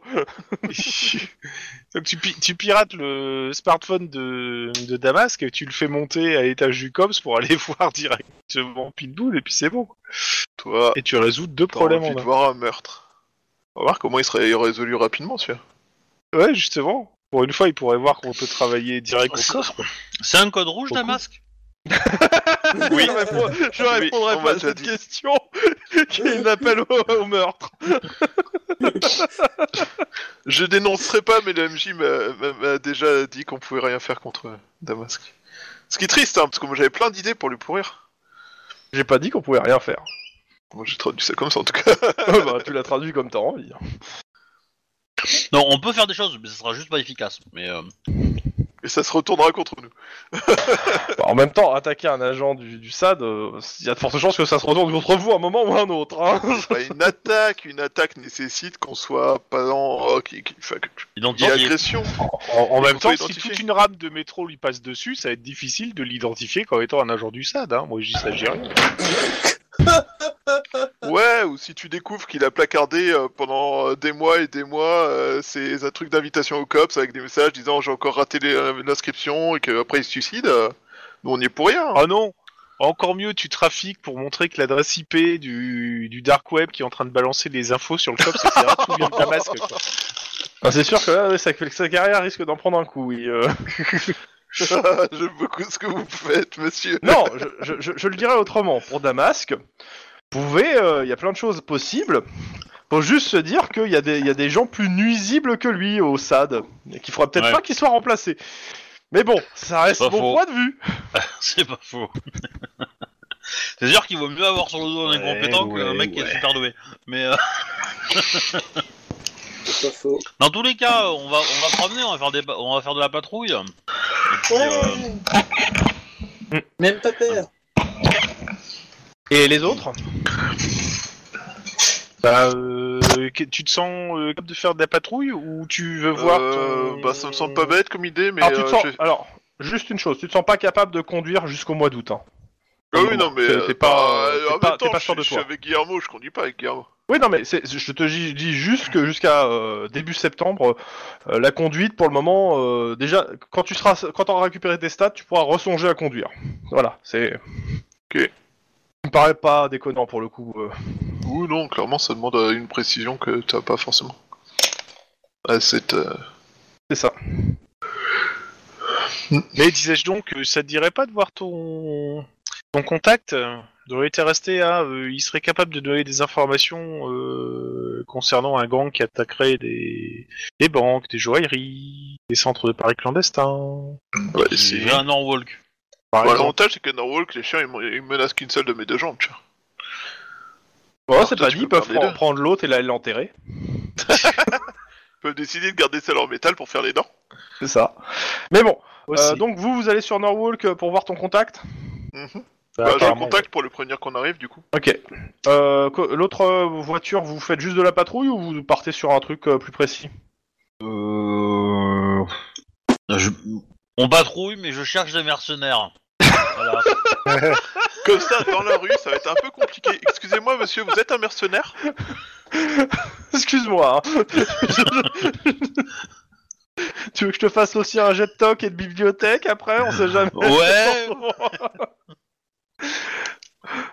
S3: *laughs*
S1: Donc tu, pi- tu pirates le smartphone de, de Damasque, et tu le fais monter à l'étage du COPS pour aller *laughs* voir directement Pitbull, et puis c'est bon.
S5: Toi,
S1: Et tu résous deux problèmes
S5: envie
S1: en
S5: de voir un meurtre. On va voir comment il serait résolu rapidement, celui-là.
S1: Ouais, justement. Pour une fois, il pourrait voir qu'on peut travailler direct au quoi.
S2: C'est un code rouge
S1: Beaucoup.
S2: Damasque *laughs*
S3: Oui. je, réponds- je
S5: Oui,
S3: répondrai
S5: on
S3: pas à cette
S5: dit.
S3: question. *laughs* qu'il appelle au, au meurtre. *laughs*
S5: Je dénoncerai pas, mais le MJ m'a- déjà dit qu'on pouvait rien faire contre Damasque. Ce qui est triste, hein, parce que moi j'avais plein d'idées pour lui pourrir.
S3: J'ai pas dit qu'on pouvait rien faire.
S5: Moi j'ai traduit ça comme ça en tout cas.
S3: Oh, bah, tu l'as traduit comme t'as envie.
S2: Non, on peut faire des choses, mais ça sera juste pas efficace. Mais euh,
S5: Et ça se retournera contre nous.
S3: Bah, *laughs* en même temps, attaquer un agent du, du SAD, euh, il y a de fortes chances que ça se retourne contre vous à un moment ou à un autre. Hein.
S5: Bah, une attaque, une attaque nécessite qu'on soit pas en... Oh, enfin, que-
S2: identifié.
S5: agression.
S1: En, en même temps, si
S5: identifier.
S1: toute une rame de métro lui passe dessus, ça va être difficile de l'identifier comme étant un agent du SAD. Hein. Moi, je dis *laughs*
S5: Ouais, ou si tu découvres qu'il a placardé euh, pendant euh, des mois et des mois euh, c'est un truc d'invitation au COPS avec des messages disant j'ai encore raté euh, l'inscription et qu'après il se suicide, euh, nous on y est pour rien. hein.
S1: Oh non Encore mieux, tu trafiques pour montrer que l'adresse IP du, du dark web qui est en train de balancer les infos sur le COPS, etc. tout vient de Damasque. quoi.
S3: Ah, c'est sûr que là, ouais, ça fait que sa carrière risque d'en prendre un coup. Oui. *laughs*
S5: J'aime beaucoup ce que vous faites, monsieur.
S3: Non, je, je, je, je le dirais autrement. Pour Damasque, vous pouvez, euh, il y a plein de choses possibles. Faut juste se dire qu'il y, a des- il y a des gens plus nuisibles que lui au SAD, et qu'il faudra peut-être
S2: Ouais.
S3: pas qu'il soit remplacé. Mais bon, ça reste
S2: Pas
S3: mon
S2: faux.
S3: point de vue. *laughs*
S2: C'est pas faux. *laughs* C'est sûr qu'il vaut mieux avoir sur le dos un
S1: Ouais,
S2: incompétent qu'un
S1: ouais,
S2: mec qui est
S1: ouais.
S2: super doué. Mais euh, *laughs*
S4: C'est pas faux.
S2: dans tous les cas, on va on va se promener, on va faire des on va faire de la patrouille. Et puis, euh,
S4: Même pas peur.
S3: Et les autres?
S1: Bah, euh, que- tu te sens euh, capable de faire de la patrouille ou tu veux voir
S5: Euh,
S1: ton...
S5: Bah ça me semble pas bête comme idée, mais...
S3: alors, tu te
S5: euh,
S3: sens... alors, juste une chose, tu te sens pas capable de conduire jusqu'au mois d'août. Hein.
S5: Ah oui, non, mais...
S3: T'es-
S5: euh,
S3: t'es pas-
S5: bah,
S3: t'es
S5: en
S3: pas- t'es
S5: temps,
S3: pas
S5: je
S3: sûr de
S5: suis- je
S3: toi.
S5: suis avec Guillermo, je conduis pas avec Guillermo.
S3: Oui, non, mais c'est- je te dis juste que jusqu'à euh, début septembre, euh, la conduite, pour le moment, euh, déjà, quand tu seras, quand tu auras récupéré tes stats, tu pourras resonger à conduire. Voilà, c'est.
S5: Ok.
S3: Ça me paraît pas déconnant pour le coup. euh.
S5: Ou non, clairement ça demande euh, une précision que t'as pas forcément. Ah, c'est... euh,
S3: C'est ça.
S1: Mais disais-je donc, euh, ça te dirait pas de voir ton, ton contact euh, il était resté à... euh, il serait capable de donner des informations euh, concernant un gang qui attaquerait des... des banques, des joailleries, des centres de paris clandestins.
S5: Ouais,
S2: j'ai
S5: c'est...
S2: un Norwalk.
S1: Par exemple.
S5: L'avantage c'est que Norwalk, les chiens ils, menacent qu'une seule de mes deux jambes, tu vois. Alors,
S3: c'est
S5: toi,
S3: pas
S5: tu
S3: dit, ils
S5: peux
S3: peuvent
S5: garder
S3: pre-
S5: deux.
S3: prendre l'autre et la- l'enterrer.
S5: Ils *laughs* peuvent décider de garder celle en métal pour faire les dents.
S3: C'est ça. Mais bon,
S1: Aussi.
S3: euh, donc vous, vous allez sur Norwalk pour voir ton contact?
S5: Mhm.
S1: Bah,
S5: Bah, j'ai un
S1: apparemment,
S5: contact pour le prévenir qu'on arrive, du coup.
S3: Ok. Euh, L'autre euh, voiture, vous faites juste de la patrouille ou vous partez sur un truc euh, plus précis?
S2: Euh... je- On patrouille, mais je cherche des mercenaires. Voilà. *laughs*
S5: Comme ça, dans la rue, ça va être un peu compliqué. Excusez-moi, monsieur, vous êtes un mercenaire? *laughs*
S3: Excuse-moi. hein. *laughs* tu veux que je te fasse aussi un jet de toc et de bibliothèque après? On sait jamais.
S2: Ouais.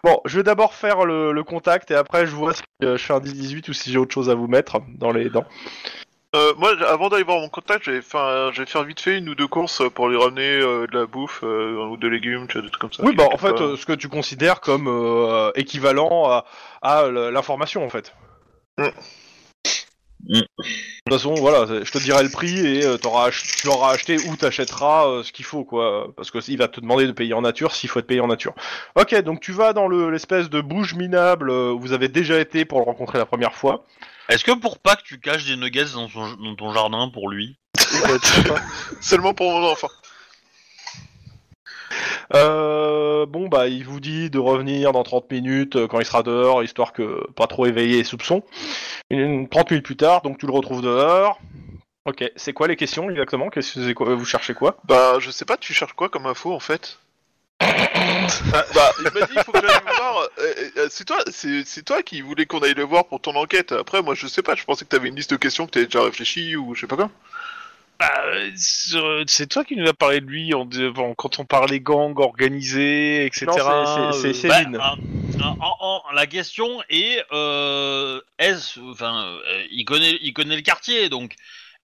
S3: Bon, je vais d'abord faire le, le contact et après je vois si euh, je fais un 10-18 ou si j'ai autre chose à vous mettre dans les dents.
S5: euh, Euh, moi, avant d'aller voir mon contact, je vais, faire, je vais faire vite fait une ou deux courses pour lui ramener euh, de la bouffe euh, ou de légumes, tu vois, des trucs comme ça.
S3: Oui, bah en fait, euh, ce que tu considères comme euh, équivalent à, l'information en fait.
S5: Mm.
S2: Mm.
S3: De toute façon, voilà, je te dirai le prix et euh, t'auras ach- tu auras acheté ou t'achèteras euh, ce qu'il faut, quoi. Parce que il va te demander de payer en nature s'il faut être payé en nature. Ok, donc tu vas dans le- l'espèce de bouge minable euh, où vous avez déjà été pour le rencontrer la première fois.
S2: Est-ce que pour Pâques, tu caches des nuggets dans, son- dans ton jardin pour lui? *laughs* *laughs*
S5: Seulement pour mon enfant.
S3: Euh, bon, bah, il vous dit de revenir dans 30 minutes euh, quand il sera dehors, histoire que pas trop éveiller les soupçons. Une, 30 minutes plus tard, donc tu le retrouves dehors. Ok, c'est quoi les questions exactement? Qu'est-ce que c'est quoi- vous cherchez quoi?
S5: Bah, je sais pas, tu cherches quoi comme info en fait? *laughs* Bah, il m'a dit, il faut que j'aille le voir. Euh, euh, c'est toi, c'est c'est toi qui voulais qu'on aille le voir pour ton enquête. Après, moi, je sais pas, je pensais que t'avais une liste de questions que t'avais déjà réfléchi ou je sais pas quoi.
S1: Bah, euh, c'est- toi qui nous as parlé de lui en, bon, quand on parlait gang organisé, etc.
S3: C'est-
S1: Euh,
S3: Céline.
S2: Bah, en- en- en- la question est, euh, est-ce, enfin, il connaît, il connaît le quartier, donc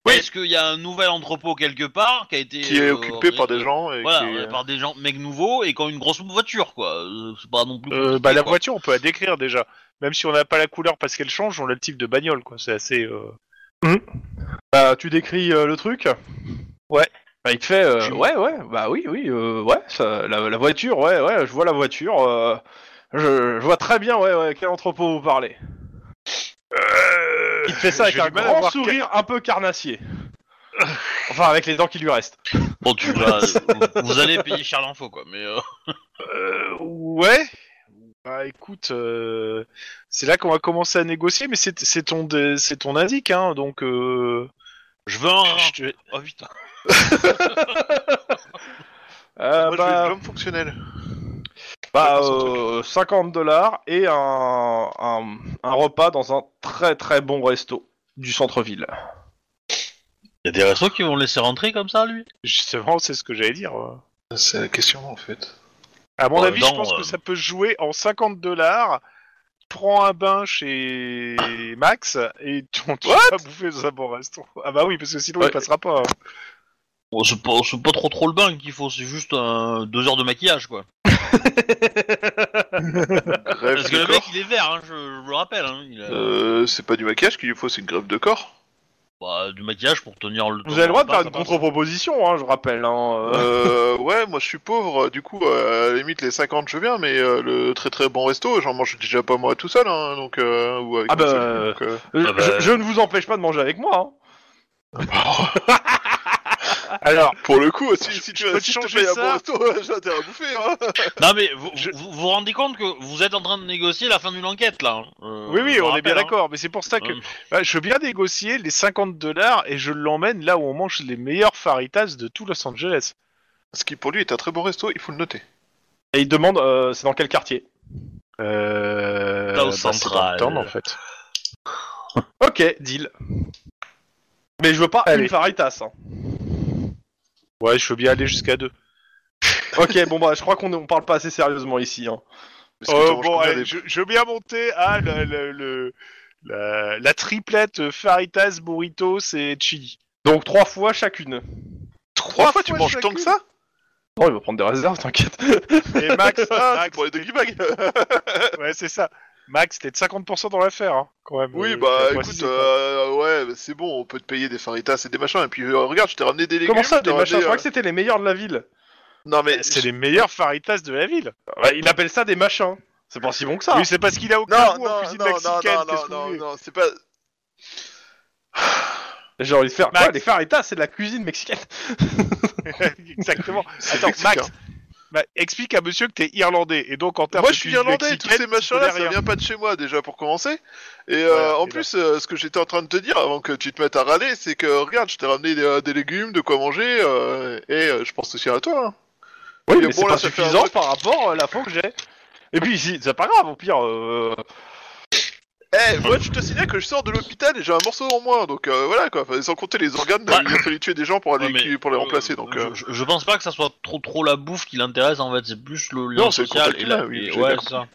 S5: Oui.
S2: est-ce qu'il y a un nouvel entrepôt quelque part qui a été
S5: Qui est
S2: euh,
S5: occupé par des gens et
S2: voilà,
S5: qui est-
S2: par des gens mecs nouveaux et qui ont une grosse voiture, quoi. C'est pas non plus.
S1: euh,
S2: compliqué,
S1: bah, la
S2: quoi.
S1: voiture, on peut la décrire déjà. Même si on n'a pas la couleur parce qu'elle change, on a le type de bagnole, quoi. C'est assez. euh,
S3: Bah, tu décris euh, le truc?
S1: Ouais.
S3: Bah, il te fait, euh, ouais, ouais, bah oui, oui, euh, ouais, ça, la, la voiture, ouais, ouais, je vois la voiture, euh, je, je vois très bien, ouais, ouais, quel entrepôt vous parlez. Il te fait ça avec un grand sourire un peu carnassier. Enfin, avec les dents qui lui restent.
S2: Bon, tu vas, vous allez payer cher l'info, quoi. Mais euh,
S1: Euh, ouais. Bah écoute, euh, c'est là qu'on va commencer à négocier, mais c'est c'est ton dé- c'est ton indique, hein, donc. Euh,
S2: je veux un.
S1: je te-
S2: Oh putain. *laughs*
S3: Euh,
S5: Moi, je veux
S3: bah,
S5: une jambe fonctionnelle.
S3: bah,
S5: je
S3: euh, 50 dollars et un, un, un repas dans un très très bon resto du centre-ville.
S2: Il y a des restos qui vont le laisser rentrer comme ça, lui?
S1: Justement, c'est ce que j'allais dire. ouais.
S5: C'est la question en fait.
S1: À mon
S2: Ouais,
S1: avis,
S2: non,
S1: je pense
S2: euh,
S1: que ça peut se jouer en 50 dollars. Prends un bain chez *coughs* Max et tu, tu vas bouffer dans un bon resto. Ah bah oui, parce que sinon
S3: Ouais.
S1: il passera pas. hein.
S2: Bon, c'est pas, pas trop trop le bain qu'il faut, c'est juste un, deux heures de maquillage, quoi. *laughs* Parce que le mec, il est vert, hein, je, le rappelle. Hein, a
S5: Euh, c'est pas du maquillage qu'il lui faut, c'est une grève de corps.
S2: Bah, du maquillage pour tenir le.
S3: Vous avez le droit de faire une contre-proposition, hein, je rappelle. Hein, euh.
S5: Euh, *laughs* ouais, moi je suis pauvre, du coup, euh, à la limite les 50 je viens, mais euh, le très très bon resto, j'en mange déjà pas moi tout seul, hein, donc euh, ou avec
S3: Ah bah, euh,
S5: donc, euh,
S3: Euh,
S2: Ah bah-
S3: je, je ne vous empêche pas de manger avec moi. hein. *laughs*
S1: Alors,
S5: Pour le coup, si,
S1: Je-
S5: si tu
S1: peux
S5: si
S1: te changer ça.
S5: bon resto, j'ai à bouffer, hein. *laughs*
S2: Non, mais vous,
S1: Je-
S2: vous vous rendez compte que vous êtes en train de négocier la fin d'une enquête, là. hein. Euh,
S1: oui, oui, on est bien
S2: hein.
S1: d'accord, mais c'est pour ça que
S2: Euh,
S1: bah, je veux bien négocier les 50 dollars et je l'emmène là où on mange les meilleurs faritas de tout Los Angeles.
S5: Ce qui pour lui est un très bon resto, il faut le noter.
S3: Et il demande, euh, c'est dans quel quartier?
S1: Euh,
S2: Là, au
S1: bah, en fait.
S3: Ok, deal. Mais je veux pas
S1: Allez.
S3: une faritas. Hein.
S1: Ouais, je veux bien aller jusqu'à deux. *laughs*
S3: Ok, bon bah je crois qu'on on parle pas assez sérieusement ici. Hein.
S1: Euh,
S5: manges
S1: bon, allez,
S5: des-
S1: je, je veux bien monter à le, le- le- la, la triplette faritas, burritos et chili.
S3: Donc trois fois chacune.
S5: Trois fois, tu manges tant que ça?
S3: Non, il va prendre des réserves, t'inquiète.
S1: Et Max,
S5: pour les doggy bags
S1: ouais, c'est ça. Max, t'es de 50% dans l'affaire, hein, quand même.
S5: Oui,
S1: euh,
S5: bah écoute, euh, ouais, bah, c'est bon, on peut te payer des faritas et des machins, et puis euh, regarde, je t'ai ramené des légumes.
S3: Comment ça, des machins? Je crois
S5: euh,
S3: que c'était les meilleurs de la ville.
S5: Non mais...
S1: C'est les meilleurs faritas de la ville.
S3: Ouais, il appelle ça des machins. C'est pas si bon que ça.
S1: Oui, c'est parce qu'il a aucun
S5: Non,
S1: goût en
S5: non,
S1: cuisine
S5: non, non,
S1: mexicaine.
S5: non, non, non,
S1: voulez
S5: non, c'est pas...
S3: J'ai envie de faire.
S1: Max.
S3: Quoi, les faritas, c'est de la cuisine mexicaine. *laughs*
S1: Exactement. *laughs*
S5: C'est
S1: Attends. Max, bah, explique à monsieur que t'es irlandais et donc en termes
S5: Moi
S1: de
S5: je suis irlandais, tous ces
S1: tu
S5: machins-là, ça vient pas de chez moi déjà pour commencer. Et euh, en
S1: et
S5: plus, euh, ce que j'étais en train de te dire avant que tu te mettes à râler, c'est que regarde, je t'ai ramené des, euh, des légumes, de quoi manger, euh, et euh, je pense aussi à toi. Hein.
S3: Oui,
S5: Et
S3: mais
S5: bon,
S3: c'est
S5: là,
S3: pas suffisant par rapport à la fois que j'ai. Et puis ici, c'est pas grave, au pire.
S5: Eh, moi je te signale que je sors de l'hôpital et j'ai un morceau en moins, donc euh, voilà quoi. Enfin, sans compter les organes, il a fallu tuer des gens pour, aller,
S2: Ouais, mais,
S5: pour les
S2: euh,
S5: remplacer, donc. euh,
S2: je, pense pas que ça soit trop trop la bouffe qui l'intéresse en fait, c'est plus le lien
S5: Non, le
S2: social
S5: contact
S2: et
S5: oui,
S2: ouais, c'est ça.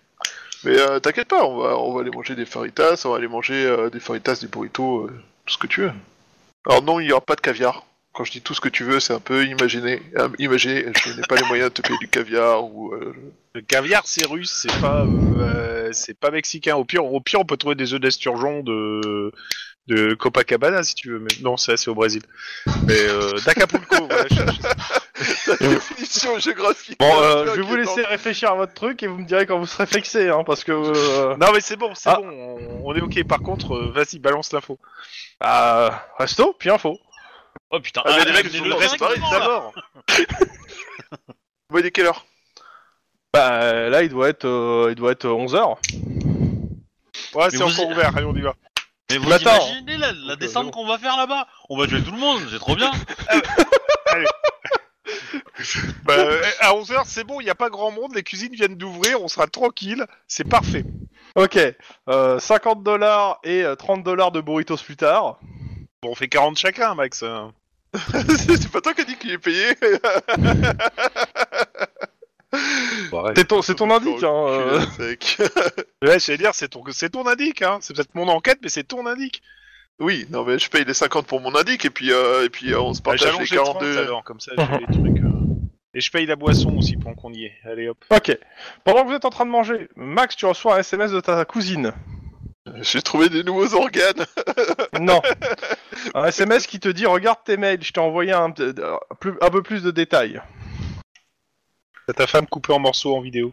S5: Mais euh, t'inquiète pas, on va, on va aller manger des faritas, on va aller manger euh, des faritas, des burritos, euh, tout ce que tu veux. Alors non, il n'y aura pas de caviar. Quand je dis tout ce que tu veux, c'est un peu imaginer. imaginer, je n'ai pas les moyens de te payer du caviar ou.
S1: Le caviar, c'est russe, c'est pas, euh, euh, c'est pas mexicain. Au pire, au pire, on peut trouver des œufs d'esturgeon de de Copacabana si tu veux. Mais non, ça c'est au Brésil. Mais euh, d'Acapulco, voilà, je cherche ça.
S5: ta définition géographique.
S3: Bon, euh, je vais vous laisser réfléchir à votre truc et vous me direz quand vous serez fixé, hein, parce que... euh,
S1: Non, mais c'est bon, c'est
S3: Ah.
S1: bon, on, on est ok. Par contre, euh, vas-y, balance l'info.
S3: bah, resto, puis info.
S2: Oh putain,
S5: Ah, mais les
S2: ah,
S5: mecs,
S2: c'est
S5: ils
S2: le
S5: sont
S2: ment, là.
S1: d'abord.
S5: dans- *laughs* Vous voyez quelle heure?
S3: Bah, là, il doit être, euh, il doit être 11h.
S1: Ouais, c'est
S2: vous-
S1: encore ouvert. Allez, on y va.
S2: Mais vous
S3: attends.
S2: imaginez la, la
S1: Donc,
S2: descente
S1: euh,
S2: qu'on va faire là-bas On va tuer tout le monde, c'est trop bien *laughs* *laughs*
S1: Bah, euh, à 11h, c'est bon, il n'y a pas grand monde, les cuisines viennent d'ouvrir, on sera tranquille, c'est parfait.
S3: Ok, euh, 50 dollars et euh, 30 dollars de burritos plus tard.
S1: Bon, on fait 40 chacun, Max. *laughs*
S5: C'est pas toi qui as dit qu'il est payé
S3: C'est ton, ton indique, hein. euh. *laughs*
S1: Ouais, j'allais dire, c'est ton, c'est ton indique, hein. C'est peut-être mon enquête, mais c'est ton indique.
S5: Oui, non mais je paye les 50 pour mon indique et puis euh, et puis euh, on se
S1: Bah,
S5: partage les
S1: J'allonge les 30
S5: 42.
S1: alors, comme ça, j'ai les trucs. euh. Et je paye la boisson aussi pendant qu'on y est. Allez, hop.
S3: Ok. Pendant que vous êtes en train de manger, Max, tu reçois un SMS de ta cousine.
S5: J'ai trouvé des nouveaux organes. *laughs*
S3: Non. un SMS qui te dit regarde tes mails, je t'ai envoyé un peu plus de détails.
S1: T'as ta femme coupée en morceaux en vidéo.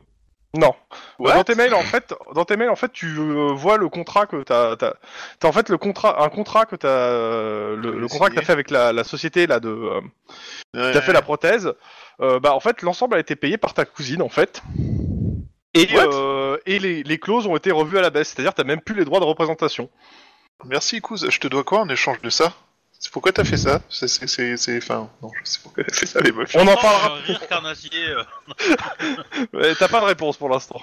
S3: Non.
S5: What
S3: dans tes mails, en fait, dans tes mails, en fait, tu euh, vois le contrat que t'as, t'as, t'as en fait le contrat, un contrat que t'as, euh, le, le contrat que t'as fait avec la, la société là de, euh,
S5: Ouais.
S3: a fait la prothèse. bah, en fait, l'ensemble a été payé par ta cousine, en fait. Et, les, les clauses ont été revues à la baisse, c'est-à-dire t'as même plus les droits de représentation.
S5: Merci Kouz, je te dois quoi en échange de ça? C'est pourquoi t'as fait ça C'est enfin non, je sais pourquoi t'as fait ça les meufs.
S3: On en parlera.
S2: rire carnassier. euh. *laughs*
S3: Mais T'as pas de réponse pour l'instant.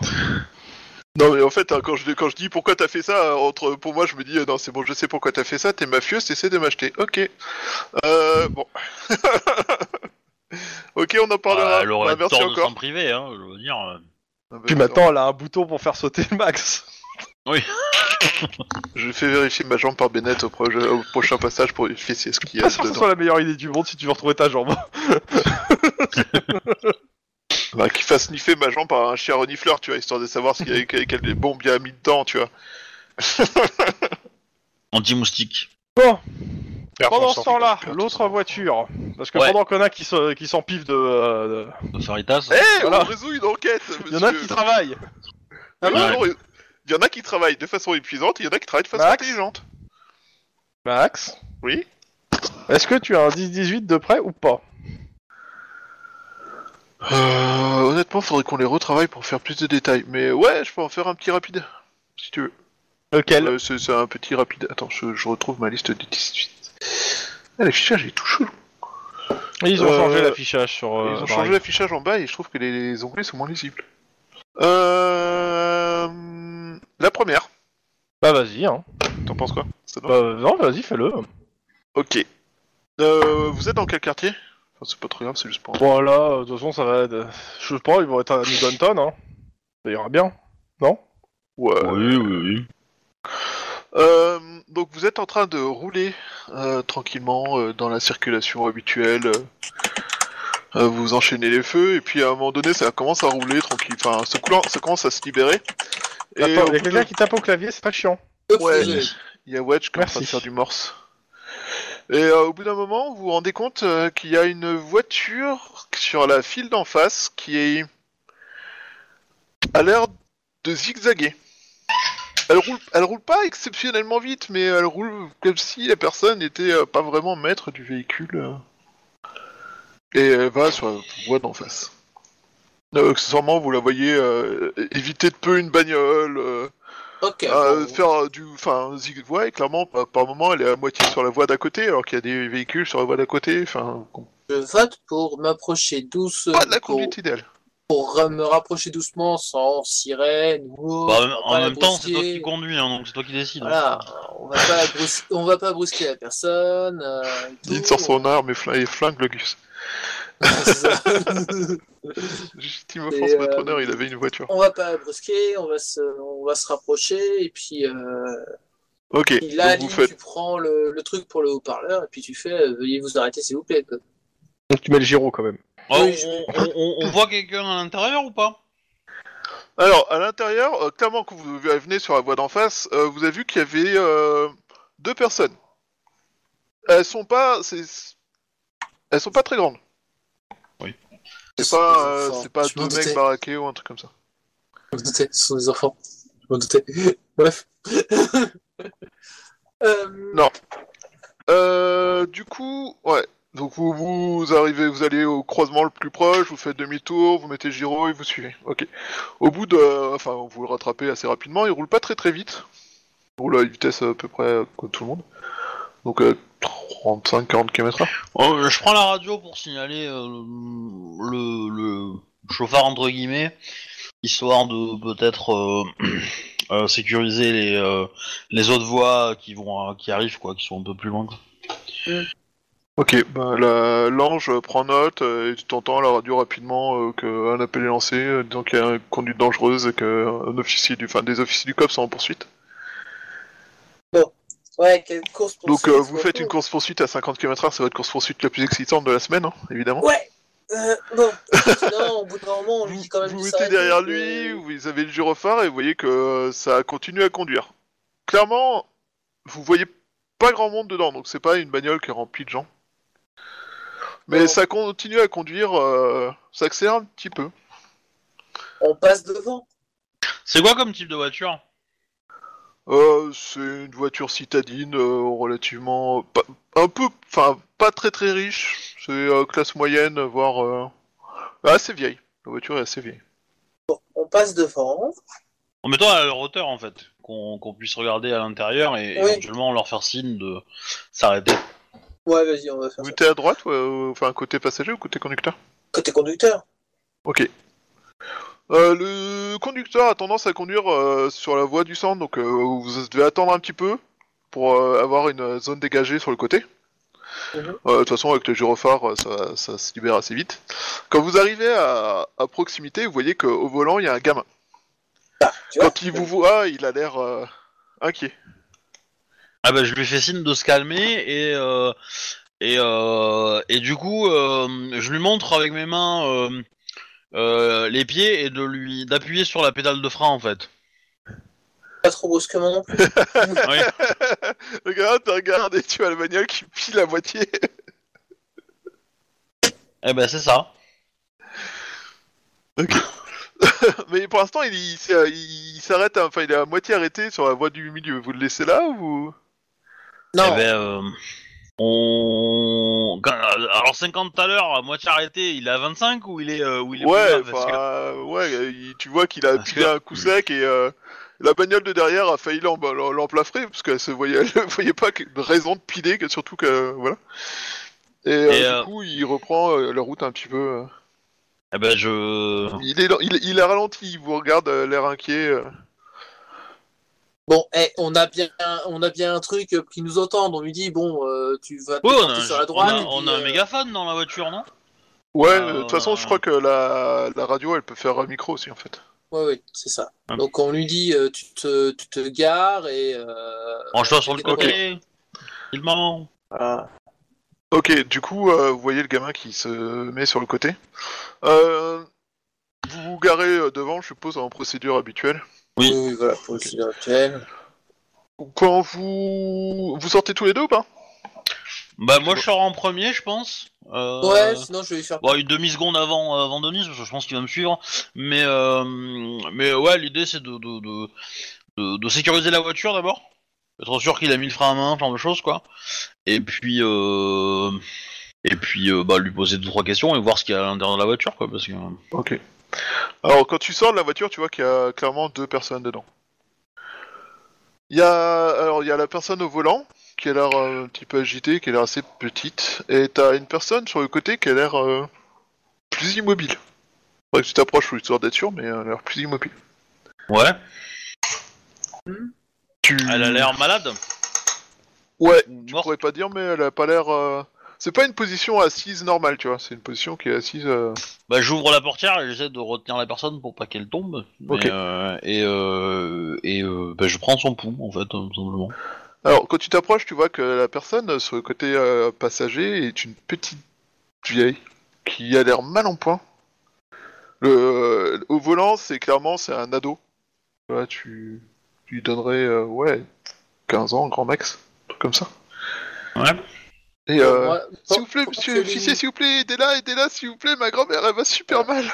S5: Non mais en fait hein, quand je quand je dis pourquoi t'as fait ça entre pour moi je me dis euh, non c'est bon je sais pourquoi t'as fait ça t'es mafieux t'essaies de m'acheter ok euh, bon *laughs* ok on en parlera
S2: Bah, elle aurait
S5: Bah, merci
S2: tort de
S5: encore
S2: s'en priver, hein, je veux dire. euh.
S5: Ah, bah,
S3: Puis
S5: attends,
S3: maintenant, elle a un bouton pour faire sauter le *laughs* max. *laughs*
S5: je fais vérifier ma jambe par Bennett au, proje- au prochain passage pour vérifier si ce qu'il y
S3: Pas
S5: a
S3: sûr que ce
S5: dedans
S3: soit la meilleure idée du monde si tu veux retrouver ta jambe. *laughs*
S5: bah, qu'il fasse sniffer ma jambe par un chien renifleur tu vois histoire de savoir s'il y a quel, quel bombes il y a mis dedans tu vois *laughs*
S2: Anti-moustique.
S3: Bon, pendant
S1: en
S3: ce temps-là, l'autre voiture. Parce que
S2: Ouais.
S3: pendant qu'on a qui se- qui s'empivent de, euh, de-
S2: De Faritas.
S5: Eh
S3: Voilà.
S5: on résout une enquête
S3: Il y en a
S5: monsieur.
S3: qui travaillent.
S5: Ah
S2: Ouais.
S5: non, Il y en a qui travaillent de façon épuisante, il y en a qui travaillent de façon
S3: Max
S5: intelligente.
S3: Max,
S5: Oui
S3: est-ce que tu as un 10-18 de près ou pas?
S5: Euh, honnêtement, faudrait qu'on les retravaille pour faire plus de détails. Mais ouais, je peux en faire un petit rapide, si tu veux.
S3: Lequel?
S5: Euh, c'est c'est un petit rapide. Attends, je, je retrouve ma liste des 18. Ah, l'affichage est tout chelou.
S3: Ils ont
S5: Euh,
S3: changé l'affichage sur. euh,
S5: Ils ont changé l'affichage en bas et je trouve que les, les onglets sont moins lisibles. Euh... La première.
S3: Bah vas-y, hein.
S5: T'en penses quoi? Ça
S3: Bah non, vas-y, fais-le.
S5: Ok. Euh, vous êtes dans quel quartier? Enfin, C'est pas très grave, c'est juste pour...
S3: Bon là, euh, de toute façon, ça va. être- Je sais pas, ils vont être à New hein. Ça ira bien, non?
S5: Ouais.
S2: Oui, oui, oui.
S5: Euh, donc vous êtes en train de rouler euh, tranquillement euh, dans la circulation habituelle. euh, euh, vous enchaînez les feux et puis à un moment donné ça commence à rouler tranquille. Enfin, ce coulant, ça commence à se libérer. Et
S3: Attends,
S5: au
S3: il y a quelqu'un qui tape au clavier, c'est très chiant.
S5: Ouais. Il y a Wedge qui est en train de faire du morse. Et euh, au bout d'un moment, vous vous rendez compte euh, qu'il y a une voiture sur la file d'en face qui est a l'air de zigzaguer. Elle roule, elle roule pas exceptionnellement vite, mais elle roule comme si la personne n'était euh, pas vraiment maître du véhicule. euh. Et elle va sur la voie d'en face. Euh, accessoirement, vous la voyez euh, éviter de peu une bagnole, euh,
S4: Ok.
S5: euh,
S4: bon.
S5: faire du, enfin, zig, ouais, clairement, par, par moment, elle est à moitié sur la voie d'à côté, alors qu'il y a des véhicules sur la voie d'à côté. Enfin,
S4: Je vote pour m'approcher doucement.
S5: pas de la
S4: pour,
S5: conduite idéale.
S4: pour me rapprocher doucement sans sirène ou
S2: Bah, en même temps, c'est toi qui conduis, hein, donc c'est toi qui décides. hein.
S4: Voilà, on va pas on va pas brusquer la personne. Euh, tout.
S5: sort son arme et, flingue, et flingue le gus. *laughs*
S4: Euh,
S5: il avait une voiture.
S4: on va pas brusquer, on va se, on va se rapprocher et puis euh,
S5: Ok,
S4: là,
S5: donc vous
S4: Lynn,
S5: faites.
S4: tu prends le, le truc pour le haut-parleur et puis tu fais euh, veuillez vous arrêter s'il vous plaît. quoi.
S3: Donc tu mets le gyro quand même.
S2: Oh,
S4: Oui,
S2: on,
S4: je-
S2: on- on- on voit quelqu'un à l'intérieur ou pas?
S5: Alors, à l'intérieur, euh, clairement, quand vous venez sur la voie d'en face, euh, vous avez vu qu'il y avait euh, deux personnes. Elles sont pas, c'est, elles sont pas très grandes. C'est pas, euh, c'est pas deux mecs baraqués ou un truc comme ça.
S4: Je m'en doutais, ce sont des enfants. Je m'en doutais. *laughs* Bref. *laughs* Euh,
S5: Non. Euh, du coup, ouais. Donc vous, vous arrivez, vous allez au croisement le plus proche, vous faites demi-tour, vous mettez gyro et vous suivez. Ok. Au bout de, enfin, vous le rattrapez assez rapidement. Il roule pas très très vite. Il roule à une vitesse à peu près comme tout le monde. Donc euh, 35-40 km/h.
S2: Oh, Je prends la radio pour signaler euh, le, le chauffard entre guillemets, histoire de peut-être euh, *clears throat* euh, sécuriser les, euh, les autres voies qui vont euh, qui arrivent quoi, qui sont un peu plus loin. quoi.
S5: Ok, bah, la- l'ange prend note euh, et tu t'entends à la radio rapidement euh, qu'un appel est lancé, euh, disant qu'il y a une conduite dangereuse et que un officier du, enfin, des officiers du COP sont en poursuite.
S4: Ouais, quelle course pour
S5: Donc euh, vous faites une course poursuite à 50 km/h, c'est votre course poursuite la plus excitante de la semaine, hein, évidemment.
S4: Ouais euh, Bon, sinon, au bout d'un moment, on lui dit quand même
S5: vous mettez derrière lui, vous avez le gyrophare et vous voyez que ça continue à conduire. Clairement, vous voyez pas grand monde dedans, donc c'est pas une bagnole qui est remplie de gens. Mais
S4: Non.
S5: ça continue à conduire, euh, ça accélère un petit peu.
S4: On passe devant.
S2: C'est quoi comme type de voiture?
S5: Euh, c'est une voiture citadine euh, relativement pas- un peu enfin pas très très riche c'est euh, classe moyenne voire euh, assez vieille la voiture est assez vieille
S4: On passe devant.
S2: En mettant à leur hauteur en fait, qu'on qu'on puisse regarder à l'intérieur et
S4: Oui.
S2: éventuellement leur faire signe de s'arrêter.
S4: Ouais, vas-y, on va faire
S5: vous
S4: ça.
S5: à droite ou euh, enfin côté passager ou côté conducteur?
S4: Côté conducteur.
S5: ok Euh, le conducteur a tendance à conduire euh, sur la voie du centre donc euh, vous devez attendre un petit peu pour euh, avoir une zone dégagée sur le côté
S4: Mhm.
S5: Euh, de toute façon, avec le gyrophare, ça, ça se libère assez vite. Quand vous arrivez à, à proximité, vous voyez qu'au volant, il y a un gamin.
S4: Ah, tu vois
S5: Quand il vous voit, il a l'air euh, inquiet.
S2: Ah bah je lui fais signe de se calmer et euh, et euh, et du coup euh, je lui montre avec mes mains euh, les pieds et de lui d'appuyer sur la pédale de frein en fait.
S4: Pas trop brusquement non plus. *laughs*
S2: Oui. *laughs*
S5: le gars te regarde et tu as le bagnole qui pile à moitié.
S2: Eh ben c'est ça. *laughs*
S5: Mais pour l'instant, il, il s'est- il s'arrête, à- enfin, il est à moitié arrêté sur la voie du milieu. Vous le laissez là ou?
S4: Non,
S2: Eh ben euh, on alors 50 tout à l'heure moitié arrêté, il est à 25 ou il est euh, ou il est plus
S5: Ouais,
S2: parce que-
S5: euh, ouais, il- tu vois qu'il a
S2: Parce
S5: pilé
S2: que-
S5: un coup sec et euh, la bagnole de derrière a failli l'em- l'em- l'emplafrer parce qu'elle se voyait, *laughs* elle voyait pas que- de raison de piler, que surtout que voilà. Et, euh,
S2: Et,
S5: du
S2: euh,
S5: coup, il reprend euh, la route un petit peu. euh.
S2: Eh ben je
S5: Il est, il, il a ralenti, il vous regarde euh, l'air inquiet. euh.
S4: Bon, eh, on a bien, on a bien un truc qui nous entend. On lui dit bon, euh, tu vas
S2: Oui, on a,
S4: sur
S2: un-
S4: la droite.
S2: on a- on un
S4: euh,
S2: mégaphone dans la voiture, non?
S5: Ouais,
S2: Euh,
S5: euh, de toute façon, je crois que la, la radio, elle peut faire un micro aussi en fait.
S4: Ouais, ouais, c'est ça.
S2: Hum.
S4: Donc on lui dit euh, tu te, tu te gares et. Euh,
S2: Range-toi sur le
S4: Ok.
S2: côté. Filmant.
S4: voilà.
S5: Ok, du coup, euh, vous voyez le gamin qui se met sur le côté. Euh, vous vous garez devant, je suppose, en procédure habituelle.
S2: Oui.
S4: Oui, oui, voilà, pour le sujet actuel.
S5: Quand vous vous sortez tous les deux ou pas?
S2: Bah moi je sors en premier, je pense. Euh,
S4: Ouais, sinon je vais faire.
S2: Bon, une demi seconde avant euh, avant Denis, parce que je pense qu'il va me suivre. Mais euh, mais ouais, l'idée c'est de de, de de de sécuriser la voiture d'abord, être sûr qu'il a mis le frein à main, genre de choses quoi. Et puis euh, et puis euh, bah lui poser deux trois questions et voir ce qu'il y a à l'intérieur de la voiture quoi, parce que.
S5: Ok. Alors, quand tu sors de la voiture, tu vois qu'il y a clairement deux personnes dedans. Il y a, alors, il y a la personne au volant, qui a l'air euh, un petit peu agitée, qui a l'air assez petite, et t'as une personne sur le côté qui a l'air euh, plus immobile. Faudrait que tu t'approches pour histoire d'être sûr, mais elle a l'air plus immobile.
S2: Ouais.
S5: Tu...
S2: Elle a l'air malade.
S5: Ouais, tu
S2: Morte.
S5: pourrais pas dire, mais elle a pas l'air... euh, c'est pas une position assise normale, tu vois. C'est une position qui est assise. euh,
S2: Bah, j'ouvre la portière et j'essaie de retenir la personne pour pas qu'elle tombe. Mais,
S5: Ok.
S2: euh, et euh, et euh, bah, je prends son pouls, en fait, tout simplement.
S5: Alors, quand tu t'approches, tu vois que la personne euh, sur le côté euh, passager est une petite vieille qui a l'air mal en point. Le, euh, au volant, c'est clairement c'est un ado. Tu vois, tu, tu lui donnerais euh, ouais 15 ans, grand max, un truc comme ça.
S2: Ouais.
S5: Et euh,
S4: Moi,
S5: s'il vous plaît, monsieur officier, s'il vous plaît, aidez-la, aidez-la, s'il vous plaît, ma grand-mère, elle va super mal.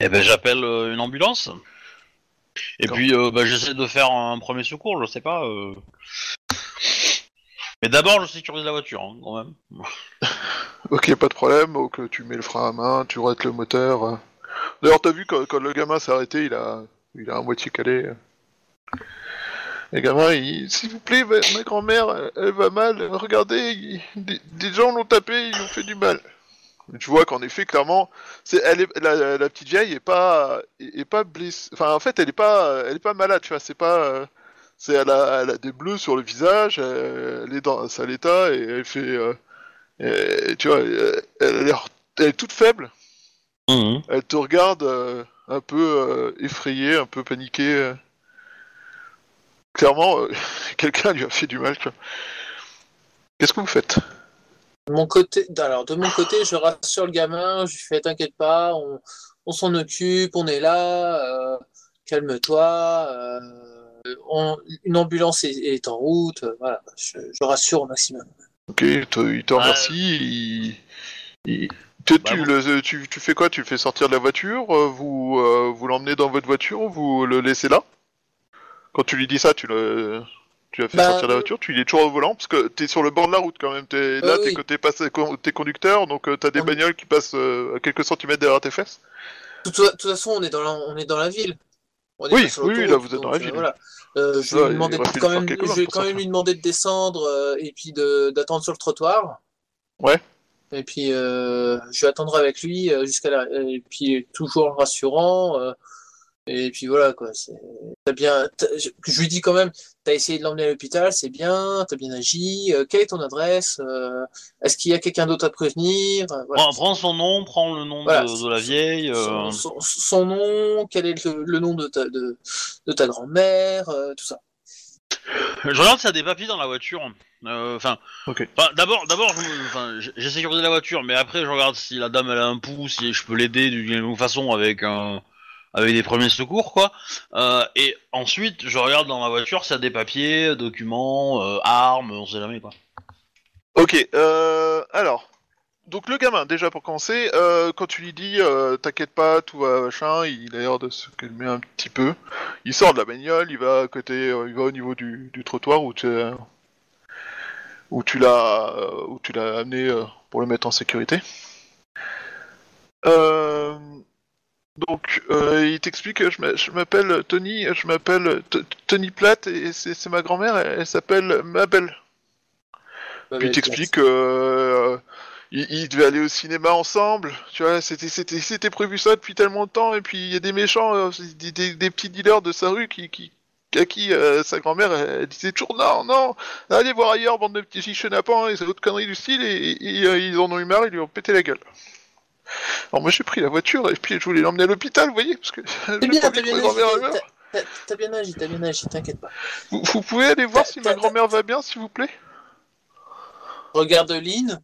S2: Et ben, j'appelle euh, une ambulance. Et
S5: D'accord.
S2: puis, euh, bah, j'essaie de faire un premier secours, je sais pas. euh. Mais d'abord, je sécurise la voiture, hein, quand même. *laughs*
S5: Ok, pas de problème, donc euh, tu mets le frein à main, tu arrêtes le moteur. euh. D'ailleurs, t'as vu quand, quand le gamin s'est arrêté, il a, il a à moitié calé. euh. Le gamin, il, s'il vous plaît, ma, ma grand-mère, elle, va mal. Regardez, il- des, des gens l'ont tapé, ils lui ont fait du mal. Et tu vois qu'en effet, clairement, c'est, elle est, la, la petite vieille est pas, est, pas blessée. Enfin, en fait, elle est pas, elle est pas malade, tu vois. C'est pas, c'est, elle a, elle a des bleus sur le visage, elle, elle est dans un sale état et elle fait. euh, et, tu vois, elle, elle a l'air- elle est toute faible.
S2: Mhm.
S5: Elle te regarde euh, un peu euh, effrayée, un peu paniquée. Clairement, euh, *laughs* quelqu'un lui a fait du mal. tu vois. Qu'est-ce que vous faites?
S4: De mon côté, alors de mon côté, je rassure le gamin, je lui fais t'inquiète pas, on, on s'en occupe, on est là, euh, calme-toi, euh, on- une ambulance est, est en route, euh, voilà, je, je rassure au maximum.
S5: Ok, il te, il te
S2: Ouais.
S5: remercie. Il, il- tu,
S2: Bah,
S5: tu
S2: bon.
S5: le- tu- tu fais quoi? Tu le fais sortir de la voiture Vous, euh, vous l'emmenez dans votre voiture ou vous le laissez là? Quand tu lui dis ça, tu le, tu l'as fait
S4: Bah,
S5: sortir de la voiture. Tu il est toujours au volant parce que t'es sur le bord de la route quand même. T'es, là,
S4: Euh,
S5: t'es
S4: oui.
S5: côté passé- con- t'es conducteur, donc euh, t'as des
S4: Ah
S5: bagnoles qui passent euh, à quelques centimètres derrière tes fesses.
S4: De toute, façon, on est dans la, on est dans la ville. On est
S5: Oui, oui, là, vous êtes dans la ville.
S4: euh, voilà. Euh, je vais, lui quand même, je vais quand lui demander de descendre euh, et puis de- d'attendre sur le trottoir.
S5: Ouais.
S4: Et puis euh, je vais attendre avec lui euh, jusqu'à la... et puis toujours rassurant. Et puis voilà quoi. c'est- T'as bien. Je, lui dis quand même. T'as essayé de l'emmener à l'hôpital, c'est bien. T'as bien agi. euh, quelle est ton adresse euh, Est-ce qu'il y a quelqu'un d'autre à prévenir Euh, voilà.
S2: Prends, prends son nom, prends le nom
S4: Voilà.
S2: de, de la vieille. euh,
S4: son, son- son nom, quel est le, le nom de ta, de, de ta grand-mère, euh, tout ça.
S2: Je regarde s'il y a des papiers dans la voiture. Enfin, d'abord, d'abord, je me- enfin, j'ai- sécurisé la voiture, mais après, je regarde si la dame elle a un pouls, si je peux l'aider d'une autre façon avec un, avec des premiers secours, quoi. Euh, et ensuite, je regarde dans la voiture s'il y a des papiers, documents, euh, armes, on sait jamais quoi.
S5: Ok, euh, alors. Donc le gamin, déjà pour commencer, euh, quand tu lui dis t'inquiète pas, tout va machin, il a l'air de se calmer un petit peu. Il sort de la bagnole, il va à côté, il va au niveau du, du trottoir où tu où tu l'as où tu l'as amené pour le mettre en sécurité. Euh, donc euh, il t'explique, je m'a- je m'appelle Tony, je m'appelle Tony Platt et c'est ma grand-mère, elle, elle s'appelle Mabel. Puis il t'explique que euh, ils, devaient aller au cinéma ensemble. Tu vois, c'était prévu ça depuis tellement de temps. Et puis il y a des méchants, euh, des, des- des petits dealers de sa rue qui qui à qui euh, sa grand-mère elle, disait toujours non non allez voir ailleurs bande de petits chenapans et c'est autre conneries du style et, et- et, euh, ils en ont eu marre ils lui ont pété la gueule. Alors moi j'ai pris la voiture et puis je voulais l'emmener à l'hôpital vous voyez parce que
S4: T'as
S5: j'ai
S4: bien,
S5: pas
S4: t'as
S5: envie que
S4: bien
S5: ma grand-mère
S4: agi,
S5: meure.
S4: t'as- bien agi, t'as bien agi, t'inquiète pas.
S5: Vous, vous pouvez aller voir si ma grand-mère va bien s'il vous plaît?
S4: Regarde Lynn,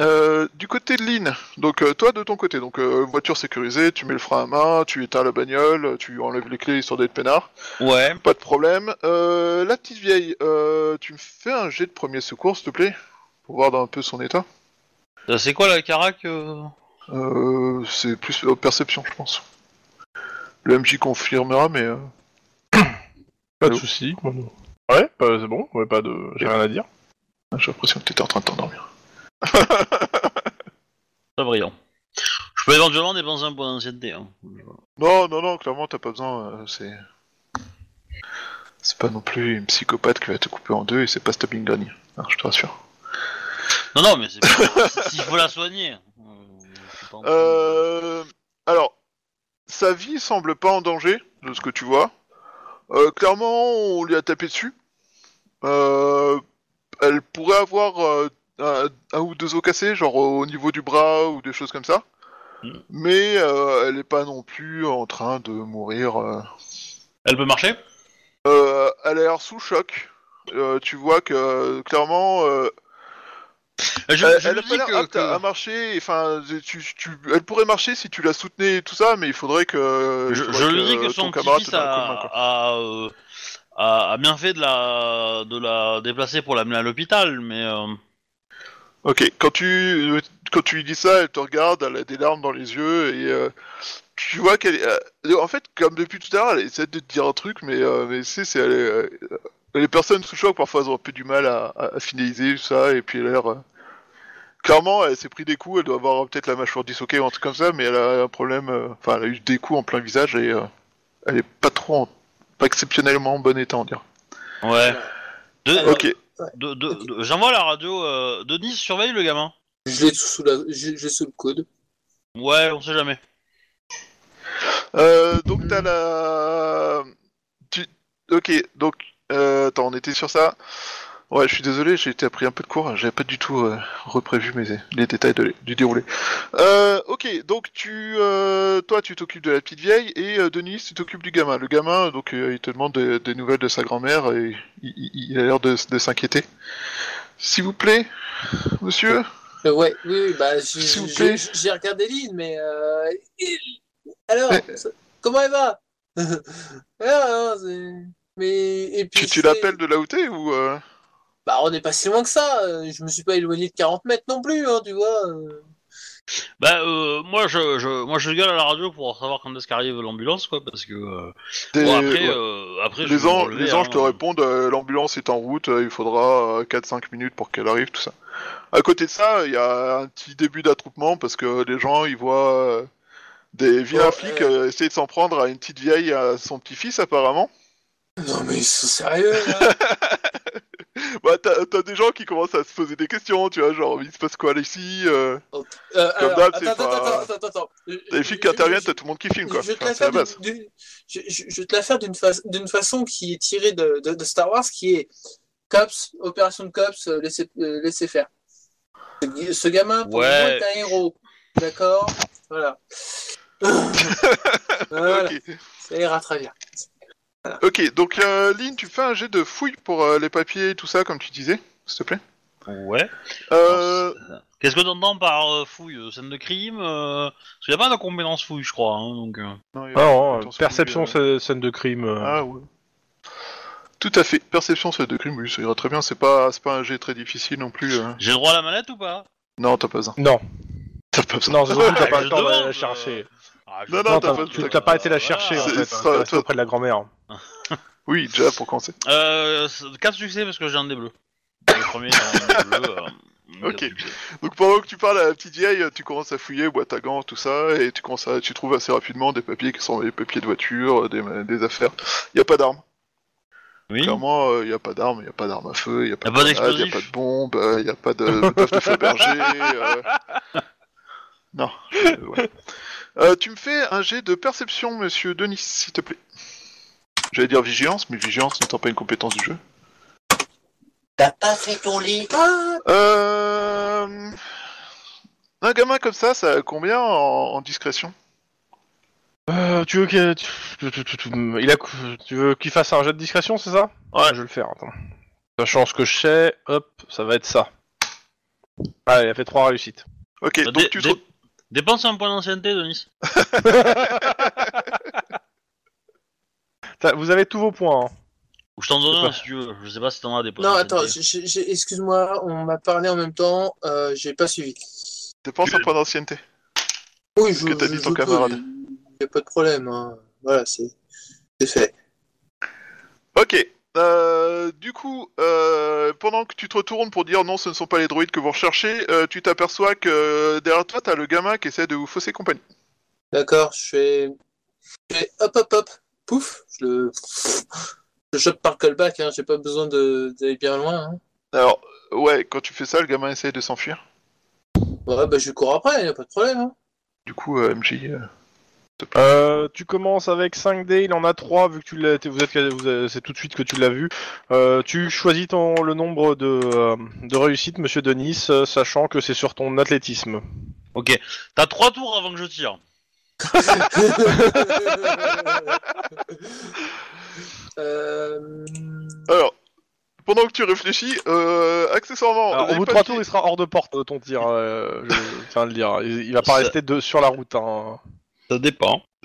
S5: Euh, du côté de Lynn, donc euh, toi de ton côté, donc euh, voiture sécurisée, tu mets le frein à main, tu éteins la bagnole, tu enlèves les clés histoire d'être peinard,
S2: Ouais.
S5: pas de problème. Euh, la petite vieille, euh, tu me fais un jet de premier secours s'il te plaît, pour voir dans un peu son état.
S2: Euh, C'est quoi la carac euh
S5: Euh, c'est plus euh, perception je pense. Le MJ confirmera mais... euh,
S3: Pas de
S5: Allô
S3: soucis. Ouais, bah, c'est bon, ouais, pas de... j'ai rien à dire.
S5: J'ai l'impression que t'étais en train de t'endormir. *laughs*
S2: Très brillant. Je peux éventuellement dépenser un point d'ancienneté. Hein.
S5: Non, non, non, clairement t'as pas besoin, euh, c'est... C'est pas non plus une psychopathe qui va te couper en deux et c'est pas Stopping Gun, hein, je te rassure.
S2: Non, non, mais c'est c'est- s'il faut la soigner. Euh, pas
S5: Euh, alors, sa vie semble pas en danger, de ce que tu vois. Euh, clairement, on lui a tapé dessus. Elle pourrait avoir un, un ou deux os cassés, genre au niveau du bras ou des choses comme ça.
S2: Mm.
S5: Mais elle est pas non plus en train de mourir.
S2: Elle peut marcher?
S5: Elle a l'air sous choc. Tu vois que euh, euh,
S2: Je, je
S5: elle, a pas l'air
S2: que-
S5: apte
S2: que-
S5: à marcher. Enfin, tu, tu, elle pourrait marcher si tu la soutenais et tout ça, mais il faudrait que.
S2: je,
S5: il
S2: je lui dis que son
S5: camarade
S2: petit-fils a, a, euh, a- a bien fait de la, de la déplacer pour l'amener à l'hôpital, mais... euh,
S5: Ok, quand tu quand tu lui dis ça, elle te regarde, elle a des larmes dans les yeux et euh, tu vois qu'elle est, euh, en fait comme depuis tout à l'heure, elle essaie de te dire un truc, mais euh, mais c'est c'est elle euh, les personnes sous choc parfois elles ont un peu du mal à, à, à finaliser tout ça et puis elle a l'air euh, clairement elle s'est pris des coups, elle doit avoir peut-être la mâchoire disloquée ou un truc comme ça, mais elle a un problème, euh, enfin elle a eu des coups en plein visage et euh, elle est pas trop en- pas exceptionnellement en bon état on dirait.
S2: Ouais. De-
S4: Alors,
S5: Ok,
S2: de- de- de- J'envoie la radio. Euh, Denis, surveille le gamin.
S4: Je l'ai sous, la... le coude.
S2: Ouais, on sait jamais.
S5: Euh, donc t'as la... Tu... Ok, donc... Euh, attends, on était sur ça. Ouais, je suis désolé, j'ai été pris un peu de cours, j'avais pas du tout euh, reprévu mes... les détails de... du déroulé. Euh, ok, donc tu... euh, toi, tu t'occupes de la petite vieille, et euh, Denis, tu t'occupes du gamin. Le gamin, donc, il te demande des, nouvelles de sa grand-mère, et il, il- il a l'air de, de s'inquiéter. S'il vous plaît, monsieur
S4: ouais, oui, oui, bah, j'ai-
S5: S'il vous
S4: j'ai
S5: plaît.
S4: j'ai regardé Lynn, mais. Euh... Alors,
S5: Eh.
S4: comment elle va? *laughs* Ah, non, c'est- Mais. Et puis,
S5: Tu, l'appelles de là où t'es, ou... euh,
S4: Bah, on n'est pas si loin que ça. euh, Je me suis pas éloigné de 40 mètres non plus, hein, tu vois. euh.
S2: Bah, euh, moi, je, je, moi, je gueule à la radio pour savoir quand est-ce qu'arrive l'ambulance, quoi, parce que. euh,
S5: des-
S2: Bon, après,
S5: ouais.
S2: euh, après
S5: Les, les anges
S2: hein.
S5: te répondent euh, l'ambulance est en route, euh, il faudra euh, 4-5 minutes pour qu'elle arrive, tout ça. À côté de ça, il y a un petit début d'attroupement parce que les gens ils voient euh, des vilains
S4: Oh,
S5: flics essayer de s'en prendre à une petite vieille, à son petit-fils apparemment.
S4: Non, mais ils sont sérieux, là *laughs*
S5: Bah, t'as des gens qui commencent à se poser des questions, tu vois, genre il se passe quoi ici euh,
S4: Euh,
S5: Comme d'hab, c'est
S4: attends,
S5: pas-
S4: attends, attends, attends,
S5: les flics qui interviennent, t'as tout le monde qui filme quoi.
S4: Je vais te la faire d'une- fa- façon qui est tirée de, de- de Star Wars, qui est Cops, opération de Cops, euh, laissez, euh, laissez faire. Ce, gamin, pour
S2: Ouais.
S4: moi, est un héros. D'accord? Voilà. *laughs* voilà,
S5: Ok.
S4: ça ira très bien.
S5: Ok, donc euh, Lynn, tu fais un jet de fouille pour euh, les papiers et tout ça, comme tu disais, s'il te plaît.
S2: Ouais.
S5: Euh,
S2: Qu'est-ce que t'entends par euh, fouille Scène de crime euh... Parce qu'il n'y a pas de compétence fouille, je crois, hein, donc... euh.
S5: non, il y a-
S3: Ah non,
S5: c'est
S3: perception,
S5: euh,
S3: scè- scène de crime. euh.
S5: Ah ouais. Tout à fait. Perception, c'est de crime, oui, ça ira très bien. C'est pas, c'est pas un jet très difficile non plus. euh.
S2: J'ai le droit à la manette ou pas?
S5: Non, t'as pas besoin.
S3: Non,
S5: T'as pas besoin.
S3: non, surtout, t'as pas
S2: Je *laughs*
S3: le temps d'aller
S2: demande,
S3: la
S2: euh,
S3: chercher.
S2: Ah, je-
S5: Non, non, t'as
S3: t'as-
S5: pas-
S3: tu
S5: t'as-
S3: t'as pas été la
S2: Voilà.
S3: chercher en
S5: C'est-
S3: fait.
S5: ce
S3: hein, resté
S5: toi-
S3: auprès de la grand-mère. *laughs*
S5: Oui, déjà pour commencer.
S2: Euh, 4 succès parce que j'ai un des bleus. Le premier, j'ai un des bleus. euh, *laughs*
S5: Ok.
S2: quatre succès.
S5: Donc pendant que tu parles à la petite vieille, tu commences à fouiller boîte à gants, tout ça, et tu commences à, tu trouves assez rapidement des papiers qui sont des papiers de voiture, des, des affaires. Il y a pas d'armes.
S2: Oui.
S5: Clairement, il y a pas d'armes, il y a pas d'armes à feu, il y a pas
S2: Y a
S5: de
S2: pas
S5: grenades, y a pas de bombes, il y a pas de, de bœuf de Fabergé. *laughs* euh. Non. je- ouais. Euh, tu me fais un jet de perception, monsieur Denis, s'il te plaît. J'allais dire vigilance, mais vigilance n'étant pas une compétence du jeu.
S6: T'as pas fait ton lit
S5: Euh... Un gamin comme ça, ça a combien en, en discrétion?
S3: Euh, tu veux qu'il tu- tu- tu- tu- tu- il a tu veux qu'il fasse un jet de discrétion, c'est ça?
S5: Ouais.
S3: Je vais le faire. Attends. Sachant ce que je sais, hop, ça va être ça. Ah, il a fait trois réussites.
S5: Ok,
S2: Bah,
S5: donc
S2: dé-
S5: tu
S2: dé-
S5: te...
S2: Dépense un point d'ancienneté, Denis. *laughs*
S3: T'as- Vous avez tous vos points. hein.
S2: Ou je t'en donne un
S3: pas.
S2: si tu veux. Je sais pas si t'en as des points
S4: Non, attends,
S2: d'ancienneté.
S4: j'ai- j'ai- excuse-moi, on m'a parlé en même temps, euh, j'ai pas suivi.
S5: dépenses un point d'ancienneté.
S4: Oui, je,
S5: que t'as dit ton
S4: peux,
S5: camarade.
S4: Il n'y a pas de problème. hein. Voilà, c'est c'est fait.
S5: Ok. Euh, du coup, euh, pendant que tu te retournes pour dire non, ce ne sont pas les droïdes que vous recherchez, euh, tu t'aperçois que derrière toi, t'as le gamin qui essaie de vous fausser compagnie.
S4: D'accord, je fais... je fais hop hop hop, pouf, je le... Je chope par callback, hein, j'ai pas besoin d'aller bien loin. hein.
S5: Alors, ouais, quand tu fais ça, le gamin essaie de s'enfuir.
S4: Ouais, bah je cours après, y a pas de problème. Hein.
S5: Du coup, euh, Euh,
S3: Euh, tu commences avec 5 dés, il en a 3 vu que tu l'as, vous êtes, vous c'est tout de suite que tu l'as vu. Euh, tu choisis ton, le nombre de, euh, de réussites, monsieur Denis, euh, sachant que c'est sur ton athlétisme.
S2: Ok. T'as trois tours avant que je tire. *laughs*
S4: Euh,
S5: Alors, pendant que tu réfléchis, euh, accessoirement,
S3: Alors, au
S5: les
S3: bout de 3
S5: papiers-
S3: tours, il sera hors de porte euh, ton tir, euh, je *laughs* tiens à le dire. Il, il va pas
S2: Ça-
S3: rester de, sur la route. Hein.
S2: Ça dépend. *laughs*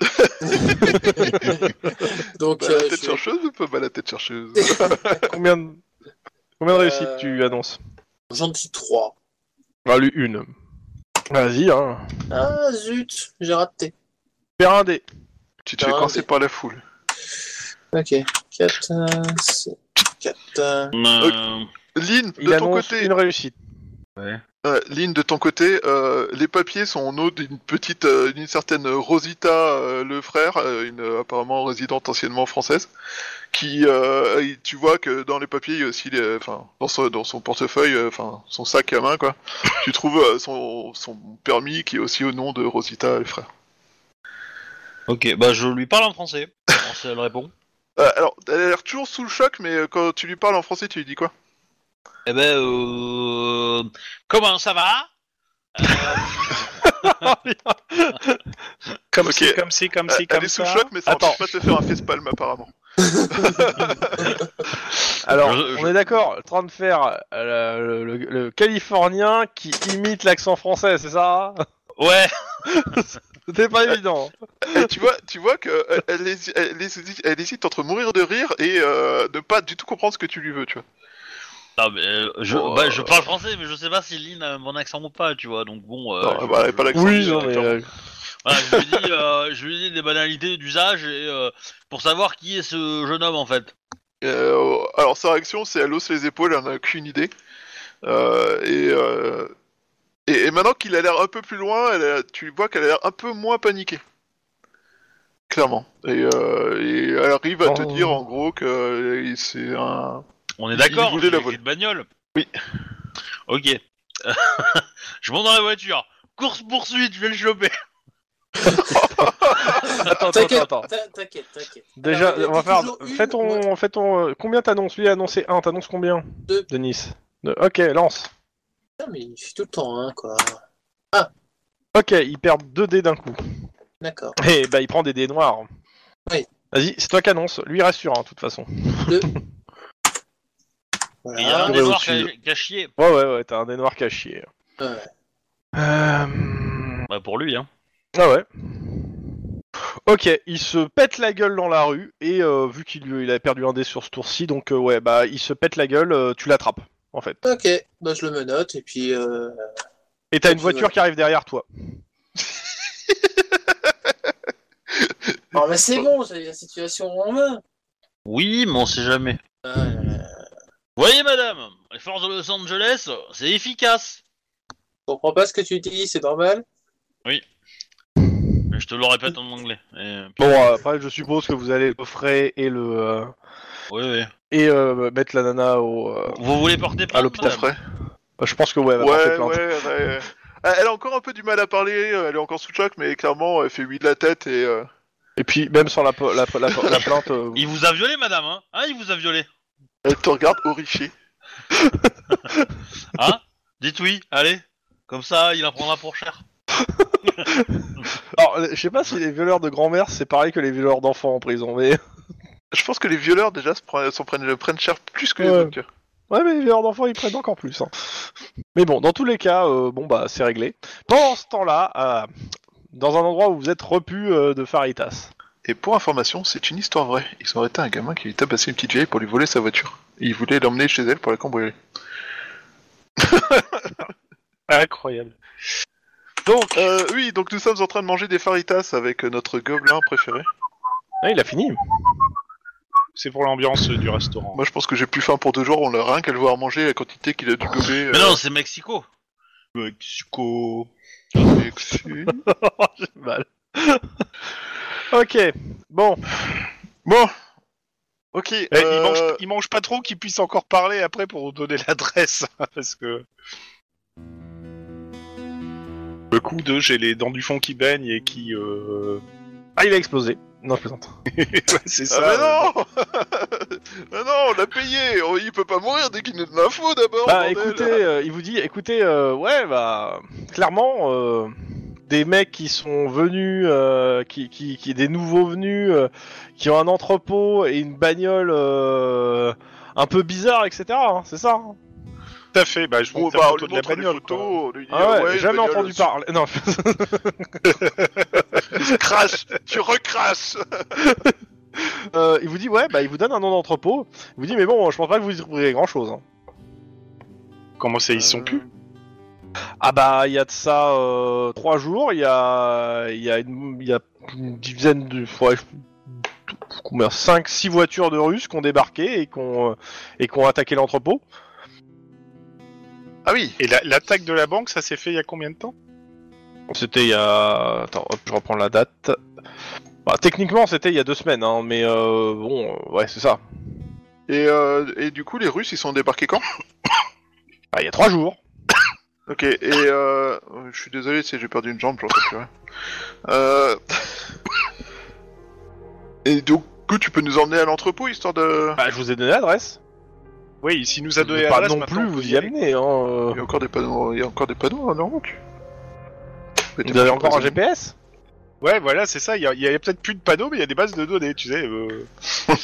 S4: Donc,
S5: Bah,
S4: euh,
S5: la tête
S4: je-
S5: chercheuse ou pas bah, la tête chercheuse *laughs*
S3: Combien de, combien de réussites
S4: Euh,
S3: tu annonces
S4: j'en dis 3.
S3: Bah, lui, une. Vas-y, hein.
S4: Ah zut, j'ai raté.
S3: Faire un dé.
S5: Tu te fais
S4: Ah,
S5: coincer par la foule.
S4: Ok, 4, 4.
S2: Euh,
S5: Lynn,
S3: Il
S5: de ton
S3: annonce
S5: côté,
S3: une réussite.
S2: ouais.
S5: Euh, Lynn, de ton côté, euh, les papiers sont en haut d'une petite, euh, d'une certaine Rosita euh, le frère, une apparemment résidente anciennement française, qui, et tu vois que dans les papiers, il y a aussi, les- enfin, dans son, dans son portefeuille, enfin, son sac à main, quoi, tu trouves son, son permis qui est aussi au nom de Rosita le frère.
S2: Ok, bah je lui parle en français. Alors, elle répond. *laughs*
S5: Alors, elle a l'air toujours sous le choc, mais quand tu lui parles en français, tu lui dis quoi?
S2: Eh ben, euh... comment ça va? Euh, *laughs*
S1: Comme
S5: Ok.
S1: si, comme si, comme si,
S5: Elle
S1: comme
S5: est sous
S1: ça.
S5: choc, mais ça
S3: Attends.
S5: pas de te faire un facepalm apparemment. *laughs*
S3: Alors,
S2: Je-
S3: on est d'accord, en train de faire euh, le, le- le californien qui imite l'accent français, c'est ça?
S2: Ouais. *laughs*
S3: C'était pas évident.
S5: Et tu vois, tu vois que euh, elle, elle elle hésite entre mourir de rire et euh, ne pas du tout comprendre ce que tu lui veux, tu vois.
S2: Non, mais, euh, je,
S5: Oh,
S2: bah, je
S5: euh,
S2: parle français, mais je sais pas si Lynn a mon accent ou pas, tu vois. Donc bon. Euh,
S5: Non,
S2: je,
S5: bah, elle a pas l'accent.
S3: Oui, non, mais, euh,
S2: voilà, je lui dis, euh, je lui dis des banalités d'usage et euh, pour savoir qui est ce jeune homme en fait.
S5: Euh, alors sa réaction, c'est elle hausse les épaules, elle n'a aucune idée. Euh, et, euh, et, et maintenant qu'il a l'air un peu plus loin, elle a- tu vois qu'elle a l'air un peu moins paniquée. Clairement. Et, euh, et elle arrive à te
S3: Oh.
S5: dire en gros que euh, c'est un.
S2: On est d'accord.
S5: voulait la voler.
S2: une bagnole.
S5: Oui.
S2: Ok. *laughs* je monte dans la voiture. Course poursuite, je vais le choper. *laughs*
S3: Attends, attends,
S4: T'inquiète,
S3: attends.
S4: t'in- t'inquiète, t'inquiète.
S3: Déjà,
S4: Alors,
S3: on va faire. Fais ton, fais ton. euh, Combien t'annonces? Lui a annoncé 1, t'annonces combien?
S4: Deux.
S3: Denis. Deux. Ok, lance.
S4: Putain, mais il fait tout le temps, hein, quoi.
S3: Ok, il perd 2 dés d'un coup.
S4: D'accord.
S3: Et bah, il prend des dés noirs.
S4: Oui.
S3: Vas-y, c'est toi qui annonce. Lui, il reste sur 1, de toute façon. *laughs*
S4: Voilà.
S2: Il y a un
S3: ouais,
S2: des noirs chié.
S3: Ouais, ouais, ouais, t'as un dé noir caché.
S4: Ouais.
S3: Euh...
S2: Bah pour lui, hein.
S3: Ah ouais. Ok, il se pète la gueule dans la rue et euh, vu qu'il il a perdu un dé sur ce tour-ci, donc euh, ouais, bah il se pète la gueule, euh, tu l'attrapes en fait.
S4: Ok, bah je le menote et puis. Euh...
S3: Et t'as une voiture qui arrive derrière toi. *laughs*
S4: Oh, bah c'est bon, j'ai la situation en main.
S2: Oui, mais on sait jamais.
S4: Là.
S2: Voyez, madame, les forces de Los Angeles, c'est efficace.
S4: Je comprends pas ce que tu dis, c'est normal.
S2: Je te le répète en anglais. Et...
S3: Bon, euh, après je suppose que vous allez le coffrer et le euh,
S2: Oui, oui.
S3: et euh, mettre la nana au. euh,
S2: Vous voulez porter plainte,
S3: l'hôpital.
S2: madame
S5: Après.
S3: bah, je pense que ouais, elle va porter
S5: Ouais,
S3: plainte.
S5: ouais, ouais. Euh, Elle a encore un peu du mal à parler, euh, elle est encore sous le choc, mais clairement, elle fait oui de la tête et. euh,
S3: Et puis même sans la, po- la, la, la plainte. euh, *laughs*
S2: Il vous a violé, madame, hein? Hein, il vous a violé?
S5: Elle te regarde horrifiée. *laughs*
S2: Hein? Dites oui, allez. Comme ça, il en prendra pour cher. *laughs*
S3: Alors, je sais pas si les violeurs de grand-mère c'est pareil que les violeurs d'enfants en prison, mais
S5: Je pense que les violeurs déjà se prennent, s'en prennent, prennent cher plus que les
S3: Ouais.
S5: autres.
S3: Ouais, mais les violeurs d'enfants, ils prennent encore plus. hein. Mais bon, dans tous les cas, euh, bon bah c'est réglé. Pendant ce temps-là, euh, dans un endroit où vous êtes repu euh, de Faritas.
S5: Et pour information, c'est une histoire vraie. Ils ont arrêté un gamin qui lui tabassait une petite vieille pour lui voler sa voiture. Et ils voulaient l'emmener chez elle pour la cambrioler. *laughs*
S1: Incroyable.
S5: Donc, euh, oui, donc nous sommes en train de manger des faritas avec euh, notre gobelin préféré.
S3: Ah, il a fini.
S1: C'est pour l'ambiance du restaurant.
S5: Moi, je pense que j'ai plus faim pour deux jours. On a rien qu'à le voir manger la quantité qu'il a dû gober.
S2: Mais
S5: euh,
S2: non, c'est Mexico.
S1: Mexico.
S5: avec- *laughs*
S3: J'ai mal. *laughs* ok, bon.
S5: Bon. Ok.
S1: Eh,
S5: euh,
S1: il, mange, il mange pas trop qu'il puisse encore parler après pour donner *laughs* l'adresse. Parce que. Le coup de j'ai les dents du fond qui baignent et qui. Euh...
S3: Ah, il a explosé. Non, je plaisante. *laughs*
S1: Ouais, c'est
S5: Ah
S1: ça.
S5: mais non *laughs* Ah non, on l'a payé On- Il peut pas mourir dès qu'il nous donne l'info d'abord
S3: Bah
S5: bordel.
S3: écoutez, euh, il vous dit, écoutez, euh, ouais, bah clairement, euh, des mecs qui sont venus, euh, qui, qui, qui, des nouveaux venus, euh, qui ont un entrepôt et une bagnole euh, un peu bizarre, etc. hein, c'est ça. hein.
S1: Tout à fait. Bah, je montre
S5: bah,
S1: de la bagnole.
S5: photos, lui dit,
S3: Ah ouais,
S5: ouais,
S3: jamais
S5: bagnole,
S3: entendu parler. Non. *laughs*
S5: Crash Tu recrashes *laughs*
S3: Euh, il vous dit, ouais, bah il vous donne un nom d'entrepôt. Il vous dit, mais bon, je pense pas que vous y trouverez grand chose.
S1: Comment ça, ils sont plus?
S3: Ah bah il y a de ça euh, trois jours, il y a il y a une, il y a une dizaine de je- combien cinq six voitures de Russes qui ont débarqué et qui ont euh, et qui ont attaqué l'entrepôt.
S5: Ah oui
S1: Et la- l'attaque de la banque, ça s'est fait il y a combien de temps?
S3: C'était il y a attends, hop, je reprends la date. Bah, techniquement c'était il y a deux semaines hein, mais euh, bon euh, ouais c'est ça.
S5: et, euh, et du coup, les Russes, ils sont débarqués quand?
S3: Bah, il y a trois jours.
S5: Ok, et euh... Je suis désolé, si j'ai perdu une jambe, j'en sais plus rien. Euh... Et du coup, tu peux nous emmener à l'entrepôt, histoire de...
S3: Bah je vous ai donné l'adresse.
S1: Oui, s'il nous a donné
S3: veux pas
S1: l'adresse,
S3: non
S1: maintenant,
S3: plus vous
S1: y
S3: amener hein. euh.
S5: Il y a encore des panneaux, il y a encore des panneaux en route.
S3: Vous avez encore un GPS
S1: Ouais, voilà, c'est ça. Il y a, il y a peut-être plus de panneaux, mais il y a des bases de données, tu sais. euh. *laughs*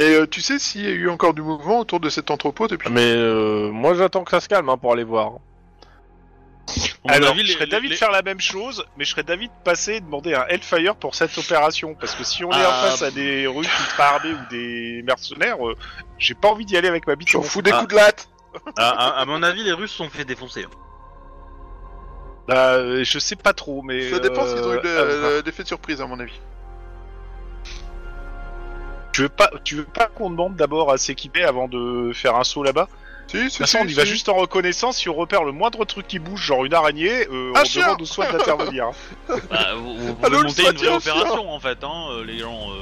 S5: Et euh, tu sais s'il y a eu encore du mouvement autour de cet entrepôt depuis
S3: Mais euh, moi j'attends que ça se calme hein, pour aller voir.
S2: À mon
S1: Alors,
S2: avis,
S1: je
S2: les-
S1: serais d'avis
S2: les-
S1: de faire la même chose, mais je serais d'avis de passer et demander un Hellfire pour cette opération. Parce que si on est en
S2: Ah.
S1: face à des Russes ultra armés ou des mercenaires, euh, j'ai pas envie d'y aller avec ma bite.
S5: J'en
S1: au
S5: fous des
S2: Ah.
S5: coups de latte
S2: à, à- à mon avis, les Russes se sont fait défoncer. hein.
S1: Bah, euh, je sais pas trop, mais.
S5: Ça dépend s'ils ont eu
S1: euh,
S5: le- l'effet de surprise, à mon avis.
S1: Tu veux pas, tu veux pas qu'on demande d'abord à s'équiper avant de faire un saut là-bas
S5: Si,
S1: De
S5: si,
S1: toute façon,
S5: si,
S1: on y va juste en reconnaissance. Si on repère le moindre truc qui bouge, genre une araignée, euh, on
S5: chien
S1: demande au SWAT d'intervenir. hein.
S2: Bah, vous, vous pouvez
S5: Allô,
S2: monter une vraie opération en fait, hein, euh, les gens. euh,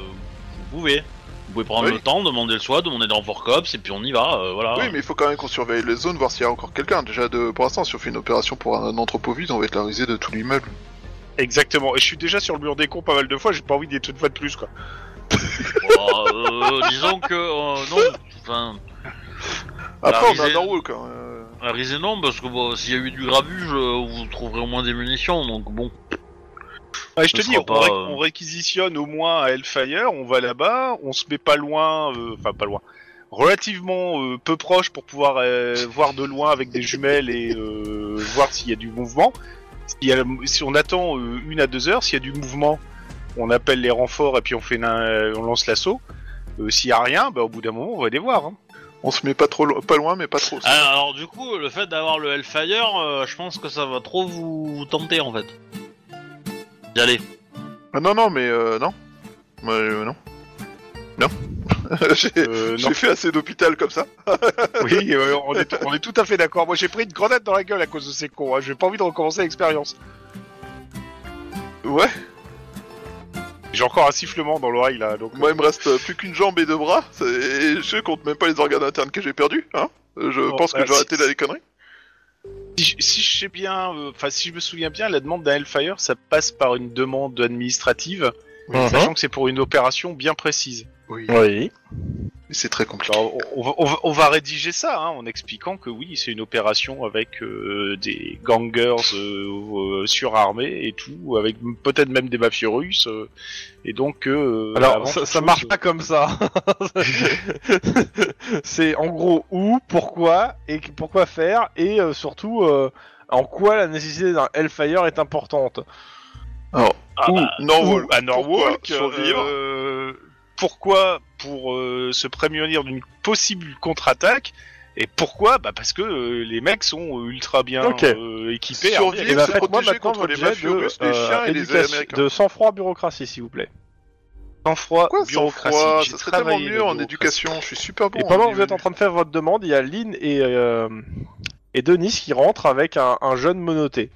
S2: vous pouvez. Vous pouvez prendre
S5: Oui.
S2: le temps, demander le SWAT, demander dans Fort Cops, et puis on y va, euh, voilà.
S5: Oui, mais il faut quand même qu'on surveille les zones, voir s'il y a encore quelqu'un. Déjà, de... pour l'instant, si on fait une opération pour un entrepôt vide, on va être la risée de tout l'immeuble.
S1: Exactement. Et je suis déjà sur le mur des cons pas mal de fois. J'ai pas envie d'être une fois de plus, quoi.
S2: Bah, euh, disons que euh, non, enfin,
S5: Après,
S2: La
S5: on a un Norwalk. Hein. euh.
S2: risée non, parce que bon, s'il y a eu du grabuge, euh, vous trouverez au moins des munitions, donc bon.
S1: Ouais, je te
S2: Ce
S1: dis,
S2: sera
S1: on,
S2: pas,
S1: ré-
S2: euh,
S1: on réquisitionne au moins à Hellfire, on va là-bas, on se met pas loin, euh, enfin pas loin, relativement euh, peu proche pour pouvoir euh, voir de loin avec des jumelles et euh, voir s'il y a du mouvement. S'il y a- si on attend euh, une à deux heures, s'il y a du mouvement, on appelle les renforts et puis on fait un- on lance l'assaut. Euh, s'il y a rien, bah, au bout d'un moment, on va les voir. Hein.
S5: On se met pas trop lo- pas loin, mais pas trop.
S2: Alors, alors, du coup, le fait d'avoir le Hellfire, euh, je pense que ça va trop vous, vous tenter en fait. D'y aller.
S5: Ah, non, non, mais euh, non. Euh, non. Non. *laughs* j'ai
S1: Euh, non.
S5: j'ai fait assez d'hôpital comme ça. *laughs*
S1: oui, euh, on, est, on est tout à fait d'accord. Moi, j'ai pris une grenade dans la gueule à cause de ces cons. Hein. J'ai pas envie de recommencer l'expérience.
S5: Ouais.
S1: J'ai encore un sifflement dans l'oreille là, donc.
S5: Moi, il me reste plus qu'une jambe et deux bras. c'est- Et je compte même pas les organes internes que j'ai perdus. Hein. Je
S1: Bon,
S5: pense que
S1: euh,
S5: j'ai
S1: si-
S5: arrêté conneries.
S1: Si, je- si je sais bien, euh, enfin si je me souviens bien, la demande d'un Hellfire, ça passe par une demande administrative,
S3: Mhm.
S1: sachant que c'est pour une opération bien précise.
S5: Oui. C'est très compliqué.
S1: Alors, on, va, on va- on va rédiger ça hein, en expliquant que oui, c'est une opération avec euh, des gangers euh, euh, surarmés et tout, avec peut-être même des mafieux russes, euh, et donc. euh,
S3: Alors ça, ça
S1: chose,
S3: marche pas comme ça. *laughs* c'est en gros où, pourquoi et qu- pourquoi faire et euh, surtout euh, en quoi la nécessité d'un Hellfire est importante.
S5: Alors,
S1: Ah, bah,
S5: Norwalk.
S1: à Norwalk,
S5: Pourquoi survivre
S1: Pour euh, se prémunir d'une possible contre-attaque. Et pourquoi Bah parce que euh, les mecs sont euh, ultra bien
S3: Ok.
S1: euh, équipés.
S5: Survivre,
S1: armés.
S3: Et bah
S5: se
S3: faites-moi
S5: protéger
S3: maintenant
S5: contre
S3: votre
S5: les
S3: jet
S5: mafieux
S3: de,
S5: russes, les chiens et les
S3: éducation-
S5: Américains.
S3: de sang-froid bureaucratie s'il vous plaît.
S1: Sang-froid,
S5: Pourquoi sans
S1: bureaucratie.
S5: froid
S1: J'ai
S5: Ça serait tellement
S1: travaillé
S5: mieux
S1: la
S5: en
S1: bureaucratie.
S5: éducation. Je suis super bon.
S3: et pendant
S5: en
S3: que vous êtes en train de faire votre demande, il y a Lynn et euh, et Denis qui rentrent avec un, un jeune monoté.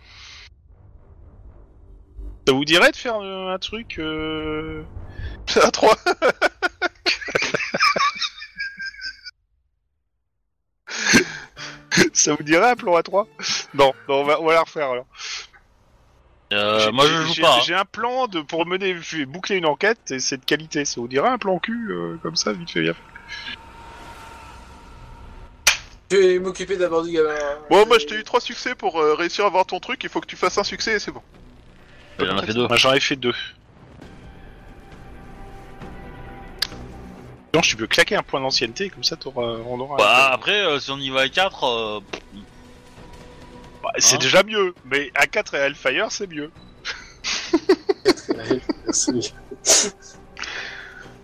S1: Ça vous dirait de faire euh, un truc euh, *laughs*
S5: à 3. *laughs*
S1: Ça vous dirait un plan à 3 Non, non on, va, on va la refaire alors.
S2: Euh,
S1: J'ai-
S2: moi je
S1: j'ai-
S2: joue pas. hein.
S1: J'ai un plan de, pour mener, je vais boucler une enquête et c'est de qualité. Ça vous dirait un plan cul euh, comme ça, vite fait bien fait.
S4: Je vais m'occuper d'abord du gamin.
S5: Bon, moi je t'ai eu trois succès pour euh, réussir à avoir ton truc, il faut que tu fasses un succès et c'est bon.
S2: Il en a fait deux.
S1: Moi j'en ai fait deux. Non, tu peux claquer un point d'ancienneté, comme ça t'auras, on aura.
S2: Bah, après, euh, si on y va à 4,
S1: Bah, c'est
S2: hein.
S1: déjà mieux, mais à 4 et à Hellfire c'est mieux. *laughs*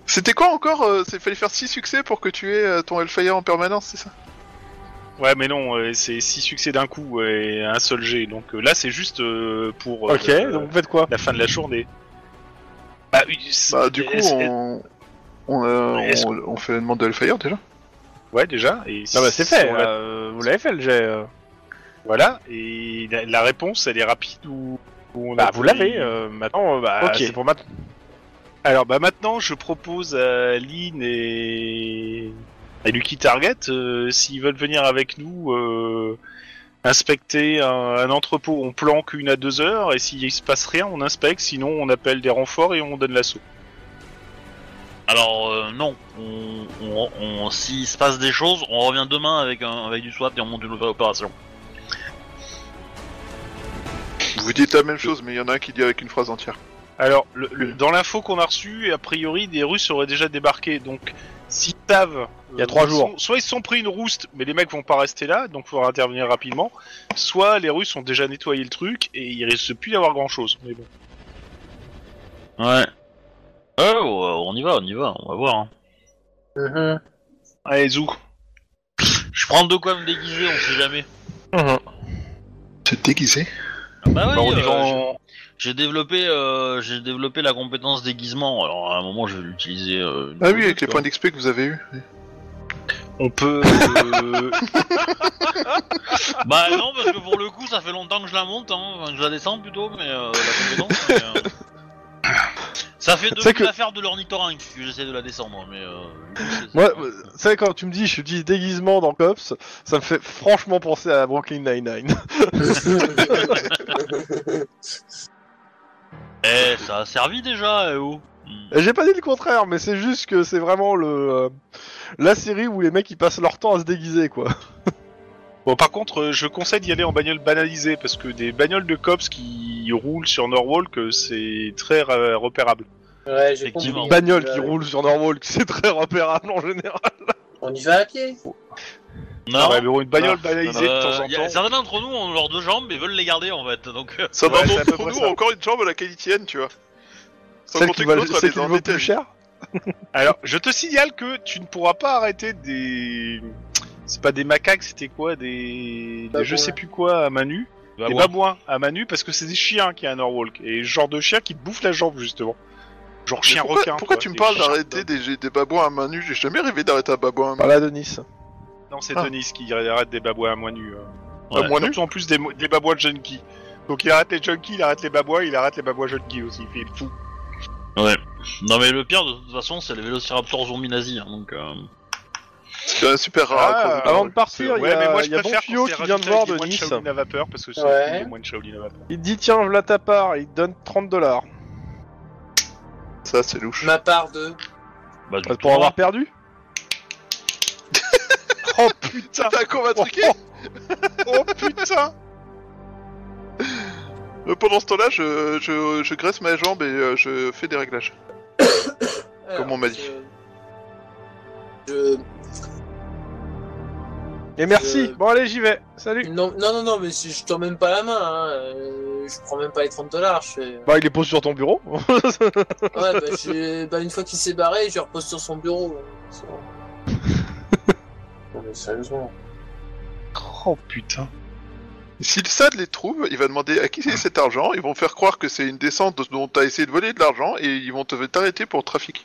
S5: C'était quoi encore euh, Il fallait faire 6 succès pour que tu aies euh, ton Hellfire en permanence, c'est ça?
S1: Ouais, mais non, euh, c'est 6 succès d'un coup et un seul jet. Donc euh, là, c'est juste euh, pour euh,
S3: Ok, donc vous faites quoi
S1: la fin de la journée. Bah, c'est-
S5: Bah du coup
S1: est-ce-
S5: on... On, euh,
S1: Est-ce
S5: on, on fait la demande de Hellfire déjà
S1: Ouais, déjà. Et
S3: Non bah c'est
S1: si
S3: fait,
S1: on l'a-
S3: euh, vous l'avez fait le jet. euh.
S1: Voilà, et la, la réponse, elle est rapide ou, ou on
S3: Bah
S1: a
S3: vous
S1: pris-
S3: l'avez, euh, maintenant euh, bah
S1: Ok.
S3: c'est pour maintenant.
S1: Alors, bah maintenant, je propose à Lynn et à Lucky Target, euh, s'ils veulent venir avec nous euh, inspecter un, un entrepôt, on planque une à deux heures, et s'il se passe rien, on inspecte, sinon on appelle des renforts et on donne l'assaut.
S2: alors euh, non. On, on, on- s'il se passe des choses, on revient demain avec, un, avec du SWAT et on monte une opération.
S5: Vous dites la même chose, mais il y en a un qui dit avec une phrase entière.
S1: Alors, le- le- dans l'info qu'on a reçue, a priori, des Russes auraient déjà débarqué. Donc, s'ils savent...
S3: Il y a trois
S1: ils
S3: jours.
S1: sont- soit ils se sont pris une rouste, mais les mecs vont pas rester là, donc il faudra intervenir rapidement. Soit les Russes ont déjà nettoyé le truc, et il risque plus d'avoir grand-chose. Mais bon.
S2: Ouais. Ouais, ouais, on y va, on y va, on va voir. hein.
S4: Mhm.
S1: Allez, Zou.
S2: Je prends de quoi me déguiser, on sait jamais.
S5: C'est déguisé
S2: Ah bah
S1: Bah,
S2: oui,
S1: on y
S2: euh,
S1: va en-
S2: j'ai développé, euh, j'ai développé la compétence déguisement. Alors à un moment, je vais l'utiliser. euh, une
S5: Ah oui,
S2: ou
S5: avec les points d'XP que vous avez eu.
S1: On peut... euh. *laughs*
S2: Bah non, parce que pour le coup, ça fait longtemps que je la monte, hein, enfin, que je la descends plutôt, mais euh, la compétence. mais, euh, Ça fait
S3: C'est
S2: depuis
S3: que-
S2: l'affaire de l'ornithorynque que j'essaie de la descendre, mais. Euh, du coup, c'est-
S3: Moi,
S2: c'est-
S3: euh, tu sais, quand tu me dis, je dis déguisement dans Cops, ça me fait franchement penser à Brooklyn Nine-Nine. *laughs*
S2: Eh, ça a servi déjà, eh oh. Hmm.
S3: J'ai pas dit le contraire, mais c'est juste que c'est vraiment le euh, la série où les mecs ils passent leur temps à se déguiser, quoi. *laughs*
S1: Bon, par contre, euh, je conseille d'y aller en bagnole banalisée, parce que des bagnoles de cops qui roulent sur Norwalk, euh, c'est très ra- repérable.
S4: Ouais, j'ai
S2: Effectivement.
S4: compris.
S3: Bagnole
S4: On y
S3: qui roule sur Norwalk, *laughs* c'est très repérable en général.
S4: On y va à pied?
S2: Non.
S1: Ouais, mais bon, une bagnole
S5: Non,
S1: banalisée de
S2: Euh,
S1: temps en
S2: y a-
S1: temps...
S2: certains d'entre nous ont leurs deux jambes et veulent les garder en fait, donc. euh,
S5: Ça
S1: Ouais,
S5: va
S1: c'est à peu
S5: d'entre
S1: près
S5: nous
S1: ça.
S5: encore une jambe à la qualité tu vois. Sans
S3: Celle
S5: compter
S3: qui,
S5: que
S3: va,
S5: l'autre, elle
S3: celle
S5: est
S3: qui
S5: en
S3: vaut
S5: détail.
S3: plus cher?
S1: Alors, je te signale que tu ne pourras pas arrêter des... C'est pas des macaques, c'était quoi Des... des je sais plus quoi à Manu
S2: bah,
S1: Des babouins à Manu, parce que c'est des chiens qui a un Norwalk. Et ce genre de chien qui te bouffe la jambe, justement. Genre chien
S5: pourquoi,
S1: requin.
S5: pourquoi
S1: quoi,
S5: tu me parles d'arrêter des, des babouins à main nue J'ai jamais rêvé d'arrêter un babouin à main
S3: Par là, Denis.
S1: Non, c'est
S5: Ah.
S1: Denis qui arrête des babouins à moins nus. euh.
S5: À
S2: Ouais.
S5: moins nu
S1: Surtout en plus des, des babouins de junkies. Donc il arrête les junkies, il arrête les babouins, il arrête les babouins junkies aussi. Il fait fou.
S2: Ouais. Non mais le pire de toute façon, c'est les vélociraptors zombies nazis, hein, donc. Euh...
S5: C'est super rare.
S1: Ah.
S3: Avant de partir, il y
S1: ouais, mais
S3: a,
S1: moi je
S3: y a
S1: préfère
S3: Bonfio qui vient de voir
S1: à vapeur parce que
S4: Ouais.
S1: à vapeur.
S3: Il dit tiens, v'là ta part, il te donne 30 dollars.
S5: Ça, c'est louche.
S4: Ma part de.
S2: Bah, du
S3: Pour avoir perdu *laughs*
S1: Oh putain
S5: T'as truquer
S1: Oh putain
S5: Euh, Pendant ce temps-là, je, je, je graisse ma jambe et euh, je fais des réglages. *coughs* Comme on m'a dit.
S4: Je...
S3: Et merci.
S4: Euh,
S3: Bon allez, j'y vais. Salut.
S4: Non, non, non, non, mais si je tends même pas la main. Hein. euh, Je prends même pas les 30 dollars. Je fais...
S3: Bah il est posé sur ton bureau. *laughs*
S4: Ouais, bah, bah, une fois qu'il s'est barré, je repose sur son bureau. C'est bon. *laughs* Non, mais sérieusement.
S1: Oh putain
S5: Si le SAD les trouve, il va demander à qui c'est cet argent. Ils vont faire croire que c'est une descente dont t'as essayé de voler de l'argent et ils vont te- t'arrêter pour trafic.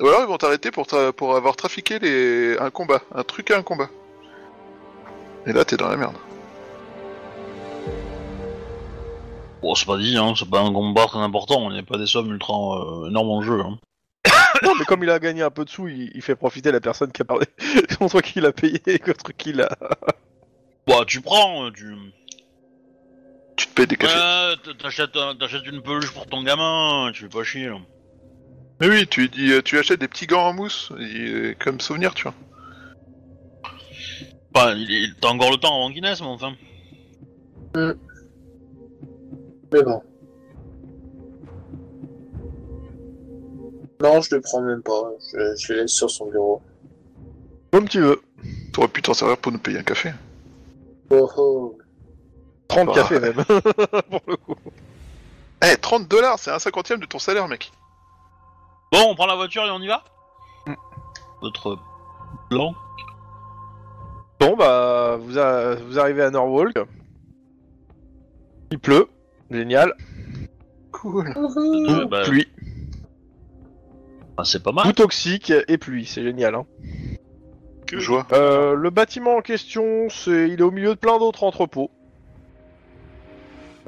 S5: Ou alors ils vont t'arrêter pour, tra- pour avoir trafiqué les... un combat, un truc à un combat. Et là, t'es dans la merde.
S2: Bon, c'est pas dit, hein, c'est pas un combat très important, on n'est pas des sommes ultra euh, énormes en jeu. Hein. *coughs*
S3: non mais comme il a gagné un peu de sous, il, il fait profiter la personne qui a parlé *laughs* contre qui il a payé et contre qui il a.
S2: Bah, tu prends, euh, tu.
S5: Tu te payes des cafés.
S2: Ouais, t- t'achètes, un- t'achètes une peluche pour ton gamin, tu fais pas chier. là.
S5: Mais oui, tu dis, euh, tu achètes des petits gants en mousse, et, euh, comme souvenir, tu vois.
S2: Enfin, il, il- t'as encore le temps avant qu'il naisse, mais enfin.
S4: Mais bon. Non, je le prends même pas. Je, je le laisse sur son bureau.
S3: Comme tu veux.
S5: T'aurais pu t'en servir pour nous payer un café.
S4: Oh oh.
S3: 30
S5: Ouais.
S3: cafés même. *laughs* Pour le coup.
S5: Eh, 30 dollars, c'est un cinquantième de ton salaire, mec.
S2: Bon, on prend la voiture et on y va Votre plan
S3: Bon, bah, vous, a- vous arrivez à Norwalk. Il pleut. Génial.
S5: Cool.
S2: Bah,
S3: Pluie.
S2: ah, C'est pas mal.
S3: Tout toxique et pluie. C'est génial. Hein.
S1: Que-.
S3: Euh, le bâtiment en question, c'est, il est au milieu de plein d'autres entrepôts.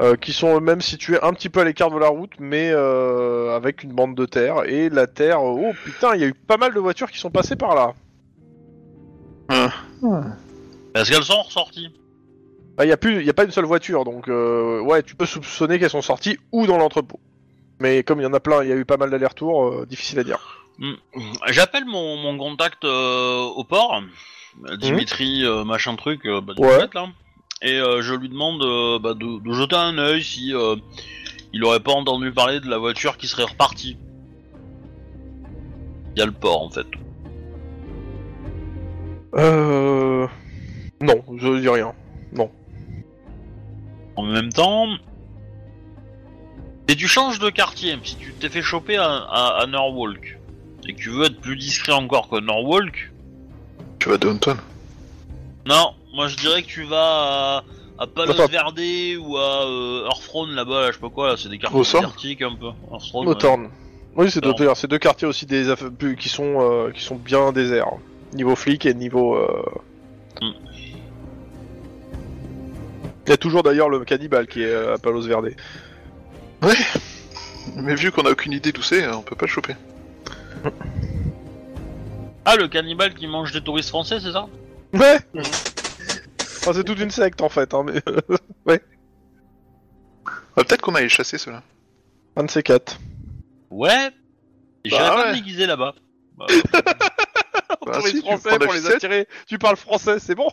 S3: Euh, qui sont eux-mêmes situés un petit peu à l'écart de la route, mais euh, avec une bande de terre. Et la terre, oh putain, il y a eu pas mal de voitures qui sont passées par là.
S2: Est-ce qu'elles sont ressorties
S3: Bah, Il y a plus, il y a pas une seule voiture, donc euh, ouais, tu peux soupçonner qu'elles sont sorties ou dans l'entrepôt. Mais comme il y en a plein, il y a eu pas mal d'allers-retours, euh, difficile à dire.
S2: J'appelle mon, mon contact euh, au port, Dimitri euh, machin truc, euh, bah, du
S3: Ouais.
S2: fait, là, et euh, je lui demande euh, bah, de, de jeter un œil si euh, il aurait pas entendu parler de la voiture qui serait repartie. Il y a le port en fait.
S3: Euh... Non, je dis rien.
S2: En même temps, si tu changes de quartier, si tu t'es fait choper à, à, à Norwalk et que tu veux être plus discret encore que Norwalk,
S5: Tu vas downtown.
S2: non, moi je dirais que tu vas à, à Palos
S3: Attends.
S2: Verde ou à euh, là-bas, là, je sais pas quoi, là, c'est des quartiers désertiques un peu. Ouais.
S3: Motorn. Oui, c'est deux, c'est deux quartiers aussi des aff- qui sont euh, qui sont bien déserts. Niveau flic et niveau. euh,
S2: Mm.
S3: Il y a toujours d'ailleurs le cannibale qui est euh, à Palos Verde.
S5: Mais vu qu'on a aucune idée d'où c'est, on peut pas le choper.
S2: Ah, le cannibale qui mange des touristes français, c'est ça
S3: Ouais. Enfin, c'est toute une secte en fait, hein, mais *laughs*
S5: Ah, Peut-être qu'on allait chasser ceux-là.
S3: un de ces quatre.
S2: Ouais. Et
S5: Bah
S2: J'irais pas
S5: ouais.
S2: me déguiser là-bas. Bah, *laughs*
S5: Bah,
S3: Touristes
S5: si, tu
S3: français
S5: la
S3: pour les attirer. Tu parles français, c'est bon.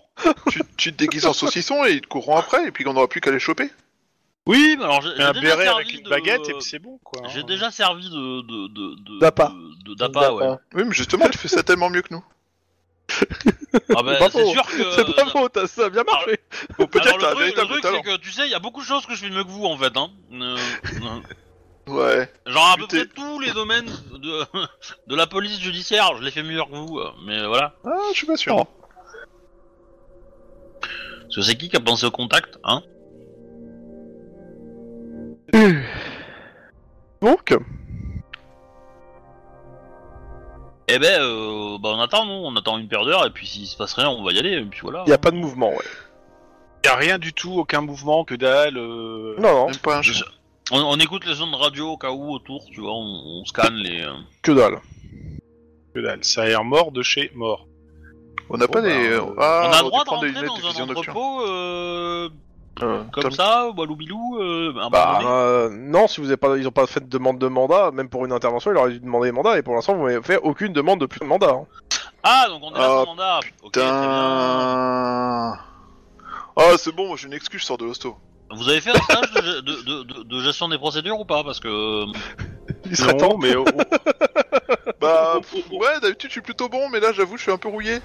S5: tu, tu te déguises en *laughs* saucisson et ils te courront après, et puis on n'aura plus qu'à les choper.
S2: Oui, mais alors j'ai
S1: un
S2: déjà
S1: béret
S2: servi
S1: avec une
S2: de-
S1: baguette et puis c'est bon quoi.
S2: J'ai
S1: hein.
S2: déjà servi de de de de
S3: D'appât.
S2: de, de d'appât, ouais.
S5: Oui, mais justement, tu fais ça tellement mieux que nous.
S2: Ah bah,
S3: pas
S2: c'est
S3: faux.
S2: sûr que
S3: c'est pas faux, t'as- ça a bien marché.
S5: Peut-être
S2: Alors,
S5: que t'as un
S2: le truc, le
S5: véritable
S2: truc,
S5: talent.
S2: c'est que tu sais, il y a beaucoup de choses que je fais mieux que vous en fait. Hein. Euh, euh,
S5: Ouais.
S2: genre à peu
S5: Lutter.
S2: près tous les domaines de, *laughs* de la police judiciaire, je les fais mieux que vous. euh, Mais voilà.
S5: Ah, je suis pas sûr.
S2: Parce que c'est qui qui a pensé au contact, hein? *coughs*
S3: Donc,
S2: Eh ben, euh, bah on attend, non On attend une paire d'heures et puis s'il se passe rien, on va y aller. Et puis voilà.
S3: il y a pas de mouvement, ouais.
S1: Y a rien du tout, aucun mouvement, que dalle. euh,
S3: Non, non,
S5: Même pas un chien.
S2: On, on écoute les ondes radio au cas où autour, tu vois, on, on scanne les. euh,
S3: que dalle.
S1: Que dalle. Ça a l'air mort de chez mort.
S5: On n'a pas
S2: Bon,
S5: des.
S2: bah,
S5: Ah,
S2: on a le droit de
S5: prendre des
S2: rentrer
S5: lunettes de
S2: dans un
S5: vision nocturne.
S2: entrepôt euh,
S5: Euh,
S2: comme
S5: Tom-
S2: ça, Walou-Bilou, euh,
S3: Bah,
S2: abandonné
S3: euh, non, si vous avez pas, ils ont pas fait de demande de mandat, même pour une intervention, ils auraient dû demander des mandats, et pour l'instant, vous n'avez fait aucune demande de plus de mandat. hein.
S2: Ah, donc on est là
S5: Ah,
S2: sans mandat. Ok, très bien.
S5: Putain. Ah, c'est bon, moi j'ai une excuse, je sors de l'hosto.
S2: Vous avez fait un stage de, ge- *laughs* de, de, de- de gestion des procédures ou pas? Parce que. euh,
S3: Il serait
S1: Non,
S3: temps.
S1: mais oh, oh, *laughs*
S5: Bah, pff, ouais, d'habitude je suis plutôt bon, mais là j'avoue, je suis un peu rouillé.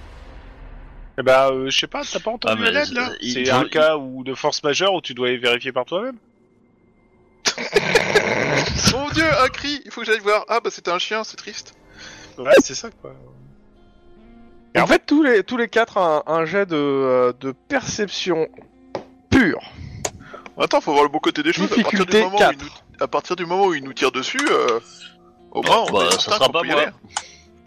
S1: Eh bah, euh, je sais pas, t'as pas entendu
S2: Ah, mais
S1: la lettre là
S2: il-
S1: C'est
S2: il-
S1: un
S2: il-
S1: cas où de force majeure où tu dois vérifier par toi-même *laughs*
S5: Mon dieu, un cri, il faut que j'aille voir. Ah, bah c'était un chien, c'est triste.
S1: Ouais, c'est ça quoi.
S3: Et en fait, tous les, tous les quatre, un, un jet de, euh, de perception pure.
S5: Attends, faut voir le bon côté des choses. À partir, du
S3: Difficulté
S5: moment où
S3: 4.
S5: il nous... à partir du moment où il nous tire dessus, euh... au moins on
S2: bah,
S5: est
S2: ça
S5: certain
S2: sera
S5: qu'on
S2: pas
S5: peut y
S2: moi.
S5: aller.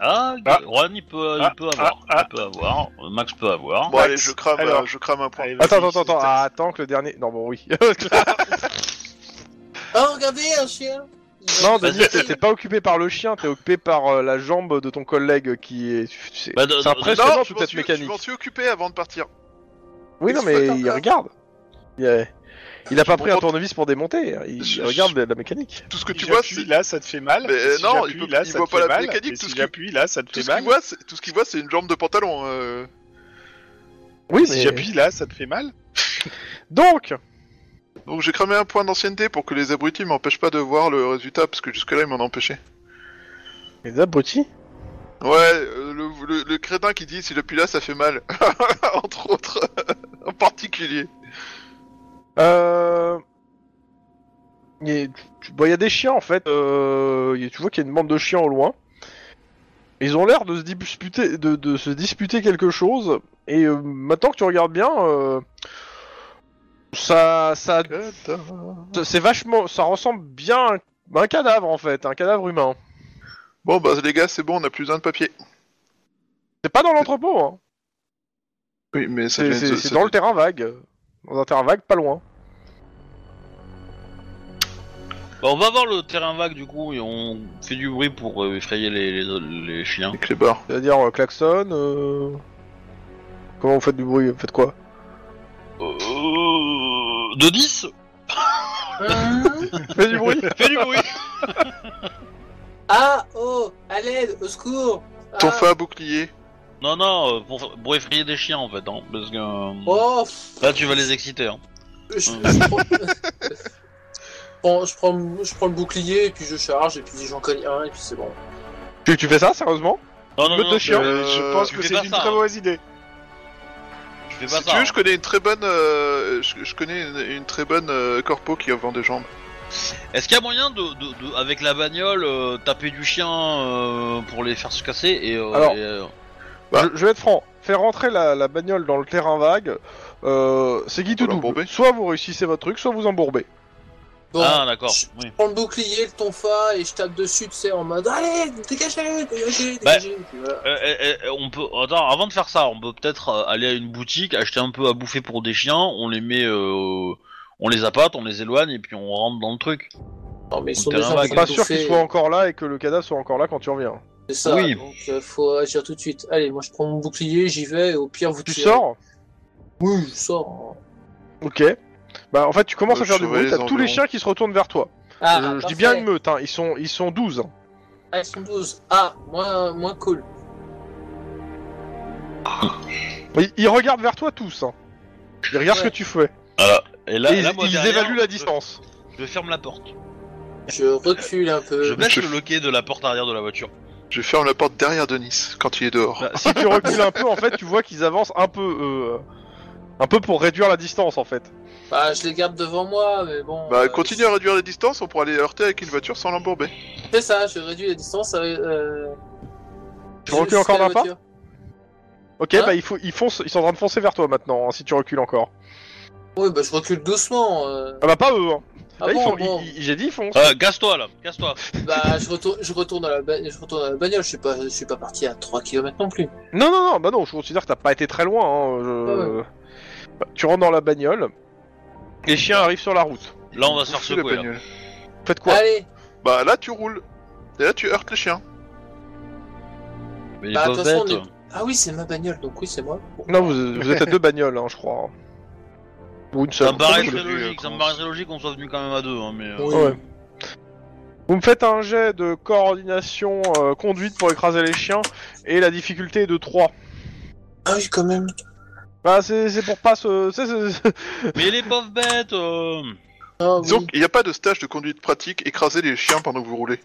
S2: Ah,
S1: Ah.
S2: Juan, il peut,
S1: Ah,
S2: il peut avoir.
S1: ah, ah.
S2: Il peut avoir. Max peut avoir.
S5: Bon,
S1: Max,
S5: allez, je crame,
S1: alors.
S5: euh, je crame un point.
S1: Allez,
S3: Attends, attends, attends, ah, attends que le dernier. Non, bon, oui. *laughs*
S4: Oh, regardez, un chien
S3: non, Denis, t'es pas occupé par le chien, t'es occupé par euh, la jambe de ton collègue qui est.
S2: Bah,
S3: C'est
S2: de-
S3: impressionnant toute
S5: m'en
S3: cette
S5: suis, je
S3: mécanique.
S5: m'en suis occupé avant de partir.
S3: Oui, non, mais il regarde. Il a pas pris un tournevis pour démonter. Il
S5: Je-
S3: regarde la mécanique.
S5: Tout ce que
S1: Si
S5: tu vois, c'est
S1: là, ça te fait mal.
S5: Mais,
S1: si
S5: non, il peut-
S1: là,
S5: il
S1: ça
S5: voit pas la
S1: mal,
S5: mécanique,
S1: et
S5: tout
S1: si
S5: ce qui-
S1: j'appuie là, ça te
S5: tout
S1: fait
S5: ce
S1: mal.
S5: qu'il voit, c'est- tout ce qu'il voit, c'est une jambe de pantalon. euh.
S3: Oui,
S1: Si
S3: mais
S1: j'appuie là, ça te fait mal. *laughs*
S3: donc,
S5: Donc j'ai cramé un point d'ancienneté pour que les abrutis m'empêchent pas de voir le résultat, parce que jusque-là ils m'en ont empêché.
S3: les abrutis?
S5: Ouais, euh, le, le, le crétin qui dit si j'appuie là ça fait mal, *laughs* entre autres, *laughs* en particulier.
S3: Euh... Il y a, tu- bon, il y a des chiens en fait. Euh... Tu vois qu'il y a une bande de chiens au loin. Ils ont l'air de se disputer, de, de se disputer quelque chose. Et euh, maintenant que tu regardes bien, euh, ça, ça, c'est vachement, ça ressemble bien à un, cadavre en fait, un cadavre humain.
S5: Bon bah les gars c'est bon, on a plus besoin de papier.
S3: C'est pas dans l'entrepôt, hein.
S5: Oui mais
S3: c'est dans le terrain vague, dans un terrain vague pas loin.
S2: Bah, on va voir le terrain vague du coup et on fait du bruit pour euh, effrayer les, les, les chiens.
S5: Avec les barres.
S3: C'est-à-dire euh, klaxon. euh, Comment vous faites du bruit? Vous faites quoi?
S2: Euh, de 10 *laughs*
S3: Fais du bruit. *laughs*
S2: Fais du bruit
S4: Ah, oh, à l'aide, au secours.
S5: Ton
S4: Ah,
S5: feu à bouclier.
S2: Non, non, euh, pour, pour effrayer des chiens en fait, hein, parce que euh,
S4: Oh, pff,
S2: là tu vas les exciter. Hein.
S4: je, je prends... *laughs* Bon, je, prends, je prends le bouclier et puis je charge et puis j'en cogne un et puis c'est bon.
S3: Tu, tu fais ça sérieusement
S2: Non, non,
S3: Meute
S2: non,
S3: de chiens.
S1: Euh, je pense
S2: tu
S1: que
S2: fais
S1: c'est
S2: pas
S1: une
S2: ça,
S1: très
S2: hein.
S1: mauvaise idée.
S2: je fais pas
S5: Si
S2: ça.
S5: tu veux,
S2: hein.
S5: je connais une très bonne, euh, je, je connais une, une très bonne euh, corpo qui vend des jambes.
S2: Est-ce qu'il y a moyen de, de, de- avec la bagnole, euh, taper du chien euh, pour les faire se casser et, euh,
S3: Alors,
S2: et, euh,
S5: Bah.
S3: je, je vais être franc. Faire rentrer la, la bagnole dans le terrain vague, euh, c'est qui tout double. Soit vous réussissez votre truc, soit vous embourbez.
S4: Bon,
S2: Ah d'accord.
S4: je
S2: Oui.
S4: prends le bouclier, le tonfa et je tape dessus, tu sais, en mode Allez, dégagez, dégagez,
S2: Bah,
S4: dégagez. Puis voilà.
S2: Euh, euh, euh, on peut attends avant de faire ça, on peut peut-être euh, aller à une boutique, acheter un peu à bouffer pour des chiens, on les met, euh, on les appâte, on les éloigne et puis on rentre dans le truc.
S4: Non, mais ils
S2: on
S4: sont déjà
S3: Pas sûr qu'ils soient encore là et que le cadavre soit encore là quand tu reviens.
S4: C'est ça,
S2: Oui.
S4: donc euh, faut agir tout de suite. Allez, moi je prends mon bouclier, j'y vais, et au pire vous
S3: Tu
S4: tirez.
S3: sors
S4: Oui, je sors.
S3: Ok. Bah en fait tu commences à faire du bruit, t'as tous les
S5: environs.
S3: chiens qui se retournent vers toi.
S4: Ah,
S3: Euh, je
S4: parfait.
S3: dis bien une meute, hein. ils sont ils sont 12. hein.
S4: Ah, ils sont 12. Ah, moins, moins cool.
S3: Ils, ils regardent vers toi tous. Hein. Ils regardent ce
S4: Ouais.
S3: que tu fais.
S2: Voilà. Et là,
S3: Et
S2: là,
S3: ils,
S2: moi,
S3: ils
S2: derrière,
S3: évaluent la
S2: je-
S3: distance.
S2: Je, ferme la porte.
S4: Je recule un peu.
S2: Je baisse le loquet de la porte arrière de la voiture.
S5: Je ferme la porte derrière Denis quand il est dehors.
S3: Bah, si tu recules un peu, en fait, tu vois qu'ils avancent un peu, euh, un peu pour réduire la distance, en fait.
S4: Bah, je les garde devant moi, mais bon.
S5: Bah
S4: euh,
S5: continue à réduire les distances, on pourra les heurter avec une voiture sans l'embourber.
S4: C'est ça, je réduis la distance avec. Euh...
S3: Tu recules
S4: jusqu'à
S3: encore d'un pas. Ok,
S4: Hein
S3: bah ils, ils foncent, ils sont en train de foncer vers toi maintenant, hein, si tu recules encore.
S4: Oui, bah je recule doucement. euh.
S3: Ah bah pas eux, hein.
S4: Ah
S3: Là, ils
S4: bon,
S3: font-
S4: bon.
S3: ils- ils- j'ai dit ils foncent.
S2: Euh, casse-toi là, casse-toi.
S4: Bah, je retourne, je retourne à la, ba- je retourne à la bagnole. Je suis pas, je suis pas parti à 3 km non plus.
S3: Non, non, non, bah non, je considère que t'as pas été très loin. Hein, je-
S4: Ah
S3: Bah, tu rentres dans la bagnole, les chiens arrivent sur la route.
S2: Là, on va se faire
S5: Fous la
S2: secouer. là.
S5: bagnole.
S3: Faites quoi?
S4: Allez.
S5: Bah là tu roules. Et là tu heurtes les chiens.
S2: Mais ils
S4: Bah, de toute façon, Ah oui, c'est ma bagnole, donc oui, c'est moi. Bon.
S3: Non, vous, vous êtes à deux bagnoles, hein, je crois. Ou une seule.
S2: Ça me paraît
S5: je
S2: très logique, ça me
S5: comment-
S2: paraît très logique qu'on soit venu quand même à deux, hein, mais. euh,
S4: Oui.
S3: Ouais. Vous me faites un jet de coordination euh, conduite pour écraser les chiens et la difficulté est de 3.
S4: Ah oui, quand même.
S3: Bah c'est c'est pour pas se... c'est- c'est- *laughs*
S2: Mais les pauvres bêtes. euh,
S4: Ah oui.
S5: Disons qu'il n'y a pas de stage de conduite pratique, écraser les chiens pendant que vous roulez.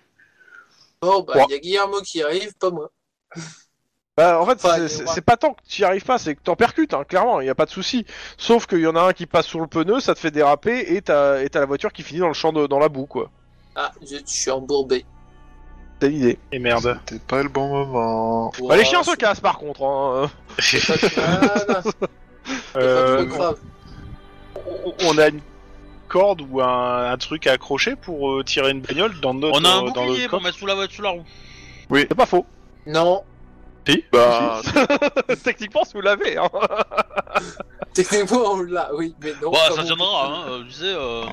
S4: Bon, bah,
S3: Quoi
S4: il y a Guillermo qui arrive, pas moi.
S3: Bah en fait
S4: Enfin,
S3: c'est- pas tant que tu y arrives pas, c'est que t'en percutes, hein, clairement, y a pas de souci. Sauf qu'il y en a un qui passe sur le pneu, ça te fait déraper et t'as et t'as la voiture qui finit dans le champ de, dans la boue quoi.
S4: Ah, je, je suis embourbé.
S3: C'est l'idée.
S1: Et merde.
S5: C'était pas le bon moment.
S3: Bah les chiens se cassent par contre. Hein. *laughs*
S4: pas
S1: Euh, *laughs*
S4: pas trop grave.
S1: on- on a une corde ou un, un truc à accrocher pour euh, tirer une bagnole dans notre
S2: On a un
S1: dans
S2: bouclier
S1: notre
S2: pour mettre sous la voiture, sous la roue.
S3: C'est pas faux.
S4: Non,
S5: Bah, *laughs*
S3: Techniquement vous l'avez. Hein. *laughs*
S4: techniquement on l'a, oui, mais non. Pas
S2: ça tiendra, hein, euh, tu sais. euh,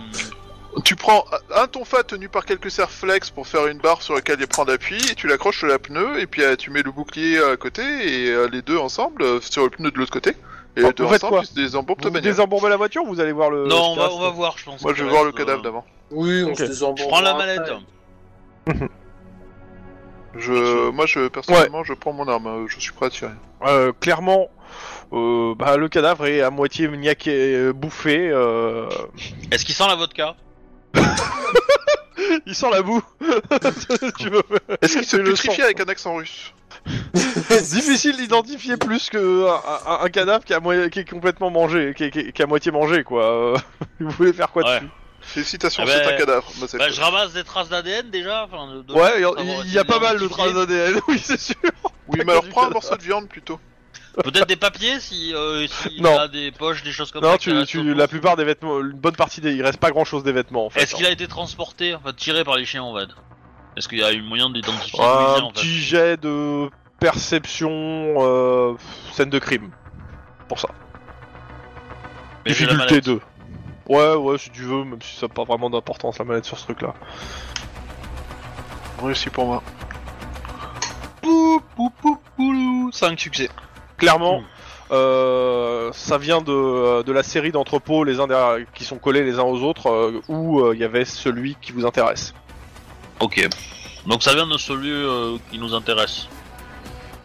S5: tu prends un tonfa tenu par quelques serres flex pour faire une barre sur laquelle il prend d'appui, et tu l'accroches sur la pneu, et puis euh, tu mets le bouclier à côté, et les deux ensemble sur le pneu de l'autre côté, Et
S3: Bon,
S5: de
S3: vous faites
S5: l'instant,
S3: quoi
S5: tu désembourbes ta
S3: Vous
S5: bagnole.
S3: désembourbez la voiture ou vous allez voir le.
S2: non, on va,
S3: reste
S2: on va voir, je pense.
S5: Moi, je
S2: le
S5: voir le cadavre d'avant.
S4: Oui, on se désembourbera
S2: Je prends la mallette. *laughs*
S5: Je, moi, je personnellement, je prends mon arme. euh, Je suis prêt à tirer.
S3: Euh, clairement, euh, bah, le cadavre est à moitié niaqué, euh, bouffé. euh,
S2: Est-ce qu'il sent la vodka *laughs*
S3: Il sent la boue. *laughs* tu veux.
S5: Est-ce qu'il se putrifie avec un accent russe *laughs*
S3: Difficile d'identifier plus que un, un- un cadavre qui, a moitié- qui est complètement mangé, qui est, qui qui à moitié mangé, quoi. Euh, Vous voulez faire quoi
S2: Ouais.
S3: dessus
S5: Félicitations,
S2: Ah
S5: c'est un cadavre. Bah, c'est
S2: bah,
S5: cool.
S2: Je ramasse des traces d'ADN déjà. enfin, de- de-
S3: Ouais, il y, a- il
S2: si
S3: y a
S2: les
S3: pas mal de traces d'ADN, *laughs* oui, c'est sûr.
S5: Oui, mais alors prends un morceau de viande plutôt.
S2: Peut-être des papiers si euh, s'il
S3: Non.
S2: a des poches, des choses comme
S3: Non,
S2: ça. qui
S3: tu,
S2: restent
S3: tu,
S2: autour.
S3: la plupart des vêtements, une bonne partie des, il reste pas grand chose des vêtements en fait.
S2: Est-ce qu'il a été transporté, enfin tiré par les chiens en fait? Est-ce qu'il y a eu moyen d'identifier
S3: Un
S2: d'où il vient en fait?
S3: petit jet de perception euh, scène de crime. Pour ça.
S2: Mais j'ai la
S3: Difficulté
S2: mallette.
S3: 2. Ouais, ouais, si tu veux, même si ça n'a pas vraiment d'importance la manette sur ce truc là.
S5: Réussi pour moi.
S1: Pou, pou, pou, poulou. 5 succès.
S3: Clairement,
S2: Hmm.
S3: euh, ça vient de, de la série d'entrepôts les uns derrière- qui sont collés les uns aux autres euh, où euh, il y avait celui qui vous intéresse.
S2: Ok. Donc ça vient de celui euh, qui nous intéresse.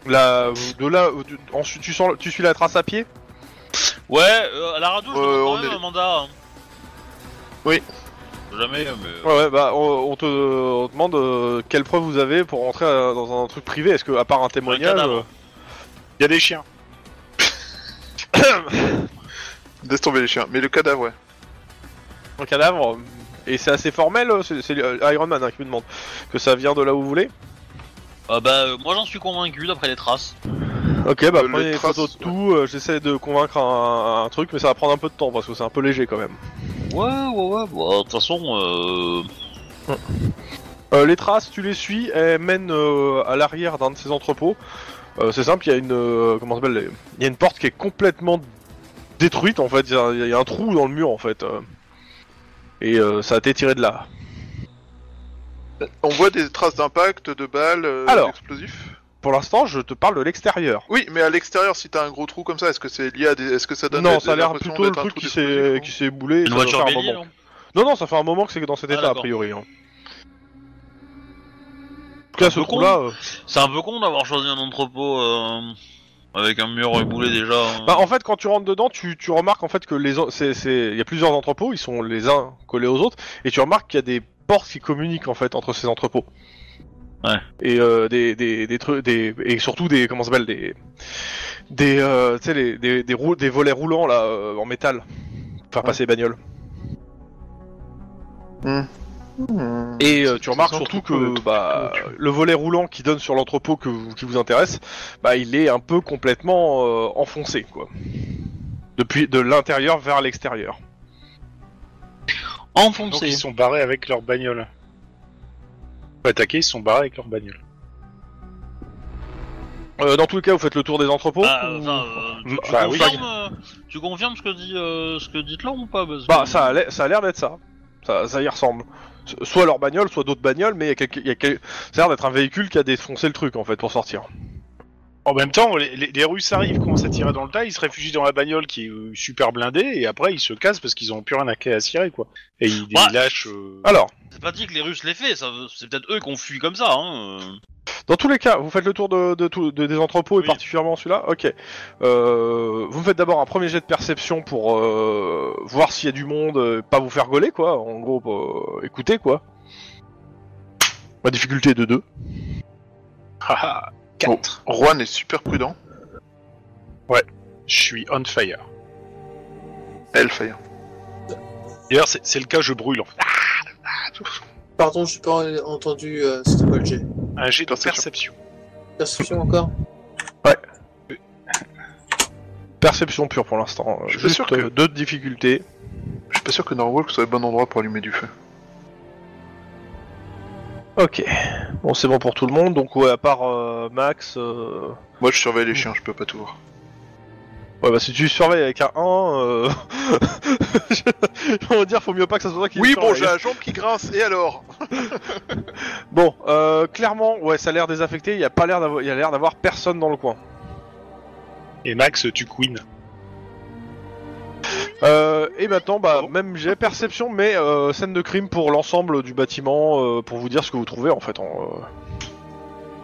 S3: Là, de là, euh, ensuite tu, sens, tu suis la trace à pied?
S2: Ouais, euh, à la radio, je
S5: Euh, on est-
S2: un mandat. hein.
S5: Oui.
S2: Jamais, mais...
S3: Ouais, ouais, bah on, on te, on te demande euh, quelle preuve vous avez pour rentrer euh, dans un truc privé. Est-ce que, à part un témoignage,
S2: cadavre.
S1: Il y a des chiens. *coughs*
S5: Laisse tomber les chiens. Mais le cadavre, ouais.
S3: euh, un cadavre, euh, et c'est assez formel, euh, c'est c'est, euh, Iron Man hein, qui me demande que ça vient de là où vous voulez.
S2: Ah bah, euh, moi j'en suis convaincu d'après les traces. *laughs*
S3: Ok, bah prenez
S5: les traces,
S3: photos de tout. euh, J'essaie de convaincre un, un truc, mais ça va prendre un peu de temps parce que c'est un peu léger quand même.
S2: Ouais, ouais, ouais, bah, de toute façon, euh...
S3: Euh, les traces, tu les suis, elles mènent euh, à l'arrière d'un de ces entrepôts. Euh, c'est simple, il y a une euh, comment ça s'appelle les- Il y a une porte qui est complètement détruite en fait. Il y, a- il y a un trou dans le mur en fait. euh. Et euh, ça a été tiré de là.
S5: On voit des traces d'impact, de balles, euh,
S3: Alors.
S5: d'explosifs?
S3: Pour l'instant, je te parle de l'extérieur.
S5: Oui, mais à l'extérieur, si t'as un gros trou comme ça, est-ce que c'est lié à des... Est-ce que ça donne
S3: Non,
S5: des-
S3: ça a l'air plutôt le truc qui s'est qui s'est éboulé. et
S2: Une voiture bélier,
S3: moment.
S2: non
S3: Non, non, ça fait un moment que c'est dans cet
S2: Ah,
S3: état a priori. hein. En tout cas,
S2: Un
S3: ce trou-là. euh,
S2: C'est un peu con d'avoir choisi un entrepôt euh, avec un mur éboulé déjà. hein.
S3: Bah, en fait, quand tu rentres dedans, tu, tu remarques en fait que les en- c'est c'est il y a plusieurs entrepôts, ils sont les uns collés aux autres, et tu remarques qu'il y a des portes qui communiquent en fait entre ces entrepôts.
S2: Ouais.
S3: Et euh, des des des trucs des et surtout des comment ça s'appelle des des euh, tu sais les des des, rou- des volets roulants là euh, en métal pour faire passer les bagnoles.
S5: Hmm.
S3: Et euh, tu remarques surtout que bah, le volet roulant qui donne sur l'entrepôt que vous- qui vous intéresse, bah il est un peu complètement euh, enfoncé quoi. Depuis de l'intérieur vers l'extérieur.
S1: Donc
S2: Enfoncé.
S1: ils sont barrés avec leur bagnole. Attaquer, ils sont barrés avec leur bagnole.
S3: Euh, dans tous les cas, vous faites le tour des entrepôts.
S2: Ah,
S3: ou-
S2: enfin, euh, tu, tu
S3: Bah oui.
S2: confirmes, euh, tu confirmes ce que dit euh, ce que dit là ou pas parce que-
S3: Bah ça a l'air, ça a l'air d'être ça. ça. Ça y ressemble. So- Soit leur bagnole, soit d'autres bagnoles, mais il y a quelque- il y a quel- ça a l'air d'être un véhicule qui a défoncé le truc en fait pour sortir.
S1: En même temps, les, les- les Russes arrivent, commencent à tirer dans le tas, ils se réfugient dans la bagnole qui est euh, super blindée, et après ils se cassent parce qu'ils ont plus rien à, à cirer, quoi. Et ils,
S2: Ouais.
S1: ils lâchent... euh,
S3: Alors,
S2: C'est pas dit que les Russes l'aient fait, ça c'est peut-être eux qui ont fui comme ça. Hein. euh.
S3: dans tous les cas, vous faites le tour de, de tout- de- des entrepôts
S2: Oui.
S3: et particulièrement celui-là? Ok. Euh, vous me faites d'abord un premier jet de perception pour euh, voir s'il y a du monde, euh, pas vous faire gauler quoi. En gros, euh, écoutez quoi. Ma difficulté est de 2.
S1: haha, 4.
S5: Juan est super prudent.
S1: Je suis on fire.
S5: Hellfire.
S1: D'ailleurs, c'est c'est le cas, je brûle. en fait.
S4: Pardon, j'ai pas entendu. euh, C'était quoi le jet
S1: Un jet de
S5: Perception.
S1: perception.
S4: Perception encore?
S3: Perception pure pour l'instant.
S5: Je suis
S3: Juste
S5: sûr que-
S3: euh, deux de difficulté.
S5: Je suis pas sûr que Norwalk soit le bon endroit pour allumer du feu.
S3: Ok. Bon, c'est bon pour tout le monde. Donc ouais, à part euh, Max. euh,
S5: Moi, je surveille les chiens, je peux pas tout voir.
S3: Ouais, bah si tu surveilles avec un 1, euh... *laughs* on va dire faut mieux pas que ça soit toi qui
S5: Oui, bon,
S3: surveille.
S5: j'ai la jambe qui grince, et alors? *laughs*
S3: Bon, euh, clairement, ouais, ça a l'air désaffecté. Il y a pas l'air d'avoir, il y a l'air d'avoir personne dans le coin.
S1: Et Max, tu queen.
S3: Euh, et maintenant, bah, même j'ai perception, mais euh, scène de crime pour l'ensemble du bâtiment, euh, pour vous dire ce que vous trouvez en fait. en, euh.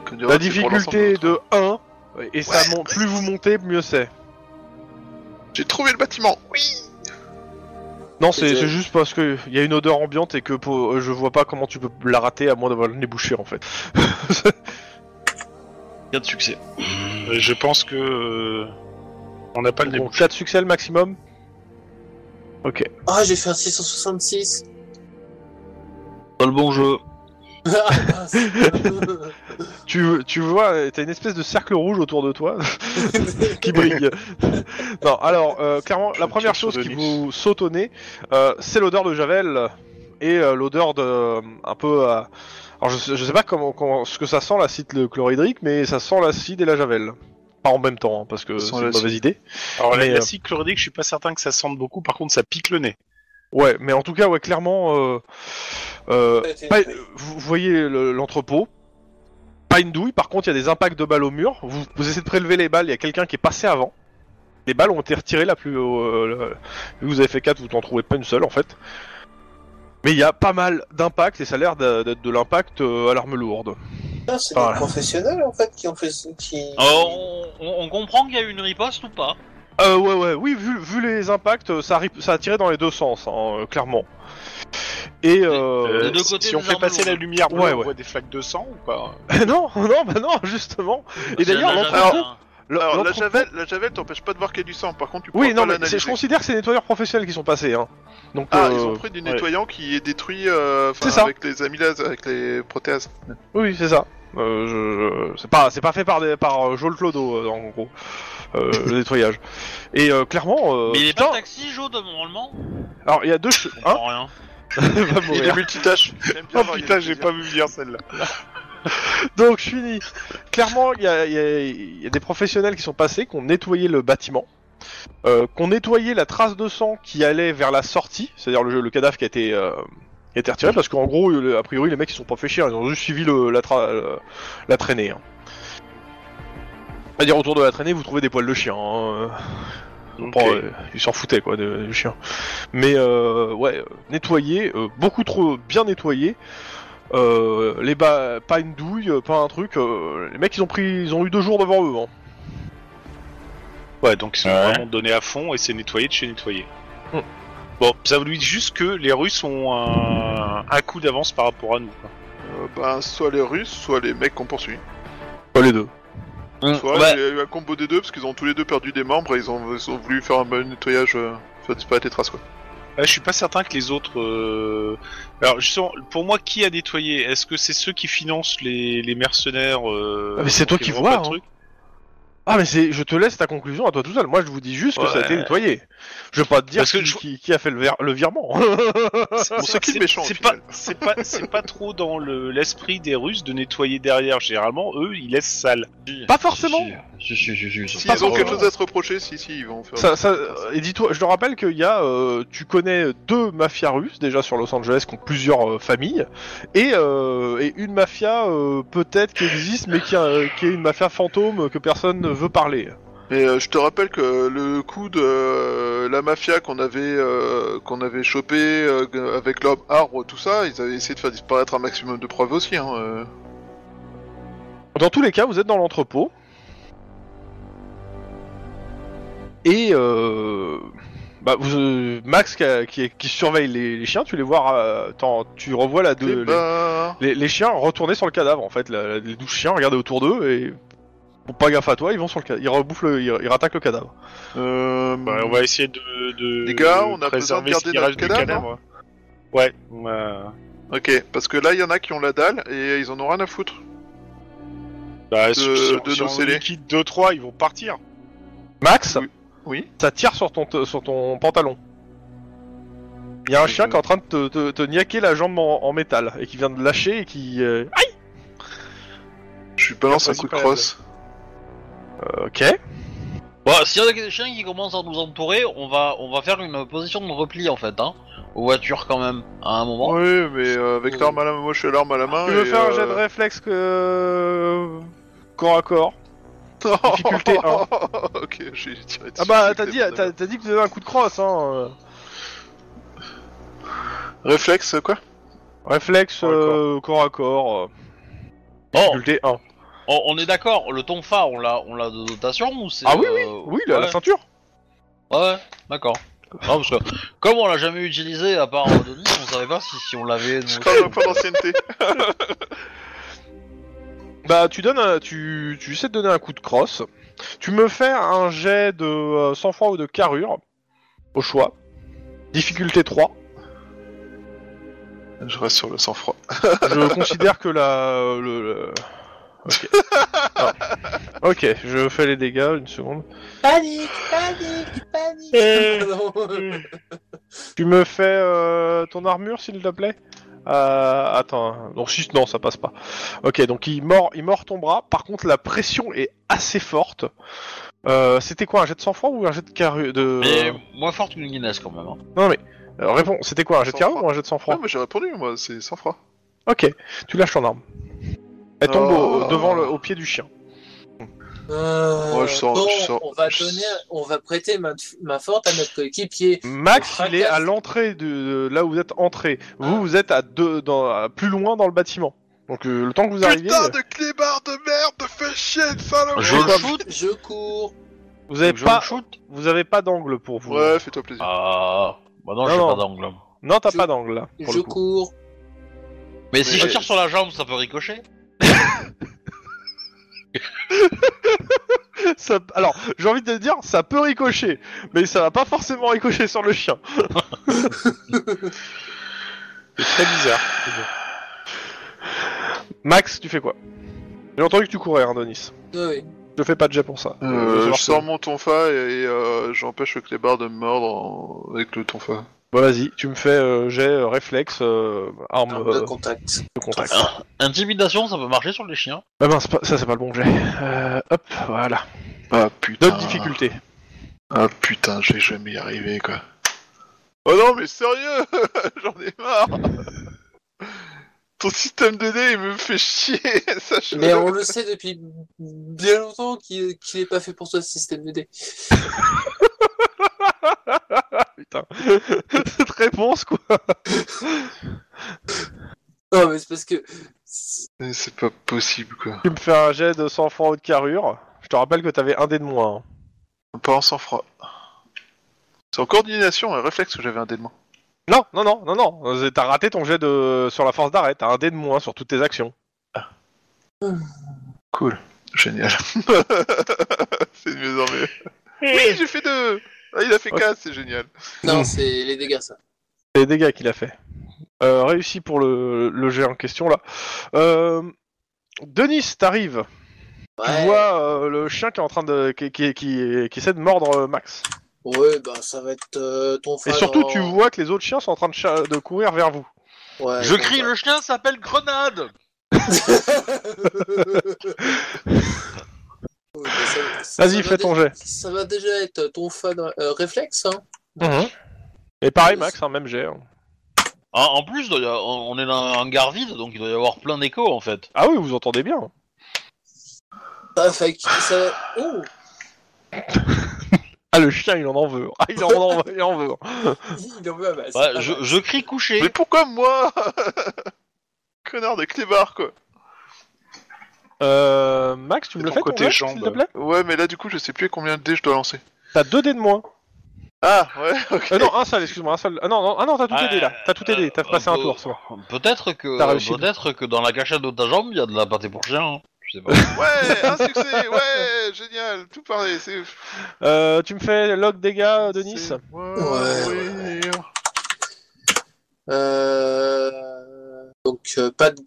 S5: Que
S3: La
S5: pour
S3: difficulté
S5: l'ensemble
S3: de 1, et ça monte, plus vous montez, mieux c'est.
S5: J'ai trouvé le bâtiment. Oui.
S3: Non, c'est
S4: C'est-
S3: c'est juste parce que il y a une odeur ambiante et que pour- euh, je vois pas comment tu peux la rater à moins d'avoir le nez bouché en fait. *laughs*
S2: 4 succès.
S1: Euh, Je pense que euh, on n'a pas le
S3: Donc
S1: débouché.
S3: 4 succès le maximum. Ok.
S4: Ah, j'ai fait un 666.
S2: Pas le bon jeu. *laughs*
S4: Ah, *laughs*
S3: Tu, tu vois, t'as une espèce de cercle rouge autour de toi *laughs* qui brille. non, alors, euh, clairement, la première chose qui vous saute au nez, euh, c'est l'odeur de Javel et euh, l'odeur de. euh, un peu. euh, alors, je, sais- je sais pas comment, comment- ce que ça sent l'acide le chlorhydrique, mais ça sent l'acide et la Javel. Pas en même temps, hein, parce que
S5: Ça
S3: c'est une mauvaise idée.
S1: Alors
S3: mais,
S1: la
S3: euh,
S1: l'acide chlorhydrique, je suis pas certain que ça sente beaucoup. Par contre, ça pique le nez.
S3: Ouais, mais en tout cas, ouais, clairement, euh, euh, pas- vous voyez le- l'entrepôt. Pas une douille, par contre, il y a des impacts de balles au mur. Vous, vous essayez de prélever les balles, il y a quelqu'un qui est passé avant. Les balles ont été retirées la plus. euh, que vous avez fait 4, vous n'en trouvez pas une seule en fait. Mais il y a pas mal d'impacts et ça a l'air de- d'être de l'impact à l'arme lourde.
S4: Ah, c'est
S3: Voilà.
S4: des professionnels en fait qui ont fait qui.
S2: Euh, on, comprend qu'il y a eu une riposte ou pas
S3: Euh, ouais, ouais, oui, vu, vu les impacts, euh, ça, a, rip- ça a tiré dans les deux sens, hein, euh, clairement. Et euh,
S1: si- on fait passer la lumière bleue,
S3: Ouais,
S1: on voit des flaques de sang ou pas *laughs*
S3: non, non, bah non, justement. Et
S2: C'est
S3: d'ailleurs, le-
S5: Alors la javel, la javel t'empêche pas de voir qu'il y a du sang. Par contre, tu peux
S3: Oui,
S5: pas
S3: non, mais c'est- je considère que c'est les nettoyeurs professionnels qui sont passés. Hein. Donc,
S5: Ah,
S3: euh,
S5: ils ont pris du
S1: ouais.
S5: nettoyant qui est détruit euh, enfin,
S3: C'est ça.
S5: avec les amylases, avec les protéases.
S3: oui, c'est ça. Euh, je, je- C'est pas, c'est pas fait par des, par euh, Joel Clodo, euh, en gros, euh, *laughs* le nettoyage. Et euh, clairement, euh,
S2: Mais il est
S3: putain,
S2: pas taxi, Joe, normalement
S3: alors il y a deux, ch- hein,
S2: comprends rien. *laughs* *laughs*
S3: va mourir.
S1: Oh putain, j'ai pas vu venir celle-là. *laughs*
S3: Donc je finis. Clairement, il y a, y y des professionnels qui sont passés, qui ont nettoyé le bâtiment, euh, qui ont nettoyé la trace de sang qui allait vers la sortie, c'est-à-dire le, le cadavre qui a été, euh, qui a été retiré, parce qu'en gros, le- a priori, les mecs ils sont pas fait chier, ils ont juste suivi le, la, tra- la traînée. hein. C'est-à-dire autour de la traînée, vous trouvez des poils de chien. hein. Euh, ils s'en foutaient quoi de- du chien. Mais euh, ouais, nettoyé, euh, beaucoup trop bien nettoyé. Euh, les bas, pas une douille, euh, pas un truc. euh, les mecs ils ont pris, ils ont eu deux jours devant eux. Hein.
S1: Ouais, donc ils sont
S2: Ouais.
S1: vraiment donnés à fond et c'est nettoyé de chez nettoyé.
S3: Hmm.
S1: Bon, ça vous dit juste que les Russes ont un, un coup d'avance par rapport à nous. quoi.
S5: Euh, ben, soit les Russes, soit les mecs qu'on poursuit.
S3: Pas les deux.
S5: Soit
S2: Ouais.
S5: il y a eu un combo des deux parce qu'ils ont tous les deux perdu des membres et ils ont, ils ont voulu faire un bon nettoyage, euh, faire disparaître les traces quoi.
S1: Ouais, je suis pas certain que les autres. euh, Alors justement, pour moi, qui a nettoyé? Est-ce que c'est ceux qui financent les, les mercenaires euh,
S3: Ah, mais c'est toi
S1: qui vendent
S3: vois,
S1: pas de
S3: hein.
S1: trucs?
S3: Ah mais c'est, je te laisse ta conclusion à toi tout seul. Moi je vous dis juste que ça a été nettoyé. Je vais pas te dire
S1: Parce que
S3: qui,
S1: je-
S3: qui- qui a fait le, ver- le virement.
S1: C'est- *laughs*
S5: Bon, qui méchant,
S1: C'est pas, c'est pas, c'est pas trop dans le- l'esprit des Russes de nettoyer derrière. Généralement, eux, ils laissent sale.
S3: Pas forcément.
S2: Si, si,
S3: Pas
S5: ont quelque chose à se reprocher, si, si, ils vont faire.
S3: Ça, ça, et dis-toi, je te rappelle qu'il y a, euh, tu connais deux mafias russes déjà sur Los Angeles qui ont plusieurs euh, familles, et, euh, et une mafia euh, peut-être qui existe, mais qui, a- qui est une mafia fantôme que personne ne veut parler.
S5: Mais euh, je te rappelle que le coup de euh, la mafia qu'on avait euh, qu'on avait chopé euh, avec l'homme arbre, tout ça, ils avaient essayé de faire disparaître un maximum de preuves aussi. Hein.
S3: Dans tous les cas, vous êtes dans l'entrepôt. Et euh, bah, vous, Max qui, a- qui, est- qui surveille les, les chiens, tu les vois, tu revois la
S5: Eh
S3: deux,
S5: ben,
S3: les, les chiens retourner sur le cadavre en fait, la- la- les douze chiens regarder autour d'eux et pour pas gaffe à toi, ils vont sur le cadavre, ils rebouffent le, ils, ils rattaquent le cadavre.
S5: euh,
S1: Bah, on va essayer de, de
S5: Les gars, on a besoin de
S1: préserver ce
S5: garder
S1: qui
S5: notre
S1: reste du
S5: cadavre,
S1: cadavre. Ouais. euh,
S5: Ok, parce que là, il y en a qui ont la dalle et ils en ont rien à foutre.
S1: bah,
S5: De-
S1: si, si-
S5: de
S1: si
S5: nos
S1: on
S5: scellés.
S1: liquide 2-3, ils vont partir.
S3: Max,
S5: Oui. Oui.
S3: ça tire sur ton, sur ton pantalon. Il y a un chien qui est en train de te, te, te niaquer la jambe en, en métal et qui vient de lâcher et qui. euh, Aïe
S5: Je lui balance un coup de crosse.
S3: Ok.
S2: Bon, s'il y a des chiens qui commencent à nous entourer, on va, on va faire une position de repli en fait, hein, aux voitures quand même, à un moment.
S5: Oui, mais euh, avec
S2: Oh.
S5: l'arme à la main, moi je suis à l'arme à la main.
S3: Tu veux
S5: et,
S3: faire un
S5: euh,
S3: jet de réflexe que... corps à corps? *laughs* Difficulté un. *laughs*
S5: ok, j'ai tiré dessus.
S3: Ah bah t'as dit, t'as, t'as dit que tu donnais un coup de crosse hein. euh.
S5: Réflexe, quoi?
S3: Réflexe
S1: Corps à
S3: euh, corps à corps. euh,
S2: Bon,
S3: difficulté 1.
S2: On, on est d'accord, le tonfa, on l'a, on l'a de dotation ou c'est
S3: Ah oui,
S2: euh,
S3: Oui, la, la
S2: ouais.
S3: ceinture.
S2: Ouais, ouais, d'accord. Non, parce que comme on l'a jamais utilisé à part euh, Denis, on savait pas si, si on l'avait.
S5: Je parle point d'ancienneté. *laughs*
S3: Bah tu donnes, un- tu, tu essaies de donner un coup de crosse. Tu me fais un jet de euh, sang-froid ou de carrure, au choix. Difficulté 3.
S5: Je reste sur le sang-froid.
S3: Je considère que la... Le, le- Ok. Ah. Ok, je fais les dégâts, une seconde.
S4: Panique, panique, panique. Pardon.
S3: Tu me fais euh, ton armure, s'il te plaît? Euh, Attends, donc si, non, ça passe pas. Ok, donc il mord, il mord ton bras. Par contre, la pression est assez forte. Euh, C'était quoi, un jet de sang-froid ou un jet de carrure de...
S2: Mais moins forte qu'une Guinness quand même. hein.
S3: Non mais, euh, réponds, c'était quoi, un jet de carrure
S5: Sang-froid.
S3: ou un jet de sang-froid?
S5: Ouais, mais j'ai répondu, moi, c'est sang-froid.
S3: Ok, tu lâches ton arme. Elle tombe au-
S5: Oh.
S3: devant le, au pied du chien.
S4: Euh,
S5: Ouais, je sens-
S4: bon,
S5: je sens-
S4: on va
S5: je-
S4: donner, on va prêter main, main forte à notre coéquipier.
S3: Max, il est à l'entrée de, de là où vous êtes entré. Vous,
S4: Ah.
S3: vous êtes à deux, dans, à plus loin dans le bâtiment. Donc euh, le temps que vous arriviez,
S5: Putain de clébard de merde, de fais chier, de salope
S2: Je shoot
S4: Je cours.
S3: vous avez pas,
S2: shoot
S3: vous avez pas d'angle pour vous.
S5: Ouais, fais-toi plaisir.
S2: Ah. Bah non,
S3: Non,
S2: j'ai
S3: non.
S2: pas d'angle.
S3: Non, t'as pas d'angle là. Pour
S4: Je
S3: le
S4: cours.
S2: Mais si je tire sur la jambe, ça peut ricocher *laughs*
S3: Ça- alors, j'ai envie de te dire, ça peut ricocher, mais ça va pas forcément ricocher sur le chien. *laughs*
S1: C'est très bizarre.
S3: Max, tu fais quoi? J'ai entendu que tu courais, hein, Denis.
S4: Oui.
S3: Je fais pas de jet pour ça.
S5: Euh, je sors mon tonfa et, et, euh, j'empêche le clébard de me mordre en- avec le tonfa.
S3: Bon, vas-y, tu me fais euh, jet euh, réflexe, euh, arme
S4: Arme de
S3: euh,
S4: contact.
S3: de contact.
S2: Intimidation, ça peut marcher sur les chiens.
S3: Ah pas- ça c'est pas le bon jet. Euh, hop, voilà.
S5: Ah putain.
S3: D'autres difficultés.
S5: Ah putain, je vais jamais y arriver quoi. Oh non mais sérieux *laughs* J'en ai marre Ton système de dés il me fait chier *laughs* ça je...
S4: Mais *laughs* on le sait depuis bien longtemps qu'il qu'il est pas fait pour toi ce système de dés. *laughs*
S3: Putain. *laughs* Cette réponse, quoi.
S4: Non, mais c'est parce que.
S5: C'est pas possible quoi.
S3: Tu me fais un jet de sang-froid ou de carrure. Je te rappelle que t'avais un dé de moins. hein.
S5: Pas en sang-froid. C'est en coordination et réflexe que j'avais un dé de moins.
S3: Non, non, non, non, non. Euh, T'as raté ton jet de sur la force d'arrêt. T'as un dé de moins sur toutes tes actions.
S5: Cool. Génial. *laughs* c'est de mieux en mieux. Oui, j'ai fait deux ah, Il a fait
S3: Ok.
S5: quatre, c'est génial.
S4: Non,
S3: Mm.
S4: c'est les dégâts, ça.
S3: C'est les dégâts qu'il a fait. Euh, réussi pour le, le jet en question là. Euh, Denis, t'arrives. Tu
S4: Ouais.
S3: vois euh, le chien qui est en train de qui, qui, qui, qui essaie de mordre euh, Max.
S4: Ouais, bah ça va être euh, ton
S3: Et
S4: frère.
S3: surtout, tu vois que les autres chiens sont en train de, cha- de courir vers vous.
S4: Ouais,
S2: Je crie,
S4: bah.
S2: le chien s'appelle Grenade *laughs* *laughs* *laughs*
S4: Ouais, bah, ça- ça
S3: Vas-y,
S4: va
S3: fais ton jet.
S4: Ça va déjà être ton fan euh, réflexe, hein.
S3: Mhm. Et pareil, Max, un même jet. hein.
S2: Ah, En plus, on est dans un hangar vide, donc il doit y avoir plein d'échos en fait.
S3: Ah oui, vous entendez bien.
S4: Ah, fait que ça. Oh *laughs*
S3: Ah, le chien, il en en veut. Ah, il en en veut. Il en veut. *laughs*
S4: Il en Ah,
S2: je,
S4: bah.
S2: je crie couché.
S5: Mais pourquoi moi? *laughs* Connard de clébard quoi.
S3: Euh, Max, tu me le fais ton
S1: côté
S3: s'il te plaît?
S5: Ouais, mais là du coup, je sais plus combien de dés je dois lancer.
S3: T'as deux dés de moins.
S5: Ah, ouais, *laughs* ok.
S3: Euh, non, un seul, excuse-moi, un seul. Ah non, non, ah non t'as tout aidé là. T'as tout aidé, t'as
S2: euh,
S3: passé un
S2: euh,
S3: tour, bon.
S2: Peut-être que, peut-être que dans la cachette de ta jambe, il y a de la pâté pour chien. hein. Je sais pas. *laughs*
S5: Ouais, un succès, ouais, génial, tout c'est...
S3: Euh, tu me fais log dégâts, Denis?
S5: c'est- Ouais.
S4: Euh... Donc, euh, pas de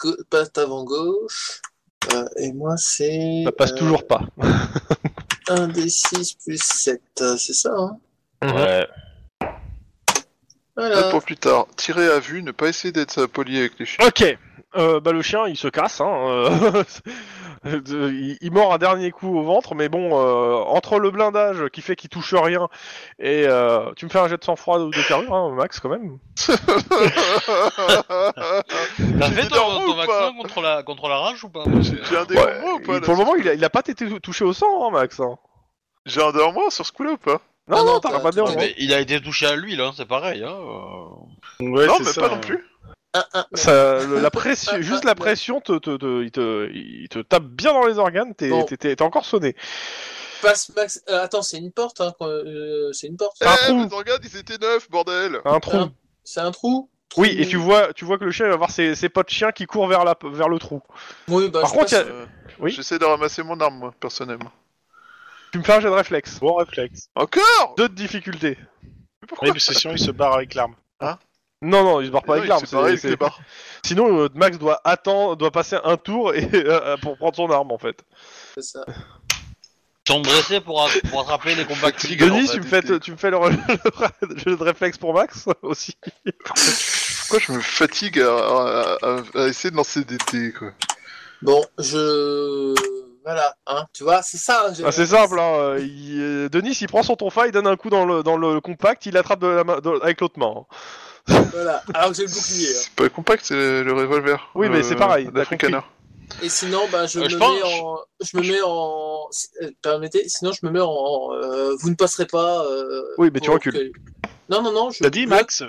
S4: Euh, et moi, c'est.
S3: Ça passe
S4: euh,
S3: toujours pas. *laughs*
S4: 1 des 6 plus 7, euh, c'est ça, hein
S2: Ouais.
S4: Voilà.
S5: pour plus tard, tirer à vue, ne pas essayer d'être poli avec les chiens.
S3: Ok. Euh, bah le chien, il se casse. Hein. *laughs* de- *laughs* il, il mord un dernier coup au ventre, mais bon, euh, entre le blindage qui fait qu'il touche rien et euh, tu me fais un jet de sang-froid ou de carrure, hein, Max, quand même.
S2: T'as fait ton, ton vaccin contre la, contre la rage ou pas
S5: J'ai un des
S3: Ouais,
S5: moi ou pas là,
S3: pour le moment, il a, il a pas été touché au sang, hein, Max. hein.
S5: J'ai un des moi sur ce coup-là ou pas?
S3: Non,
S4: Ah
S3: non,
S4: non,
S3: t'as pas de
S2: il a été touché à l'huile, hein, c'est pareil. Hein, euh.
S1: Ouais,
S5: Non, mais
S1: ça,
S5: pas
S1: hein.
S5: non plus.
S4: Un, un,
S3: Ça, le- la *laughs* pression, juste la pression, te, te, te- il, te, il te tape bien dans les organes, t'es
S4: Bon.
S3: t'es- t'es- t'es encore sonné.
S4: Passe Max. euh, attends, c'est une porte. Hein, euh, c'est une porte.
S3: un
S5: Eh,
S3: trou.
S5: mais regarde, ils étaient neufs, bordel
S3: Un trou.
S4: C'est un trou. Trou-
S3: Oui, et tu vois, tu vois que le chien va voir ses, ses potes chiens qui courent vers, la, vers le trou.
S4: Oui, bah,
S3: Par
S4: je
S3: contre,
S4: passe-
S3: y a-
S5: Euh,
S3: Oui.
S5: J'essaie de ramasser mon arme, moi, personnellement.
S3: Tu me fais un jet de réflexe.
S1: Bon réflexe.
S5: Encore?
S3: Deux de difficulté.
S5: Mais pourquoi
S1: Oui, parce que sinon il se barre avec l'arme.
S3: Non, non, il se barre pas
S5: Non,
S3: avec l'arme.
S5: C'est
S3: c'est-. Sinon, euh, Max doit attendre, doit passer un tour et, *laughs* euh, pour prendre son arme en fait.
S4: c'est ça.
S2: Ils sont dressés pour, a- pour attraper les compacts. *laughs*
S3: Denis,
S5: en
S3: tu me fais, tu me fais le, *laughs* le jeu de réflexe pour Max aussi.
S5: Pourquoi je me fatigue à, à- à- à essayer de lancer des dés, quoi
S4: Bon, je. Voilà, hein, tu vois, c'est ça. j'ai-
S3: Ah, c'est simple, hein. euh, il- euh, Denis, il prend son tonfa, il donne un coup dans le, dans le compact, il l'attrape de la main- de- avec l'autre main. hein.
S4: Voilà, alors que j'ai le bouclier. hein.
S5: C'est pas compact, c'est le revolver.
S3: Oui, mais c'est pareil, t'as
S5: D'Africaner.
S4: Et sinon, bah, je,
S2: Euh,
S4: me
S2: je pense-
S4: mets en... je me mets en. euh, Permettez, sinon je me mets en. euh, vous ne passerez pas. euh,
S3: Oui, mais tu
S4: pour
S3: recules.
S4: que- Non, non, non. Je
S1: T'as dit
S4: bloque-
S1: Max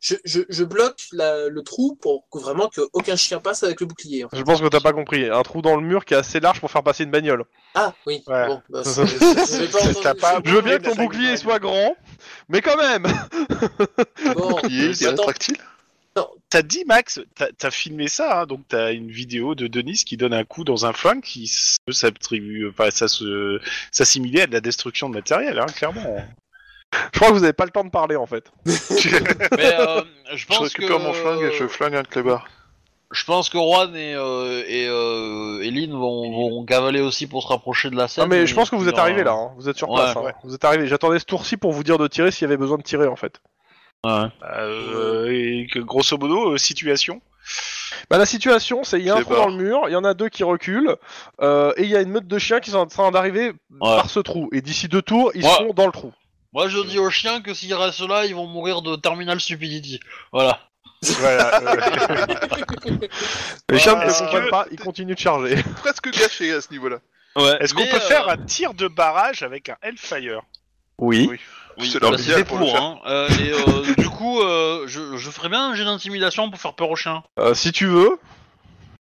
S4: je, je, je bloque la- le trou pour que vraiment que aucun chien passe avec le bouclier. en fait.
S3: Je pense que t'as pas compris. Un trou dans le mur qui est assez large pour faire passer une bagnole.
S4: Ah, oui.
S1: Ouais.
S4: Bon, bah, *laughs* c'est- je vais pas.
S3: Je veux bien que ton bouclier soit grand, mais quand même
S4: Bon, *laughs*
S5: Qui est, il est
S4: attends,
S5: rétractile
S1: T'as dit Max, t'as filmé ça, hein, donc t'as une vidéo de Denis qui donne un coup dans un flingue qui s- peut s'attribuer, enfin ça se s'assimiler à de la destruction de matériel, hein, clairement.
S3: Je crois que vous avez pas le temps de parler en fait. *laughs*
S2: Mais euh, je
S5: récupère
S2: que
S5: mon flingue et je flingue un clébard.
S2: Je pense que Juan et euh, et, euh, et Lynn vont, vont cavaler aussi pour se rapprocher de la scène.
S3: Non mais je pense que vous êtes
S2: euh,
S3: arrivé là, hein. vous êtes sur
S2: ouais,
S3: place. hein.
S1: ouais.
S3: Vous êtes arrivé. J'attendais ce tour-ci pour vous dire de tirer s'il y avait besoin de tirer en fait.
S2: ouais.
S1: Euh, et que grosso modo, euh, situation.
S3: Bah la situation, c'est il y a un trou dans le mur, il y en a deux qui reculent, euh, et il y a une meute de chiens qui sont en train d'arriver par ce trou. Et d'ici deux tours, ils
S2: Ouais.
S3: seront dans le trou.
S2: Moi je dis aux chiens que s'ils restent là, ils vont mourir de terminal stupidity. Voilà.
S1: Voilà. *laughs* euh,
S3: Les chiens ne comprennent
S1: que-
S3: pas, ils continuent de charger. *laughs*
S5: Presque gâché à ce niveau-là.
S2: Ouais.
S1: Est-ce qu'on
S2: Mais,
S1: peut
S2: euh,
S1: faire un tir de barrage avec un Hellfire?
S3: Oui.
S5: Oui.
S2: Oui,
S5: C'est
S2: bah,
S5: leur
S2: c'est fait
S5: pour
S2: pour.
S5: le faire.
S2: hein. Euh, et euh, *laughs* du coup, euh, je, je ferais bien un jet d'intimidation pour faire peur aux chiens.
S3: Euh, si tu veux,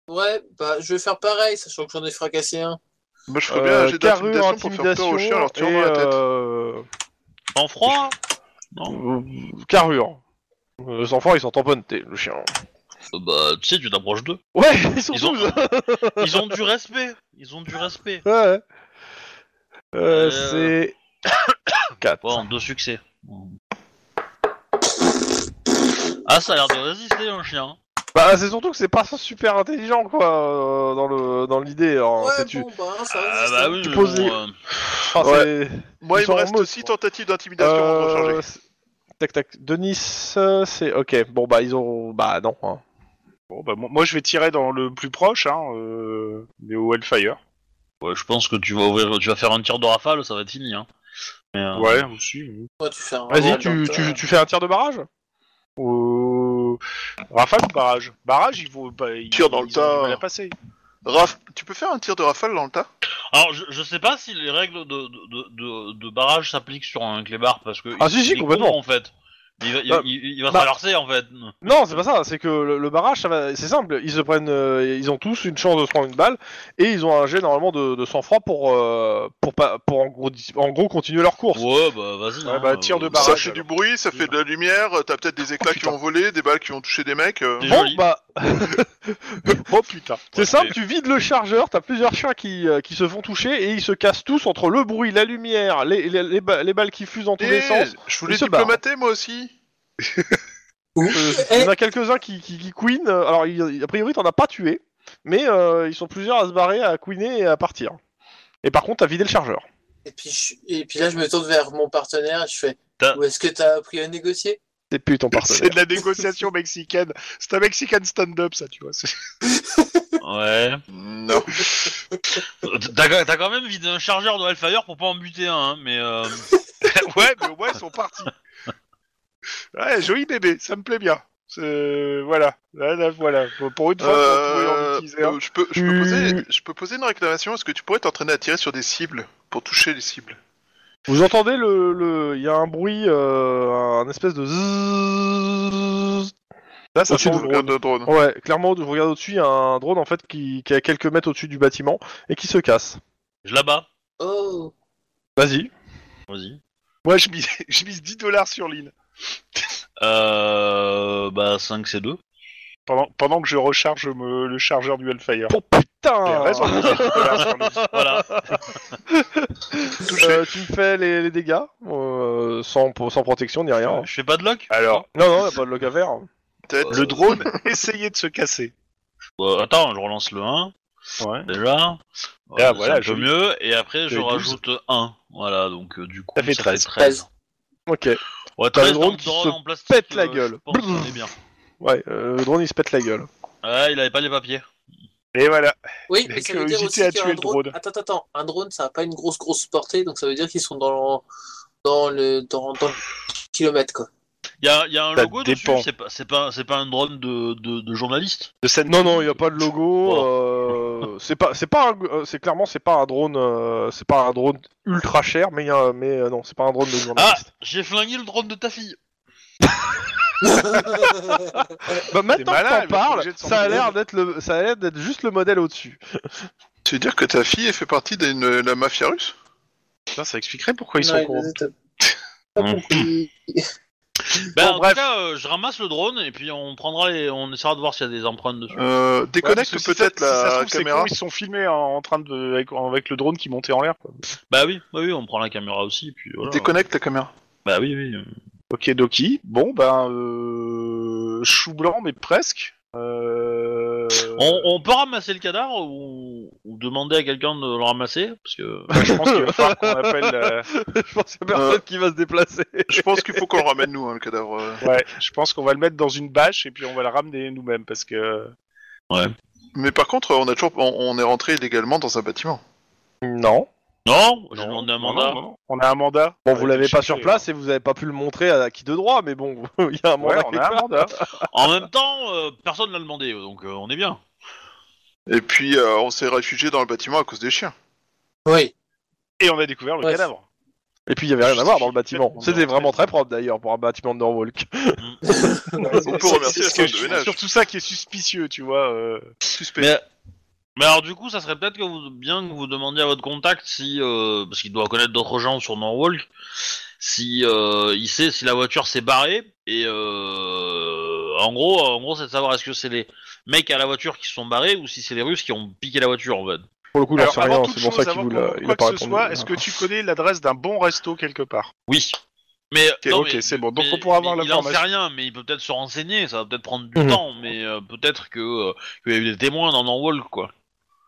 S4: Ouais, bah, je vais faire pareil, sachant que j'en ai fracassé un.
S5: Moi, je ferais bien
S3: euh,
S5: un jet
S3: carrure,
S5: d'intimidation pour faire peur aux chiens en leur tirant
S3: et
S5: dans la tête.
S3: euh,
S2: En froid Non?
S3: euh, carrure. Euh, Les enfants, ils sont tamponnetés, le chien.
S2: Euh, Bah, tu sais, tu t'approches d'eux.
S3: Ouais, ils sont
S2: Ils ont-
S3: 12 *laughs*
S2: Ils ont du respect. Ils ont du respect.
S3: Ouais. Euh,
S2: Euh,
S3: C'est *coughs* 4.
S2: Bon, deux succès. Ah, ça a l'air de résister, un chien.
S3: Bah, c'est surtout que c'est pas super intelligent, quoi, euh, dans le dans l'idée.
S4: ouais,
S3: c'est tu...
S4: bon, bah, ça
S2: Ah,
S4: résiste,
S2: bah
S4: hein.
S2: oui,
S3: Tu
S2: mais
S3: poses
S2: bon,
S3: les-
S2: euh,
S3: Ah,
S5: Ouais.
S3: c'est-
S5: Moi,
S3: Ils
S5: il
S3: sont
S5: me
S3: en
S5: reste
S3: mode,
S5: 6
S3: quoi.
S5: tentatives d'intimidation
S3: Euh, c'est- Tac tac. Denis, euh, c'est ok. Bon bah ils ont, bah non. hein.
S1: Bon, bah, moi moi, je vais tirer dans le plus proche, hein, euh, mais au Hellfire.
S2: ouais, je pense que tu vas ouvrir, tu vas faire un tir de rafale, ça va être fini. Hein. Mais, euh,
S1: Ouais, aussi. oui.
S4: Ouais, tu fais un
S3: Vas-y,
S4: roll,
S3: tu,
S4: donc,
S3: tu,
S4: euh,
S3: tu fais un tir de barrage?
S1: Euh... Rafale ou barrage? Barrage, il vaut. Bah, il,
S5: Tire dans le
S1: ils ont
S5: tas.
S1: du mal à passer.
S5: Raf... Tu peux faire un tir de rafale dans le tas?
S2: Alors, je, je sais pas si les règles de, de, de, de barrage s'appliquent sur un clébard parce que.
S3: Ah, si, si,
S2: il est
S3: complètement.
S2: con, en fait. Il va, il-
S3: Bah,
S2: il, il va
S3: bah-
S2: traverser en fait.
S3: Non, c'est pas ça. C'est que le, le barrage, ça va, c'est simple. Ils se prennent, euh, ils ont tous une chance de se prendre une balle et ils ont un jet normalement de, de sang-froid pour euh, pour pas pour en gros dis- en gros continuer leur course.
S2: Ouais, bah vas-y.
S1: Ouais,
S2: hein,
S1: bah, de
S2: euh,
S1: barrage.
S5: Ça fait du bruit, ça fait de la lumière, t'as peut-être des éclats
S1: Oh,
S5: qui
S1: putain.
S5: vont voler, des balles qui vont toucher des mecs. euh. *laughs*
S2: C'est
S3: Bon bah
S1: Oh putain.
S3: c'est
S2: Ouais,
S3: simple. Tu vides le chargeur. T'as plusieurs chiens qui qui se font toucher et ils se cassent tous entre le bruit, la lumière, les les, les, ba- les balles qui fusent dans tous les
S5: Eh,
S3: sens.
S5: je voulais diplomater moi aussi.
S4: Ouh.
S3: Euh,
S4: Eh,
S3: Il y en a quelques-uns qui, qui, qui queen. Alors, il- a priori, t'en as pas tué, mais euh, ils sont plusieurs à se barrer, à queener et à partir. Et par contre, t'as vidé le chargeur.
S4: Et puis, je- et puis là, je me tourne vers mon partenaire et je fais Où est-ce que t'as appris à négocier?
S3: C'est plus ton
S1: C'est
S3: partenaire.
S1: de la négociation mexicaine. C'est un Mexican stand-up, ça, tu vois. c'est-
S2: Ouais.
S5: Non.
S2: T'as t'as quand même vidé un chargeur de Hellfire pour pas en buter un, hein, mais euh... *laughs*
S1: ouais, mais au moins ils sont partis. Ouais, joli bébé, ça me plaît bien. Voilà, là, là, voilà. Pour une fois, on pourrait en
S5: Euh,
S1: utiliser un.
S5: je, peux, je, peux
S3: Tu-
S5: poser, je peux poser une réclamation. Est-ce que tu pourrais t'entraîner à tirer sur des cibles pour toucher les cibles?
S3: Vous entendez le, le, il y a un bruit, euh, un espèce de zzzz.
S1: Là, ça
S3: au-dessus de-
S5: Regarde
S1: drone.
S3: Ouais, clairement, je regarde au-dessus, il y a un drone en fait qui, qui est à quelques mètres au-dessus du bâtiment et qui se casse.
S2: je la bats.
S4: Oh.
S3: Vas-y.
S2: Vas-y.
S1: Moi, je mise, *laughs* je mise 10 dollars sur Lynn.
S2: Euh... Bah 5 c'est 2.
S1: Pendant, pendant que je recharge me- le chargeur du Hellfire.
S3: Oh putain
S1: raison de miser 10 dollars *laughs* sur Lynn.
S2: Voilà.
S3: Euh, Tu me fais les, les dégâts euh, sans, sans protection ni rien.
S2: Je fais pas de lock
S1: Alors,
S3: Non, non, y a pas de lock à faire.
S5: Peut-être.
S1: le drone *laughs* essayait de se casser.
S2: Attends, je relance le 1.
S1: Ouais.
S2: Déjà.
S1: Ah,
S2: c'est
S1: voilà,
S2: un peu
S1: joli.
S2: mieux. Et après, je
S1: Fait 12.
S2: rajoute 1. Voilà, donc euh, du coup,
S1: Ça fait 13.
S2: 13.
S3: Ok.
S2: Ouais,
S3: T'as le
S2: 13
S3: drone
S2: dans
S3: qui se
S2: en plastique.
S3: pète la
S2: euh,
S3: gueule.
S2: Je pense qu'on est bien.
S3: Ouais, euh, le drone il se pète la gueule.
S2: Ouais, il avait pas les papiers.
S1: Et voilà.
S4: Oui,
S1: La
S4: mais ça veut dire
S1: curiosité
S4: aussi
S1: a tué
S4: qu'un
S1: le
S4: drone...
S1: drone.
S4: Attends, attends, attends. Un drone, ça n'a pas une grosse, grosse portée, donc ça veut dire qu'ils sont dans, dans le dans, dans le kilomètre, quoi.
S2: Il y a, y a un
S1: Ça
S2: logo dessus, c'est pas, c'est pas, c'est pas un drone de, de, de journaliste.
S1: De scène
S3: Non, non, il y a pas de logo. Euh, c'est pas, c'est pas, un- euh, c'est clairement c'est pas un drone, euh, c'est pas un drone ultra cher, mais euh, mais euh, non, c'est pas un drone de
S2: Ah,
S3: journaliste.
S2: j'ai flingué le drone de ta fille. *laughs*
S3: bah maintenant
S1: malin,
S3: que
S1: elle
S3: t'en
S1: va
S3: parle,
S1: bouger de son
S3: ça a l'air d'être le, ça a l'air d'être juste le modèle au-dessus.
S5: Tu veux dire que ta fille elle fait partie de la mafia russe?
S1: Putain, ça expliquerait pourquoi ils
S4: Non,
S1: sont
S4: pas compris. *laughs*
S2: Ben,
S1: Bon,
S2: en
S1: bref.
S2: tout cas, euh, je ramasse le drone et puis on prendra les, on essaiera de voir s'il y a des empreintes dessus.
S5: euh, Déconnecte
S1: parce que si
S5: peut-être
S1: si ça se
S5: la
S1: trouve, c'est
S5: caméra.
S1: con, ils se sont filmés en, en train de avec, avec le drone qui montait en l'air. quoi.
S2: Bah oui, bah oui, on prend la caméra aussi, puis voilà.
S5: Déconnecte la caméra.
S2: Bah oui, oui.
S1: Ok, Doki. Bon, ben, euh, chou blanc, mais presque. Euh...
S2: On, on peut ramasser le cadavre ou, ou demander à quelqu'un de le ramasser parce que
S1: je pense qu'il va falloir qu'on appelle. la- *laughs*
S3: je pense qu'il y a personne qui va se déplacer.
S5: Je pense qu'il faut qu'on le ramène nous, hein, le cadavre. euh.
S1: Ouais, je pense qu'on va le mettre dans une bâche et puis on va le ramener nous-mêmes parce que.
S5: Mais par contre, on a toujours, on, on est rentré illégalement dans un bâtiment.
S3: Non.
S2: Non, j'ai
S1: Non,
S2: demandé un mandat.
S1: non, non. On a un mandat.
S3: Bon,
S1: On
S3: vous l'avez pas sur place et vous avez pas pu le montrer à qui de droit, mais bon, *laughs* il y a un.
S1: Ouais,
S3: mandat.
S1: on
S3: quelque
S1: a un
S3: part.
S1: mandat. *laughs*
S2: En même temps, euh, personne l'a demandé, donc euh, on est bien.
S5: Et puis, euh, on s'est réfugié dans le bâtiment à cause des chiens.
S4: Oui.
S1: Et on a découvert le
S4: Ouais.
S1: cadavre.
S3: Et puis il y avait rien à voir dans le bâtiment. C'était vraiment très propre d'ailleurs pour un bâtiment de Norwalk. *laughs*
S5: On peut remercier la de ménage.
S1: surtout ça qui est suspicieux, tu vois. euh.
S5: Suspect.
S2: Mais, mais alors du coup, ça serait peut-être que vous, bien que vous demandiez à votre contact si, euh, parce qu'il doit connaître d'autres gens sur Norwalk, si euh, il sait si la voiture s'est barrée et euh, en gros, en gros, c'est de savoir est-ce que c'est les mecs à la voiture qui se sont barrés ou si c'est les Russes qui ont piqué la voiture en fait.
S3: Pour le coup, j'en sais rien, c'est pour ça qu'il vous l'a
S1: montre
S3: il a pas
S1: que ce soit, est-ce que tu connais l'adresse d'un bon resto quelque part?
S2: Oui. Mais,
S1: Ok,
S2: non,
S1: ok,
S2: mais-
S1: c'est bon. Donc
S2: mais-
S1: on pourra avoir
S2: mais Il en sait rien, mais il peut peut-être se renseigner. Ça va peut-être prendre du
S3: Mhm.
S2: temps, mais euh, peut-être que euh, qu'il y a eu des témoins dans Norwalk quoi.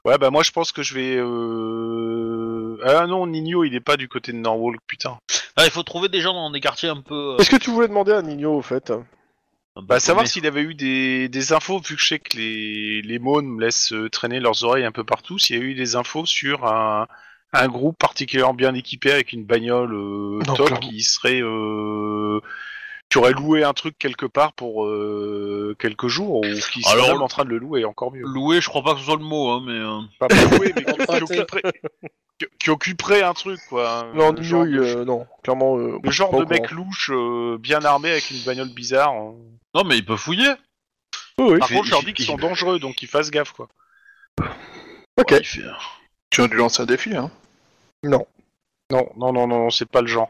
S1: Ouais, bah moi je pense que je vais. Euh... Ah non, Nino, il est pas du côté de Norwalk, putain.
S2: Ah, il faut trouver des gens dans des quartiers un peu. euh,
S3: Est-ce que tu voulais demander à Nino au fait?
S2: un peu
S1: Bah savoir
S2: paumés.
S1: s'il avait eu des, des infos, vu que je sais que les, les mônes me laissent euh, traîner leurs oreilles un peu partout, s'il y a eu des infos sur un, un groupe particulièrement bien équipé avec une bagnole euh,
S3: Non,
S1: top
S3: clairement.
S1: qui serait... Euh, qui aurait loué un truc quelque part pour euh, quelques jours, ou qui serait
S2: Alors,
S1: même en train de le louer, encore mieux.
S2: Louer, je crois pas que ce soit le mot, hein, mais. euh,
S1: Pas pour louer, mais *laughs* qui, occuperait, qui- qui occuperait un truc, quoi.
S3: Non,
S1: Le
S3: Nino,
S1: genre
S3: euh, non, clairement. euh,
S1: Le genre
S3: pas
S1: de
S3: au
S1: mec
S3: courant.
S1: louche, euh, bien armé avec une bagnole bizarre. hein.
S2: Non, mais il peut fouiller.
S3: Oui, oui.
S1: Par
S2: fait-
S1: contre, je leur
S2: il
S1: dis qu'ils sont dangereux, donc qu'ils fassent gaffe, quoi.
S3: Ok.
S2: Ouais, il fait-
S5: Tu as dû lancer un défi, hein.
S3: Non.
S1: Non, non, non, non, non, c'est pas le genre.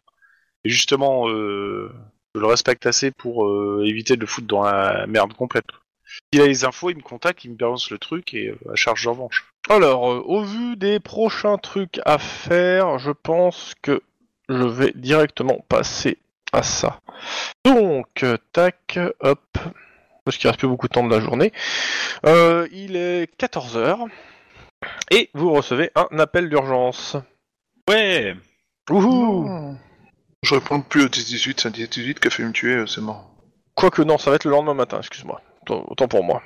S1: Et justement, euh, je le respecte assez pour euh, éviter de le foutre dans la merde complète. S'il a les infos, il me contacte, il me balance le truc et euh, à charge de revanche.
S3: Alors, euh, au vu des prochains trucs à faire, je pense que je vais directement passer à ça. Donc, euh, tac, hop, parce qu'il reste plus beaucoup de temps de la journée. Euh, il est 14h et vous recevez un appel d'urgence.
S2: Ouais.
S3: Wouhou
S5: Je réponds plus au 10-18, c'est un 10-18 qui a fait me tuer, euh, c'est mort.
S3: Quoique non, ça va être le lendemain matin, excuse-moi. Autant autant pour moi.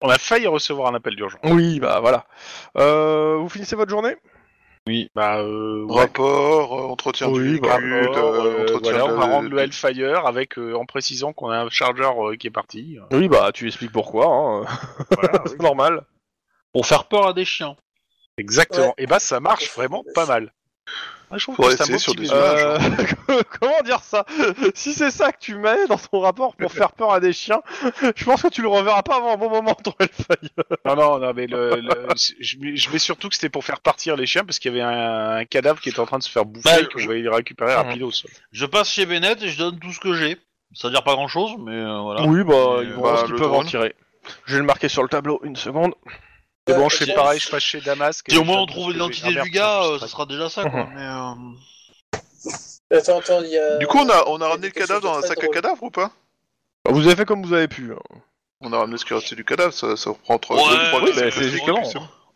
S7: On a failli recevoir un appel d'urgence.
S3: Oui, bah voilà. Euh, vous finissez votre journée?
S7: Oui. Bah, euh, ouais.
S5: Rapport, euh, entretien
S3: Oui,
S5: du
S3: bah,
S7: Rapport,
S5: euh,
S7: euh,
S5: entretien
S7: voilà, on
S5: de-
S7: va rendre
S5: de-
S7: le Hellfire avec, euh, en précisant qu'on a un chargeur euh, qui est parti.
S3: Oui, bah tu expliques pourquoi. Hein.
S7: Voilà, *laughs*
S3: C'est normal.
S2: Pour faire peur à des chiens.
S7: Exactement.
S4: Ouais.
S7: Et bah ça marche vraiment pas mal. Ah, je trouve que c'est un
S5: essayer
S7: beau
S5: sur
S7: petit
S5: des
S7: visuel.
S5: images.
S3: Euh, *laughs* comment dire ça? Si c'est ça que tu mets dans ton rapport pour faire peur à des chiens, *laughs* je pense que tu le reverras pas avant un bon moment ton Hellfire.
S7: Non, non, non, mais le, le- je, mets, je mets surtout que c'était pour faire partir les chiens parce qu'il y avait un, un cadavre qui était en train de se faire bouffer
S2: Bah,
S7: et qu'on
S2: je-
S7: va y récupérer rapidos.
S2: Je passe chez Bennett et je donne tout ce que j'ai. Ça veut dire pas grand chose, mais euh, voilà.
S3: Oui, bah ils
S2: euh,
S3: vont
S5: bah,
S3: voir ce qu'ils
S5: le
S3: peuvent en
S5: drone.
S3: tirer. Je vais le marquer sur le tableau, une seconde.
S7: Et bon, je fais
S4: tiens,
S7: pareil, je passe chez Damasque.
S2: Si au moins on trouve l'identité.
S7: Ah,
S2: du gars,
S7: ça,
S2: euh, sera déjà ça, quoi. Mais, euh,
S4: Attends, attends, il y a.
S5: Du coup, on a, on ramené le cadavre dans un sac à cadavre ou pas?
S3: Vous avez fait comme vous avez pu. hein.
S5: On a ramené ce qui restait du cadavre, ça, ça reprend 3
S2: Ouais,
S3: oui, bah, c'est justement.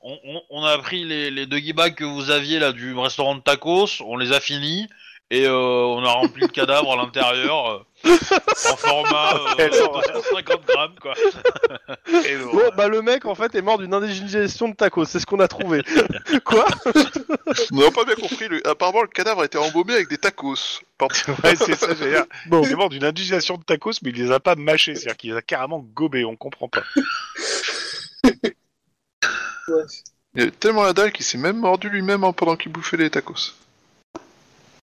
S2: on, on- on a pris les, les deux bags que vous aviez là du restaurant de tacos, on les a finis et euh, on a rempli le cadavre à l'intérieur euh, en format *laughs* euh, 250 grammes quoi.
S7: Et bon,
S3: Bon, bah le mec en fait est mort d'une indigestion de tacos, c'est ce qu'on a trouvé. *laughs* Quoi
S5: On n'a pas bien compris, le... apparemment le cadavre a été embaumé avec des tacos. *laughs*
S7: Ouais, c'est ça, j'ai.
S3: Bon.
S7: Il est mort d'une indigestion de tacos, mais il les a pas mâchés, c'est-à-dire qu'il les a carrément gobés, on comprend pas.
S4: Ouais.
S5: Il y a tellement la dalle qu'il s'est même mordu lui-même en- pendant qu'il bouffait les tacos.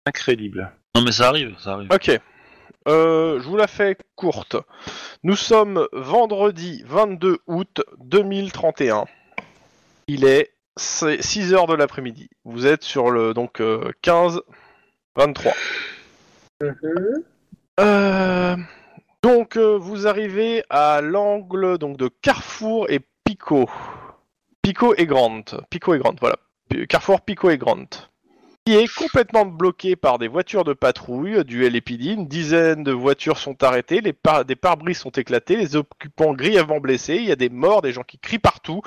S7: Incroyable.
S2: Non mais ça arrive, ça arrive.
S3: Ok. Euh, je vous la fais courte. Nous sommes vendredi 22 août 2031. Il est 6 heures de l'après-midi. Vous êtes sur le donc euh, 15 23.
S4: Mhm.
S3: Euh, donc euh, vous arrivez à l'angle donc de Carrefour et Pico. Pico et Grant. Pico et Grant, voilà. Carrefour, Pico et Grant. Qui est complètement bloqué par des voitures de patrouille du LAPD. Une dizaine de voitures sont arrêtées, les des pare-brises sont éclatés, les occupants grièvement blessés, il y a des morts, des gens qui crient partout.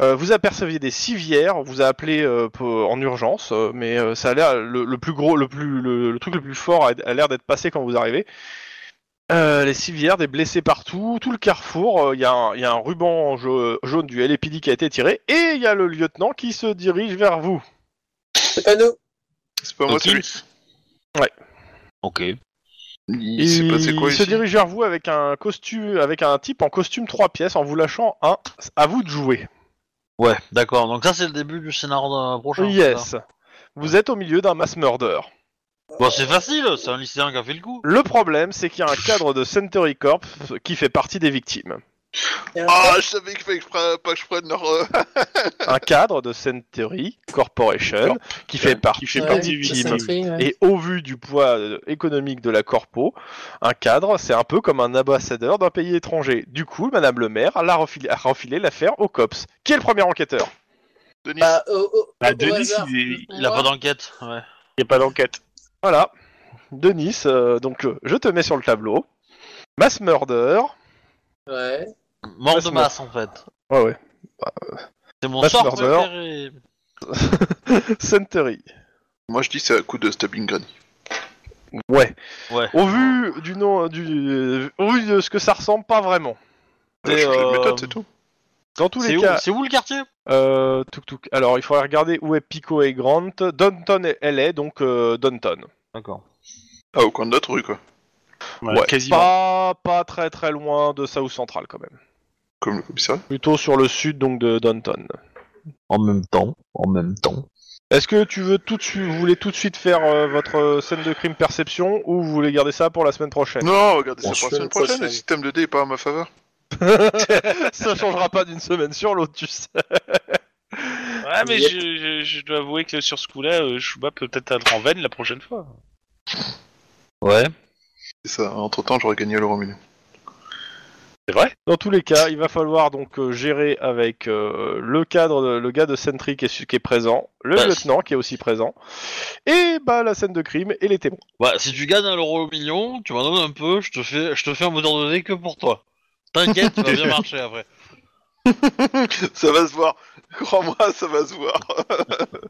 S3: Euh, vous aperceviez des civières, on vous a appelé euh, en urgence, euh, mais ça a l'air le, plus gros, le plus le, truc le plus fort a, l'air d'être passé quand vous arrivez. Les civières, des blessés partout, tout le carrefour, il y, a un- ruban ja- jaune du LAPD qui a été tiré, et il y a le lieutenant qui se dirige vers vous.
S4: C'est pas nous.
S5: C'est pas moi,
S2: Ok.
S5: c'est lui.
S2: Ok.
S5: Il s'est passé quoi
S3: il se
S5: ici
S3: dirige vers vous avec un costume, avec un type en costume trois pièces, en vous lâchant un. À vous de jouer.
S2: Ouais, d'accord. Donc ça c'est le début du scénario euh, prochain. c'est
S3: Yes.
S2: ça
S3: Vous êtes au milieu d'un mass murder.
S2: Bon c'est facile, c'est un lycéen qui a fait le coup.
S3: Le problème, c'est qu'il y a un cadre de Century Corp qui fait partie des victimes.
S5: Ah, je savais qu'il fallait que je prenne, pas que je prenne leur. euh, *laughs*
S3: Un cadre de Century Corporation qui fait partie
S7: Qui fait
S4: Ouais,
S7: partie
S3: des
S7: du
S4: ouais.
S3: Et au vu du poids euh, économique de la corpo, un cadre, c'est un peu comme un ambassadeur d'un pays étranger. Du coup, Madame le maire a, refilé, a refilé l'affaire au COPS. Qui est le premier enquêteur?
S5: Denis.
S4: Bah, au, au-
S7: Bah,
S4: au
S7: Denis,
S4: hasard.
S7: il est-
S2: Il a pas d'enquête. Ouais.
S7: Il n'y a pas d'enquête.
S3: Voilà. Denis, euh, donc euh, je te mets sur le tableau. Mass murder.
S4: Ouais.
S2: Mort de masse en fait.
S3: Ouais, ouais.
S2: C'est mon
S3: Mass
S2: sort
S3: murder.
S2: préféré. *laughs*
S3: Century.
S5: Moi je dis c'est un coup de stabbing granny.
S3: Ouais.
S2: Ouais.
S3: Au vu du nom, du, au vu de ce que ça ressemble, pas vraiment.
S5: Euh, de
S2: euh,
S5: méthode, c'est tout.
S3: Dans tous
S2: C'est
S3: les
S2: où,
S3: cas,
S2: c'est où le quartier
S3: euh, tuk tuk. Alors, il faudrait regarder où est Pico et Grant. Downton, elle est donc euh, Downton.
S2: D'accord.
S5: Ah, au coin de notre rue quoi.
S3: Ouais,
S7: quasiment.
S3: Pas, pas très très loin de South Central quand même.
S5: Comme le commissariat.
S3: Plutôt sur le sud donc de Downton.
S2: En même temps, en même temps.
S3: Est-ce que tu veux tout de suite, vous voulez tout de suite faire euh, votre euh, scène de crime perception ou vous voulez garder ça pour la semaine prochaine?
S5: Non, regardez ça
S4: Bon,
S5: pour la
S4: semaine
S5: prochaine.
S4: prochaine.
S5: Le système de dé est pas en ma faveur. *laughs*
S3: Ça changera pas d'une semaine sur l'autre, tu sais.
S7: Ouais, mais
S4: Yep.
S7: je, je- je dois avouer que sur ce coup-là, euh, Chouba peut peut-être être en veine la prochaine fois.
S2: Ouais.
S5: C'est ça. Entre temps, j'aurais gagné l'euro million.
S7: C'est vrai?
S3: Dans tous les cas, il va falloir donc euh, gérer avec euh, le cadre, de- le gars de Sentry qui est, su- qui est présent, le
S2: Bah,
S3: lieutenant qui est aussi présent, et bah la scène de crime et les témoins.
S2: Bah, si tu gagnes un euro au million, tu m'en donnes un peu, je te fais, je te fais un moteur de que pour toi. T'inquiète, ça va bien *laughs* marcher après.
S5: ça va se voir. Crois-moi, ça va se voir. *laughs*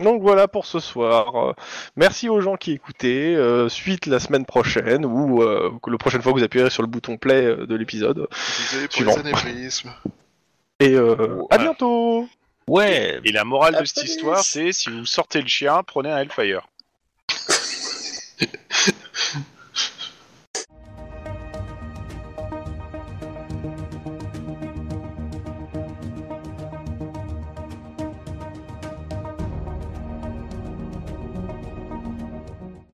S3: Donc voilà pour ce soir. Euh, Merci aux gens qui écoutaient. Euh, suite la semaine prochaine ou euh, que la prochaine fois que vous appuyerez sur le bouton play euh, de l'épisode.
S5: Désolé pour
S3: Suivant.
S5: les anévrismes. *laughs*
S3: Et euh, à bientôt.
S2: Ouais.
S1: Et la morale de cette histoire, c'est si vous sortez le chien, prenez un Hellfire. *laughs*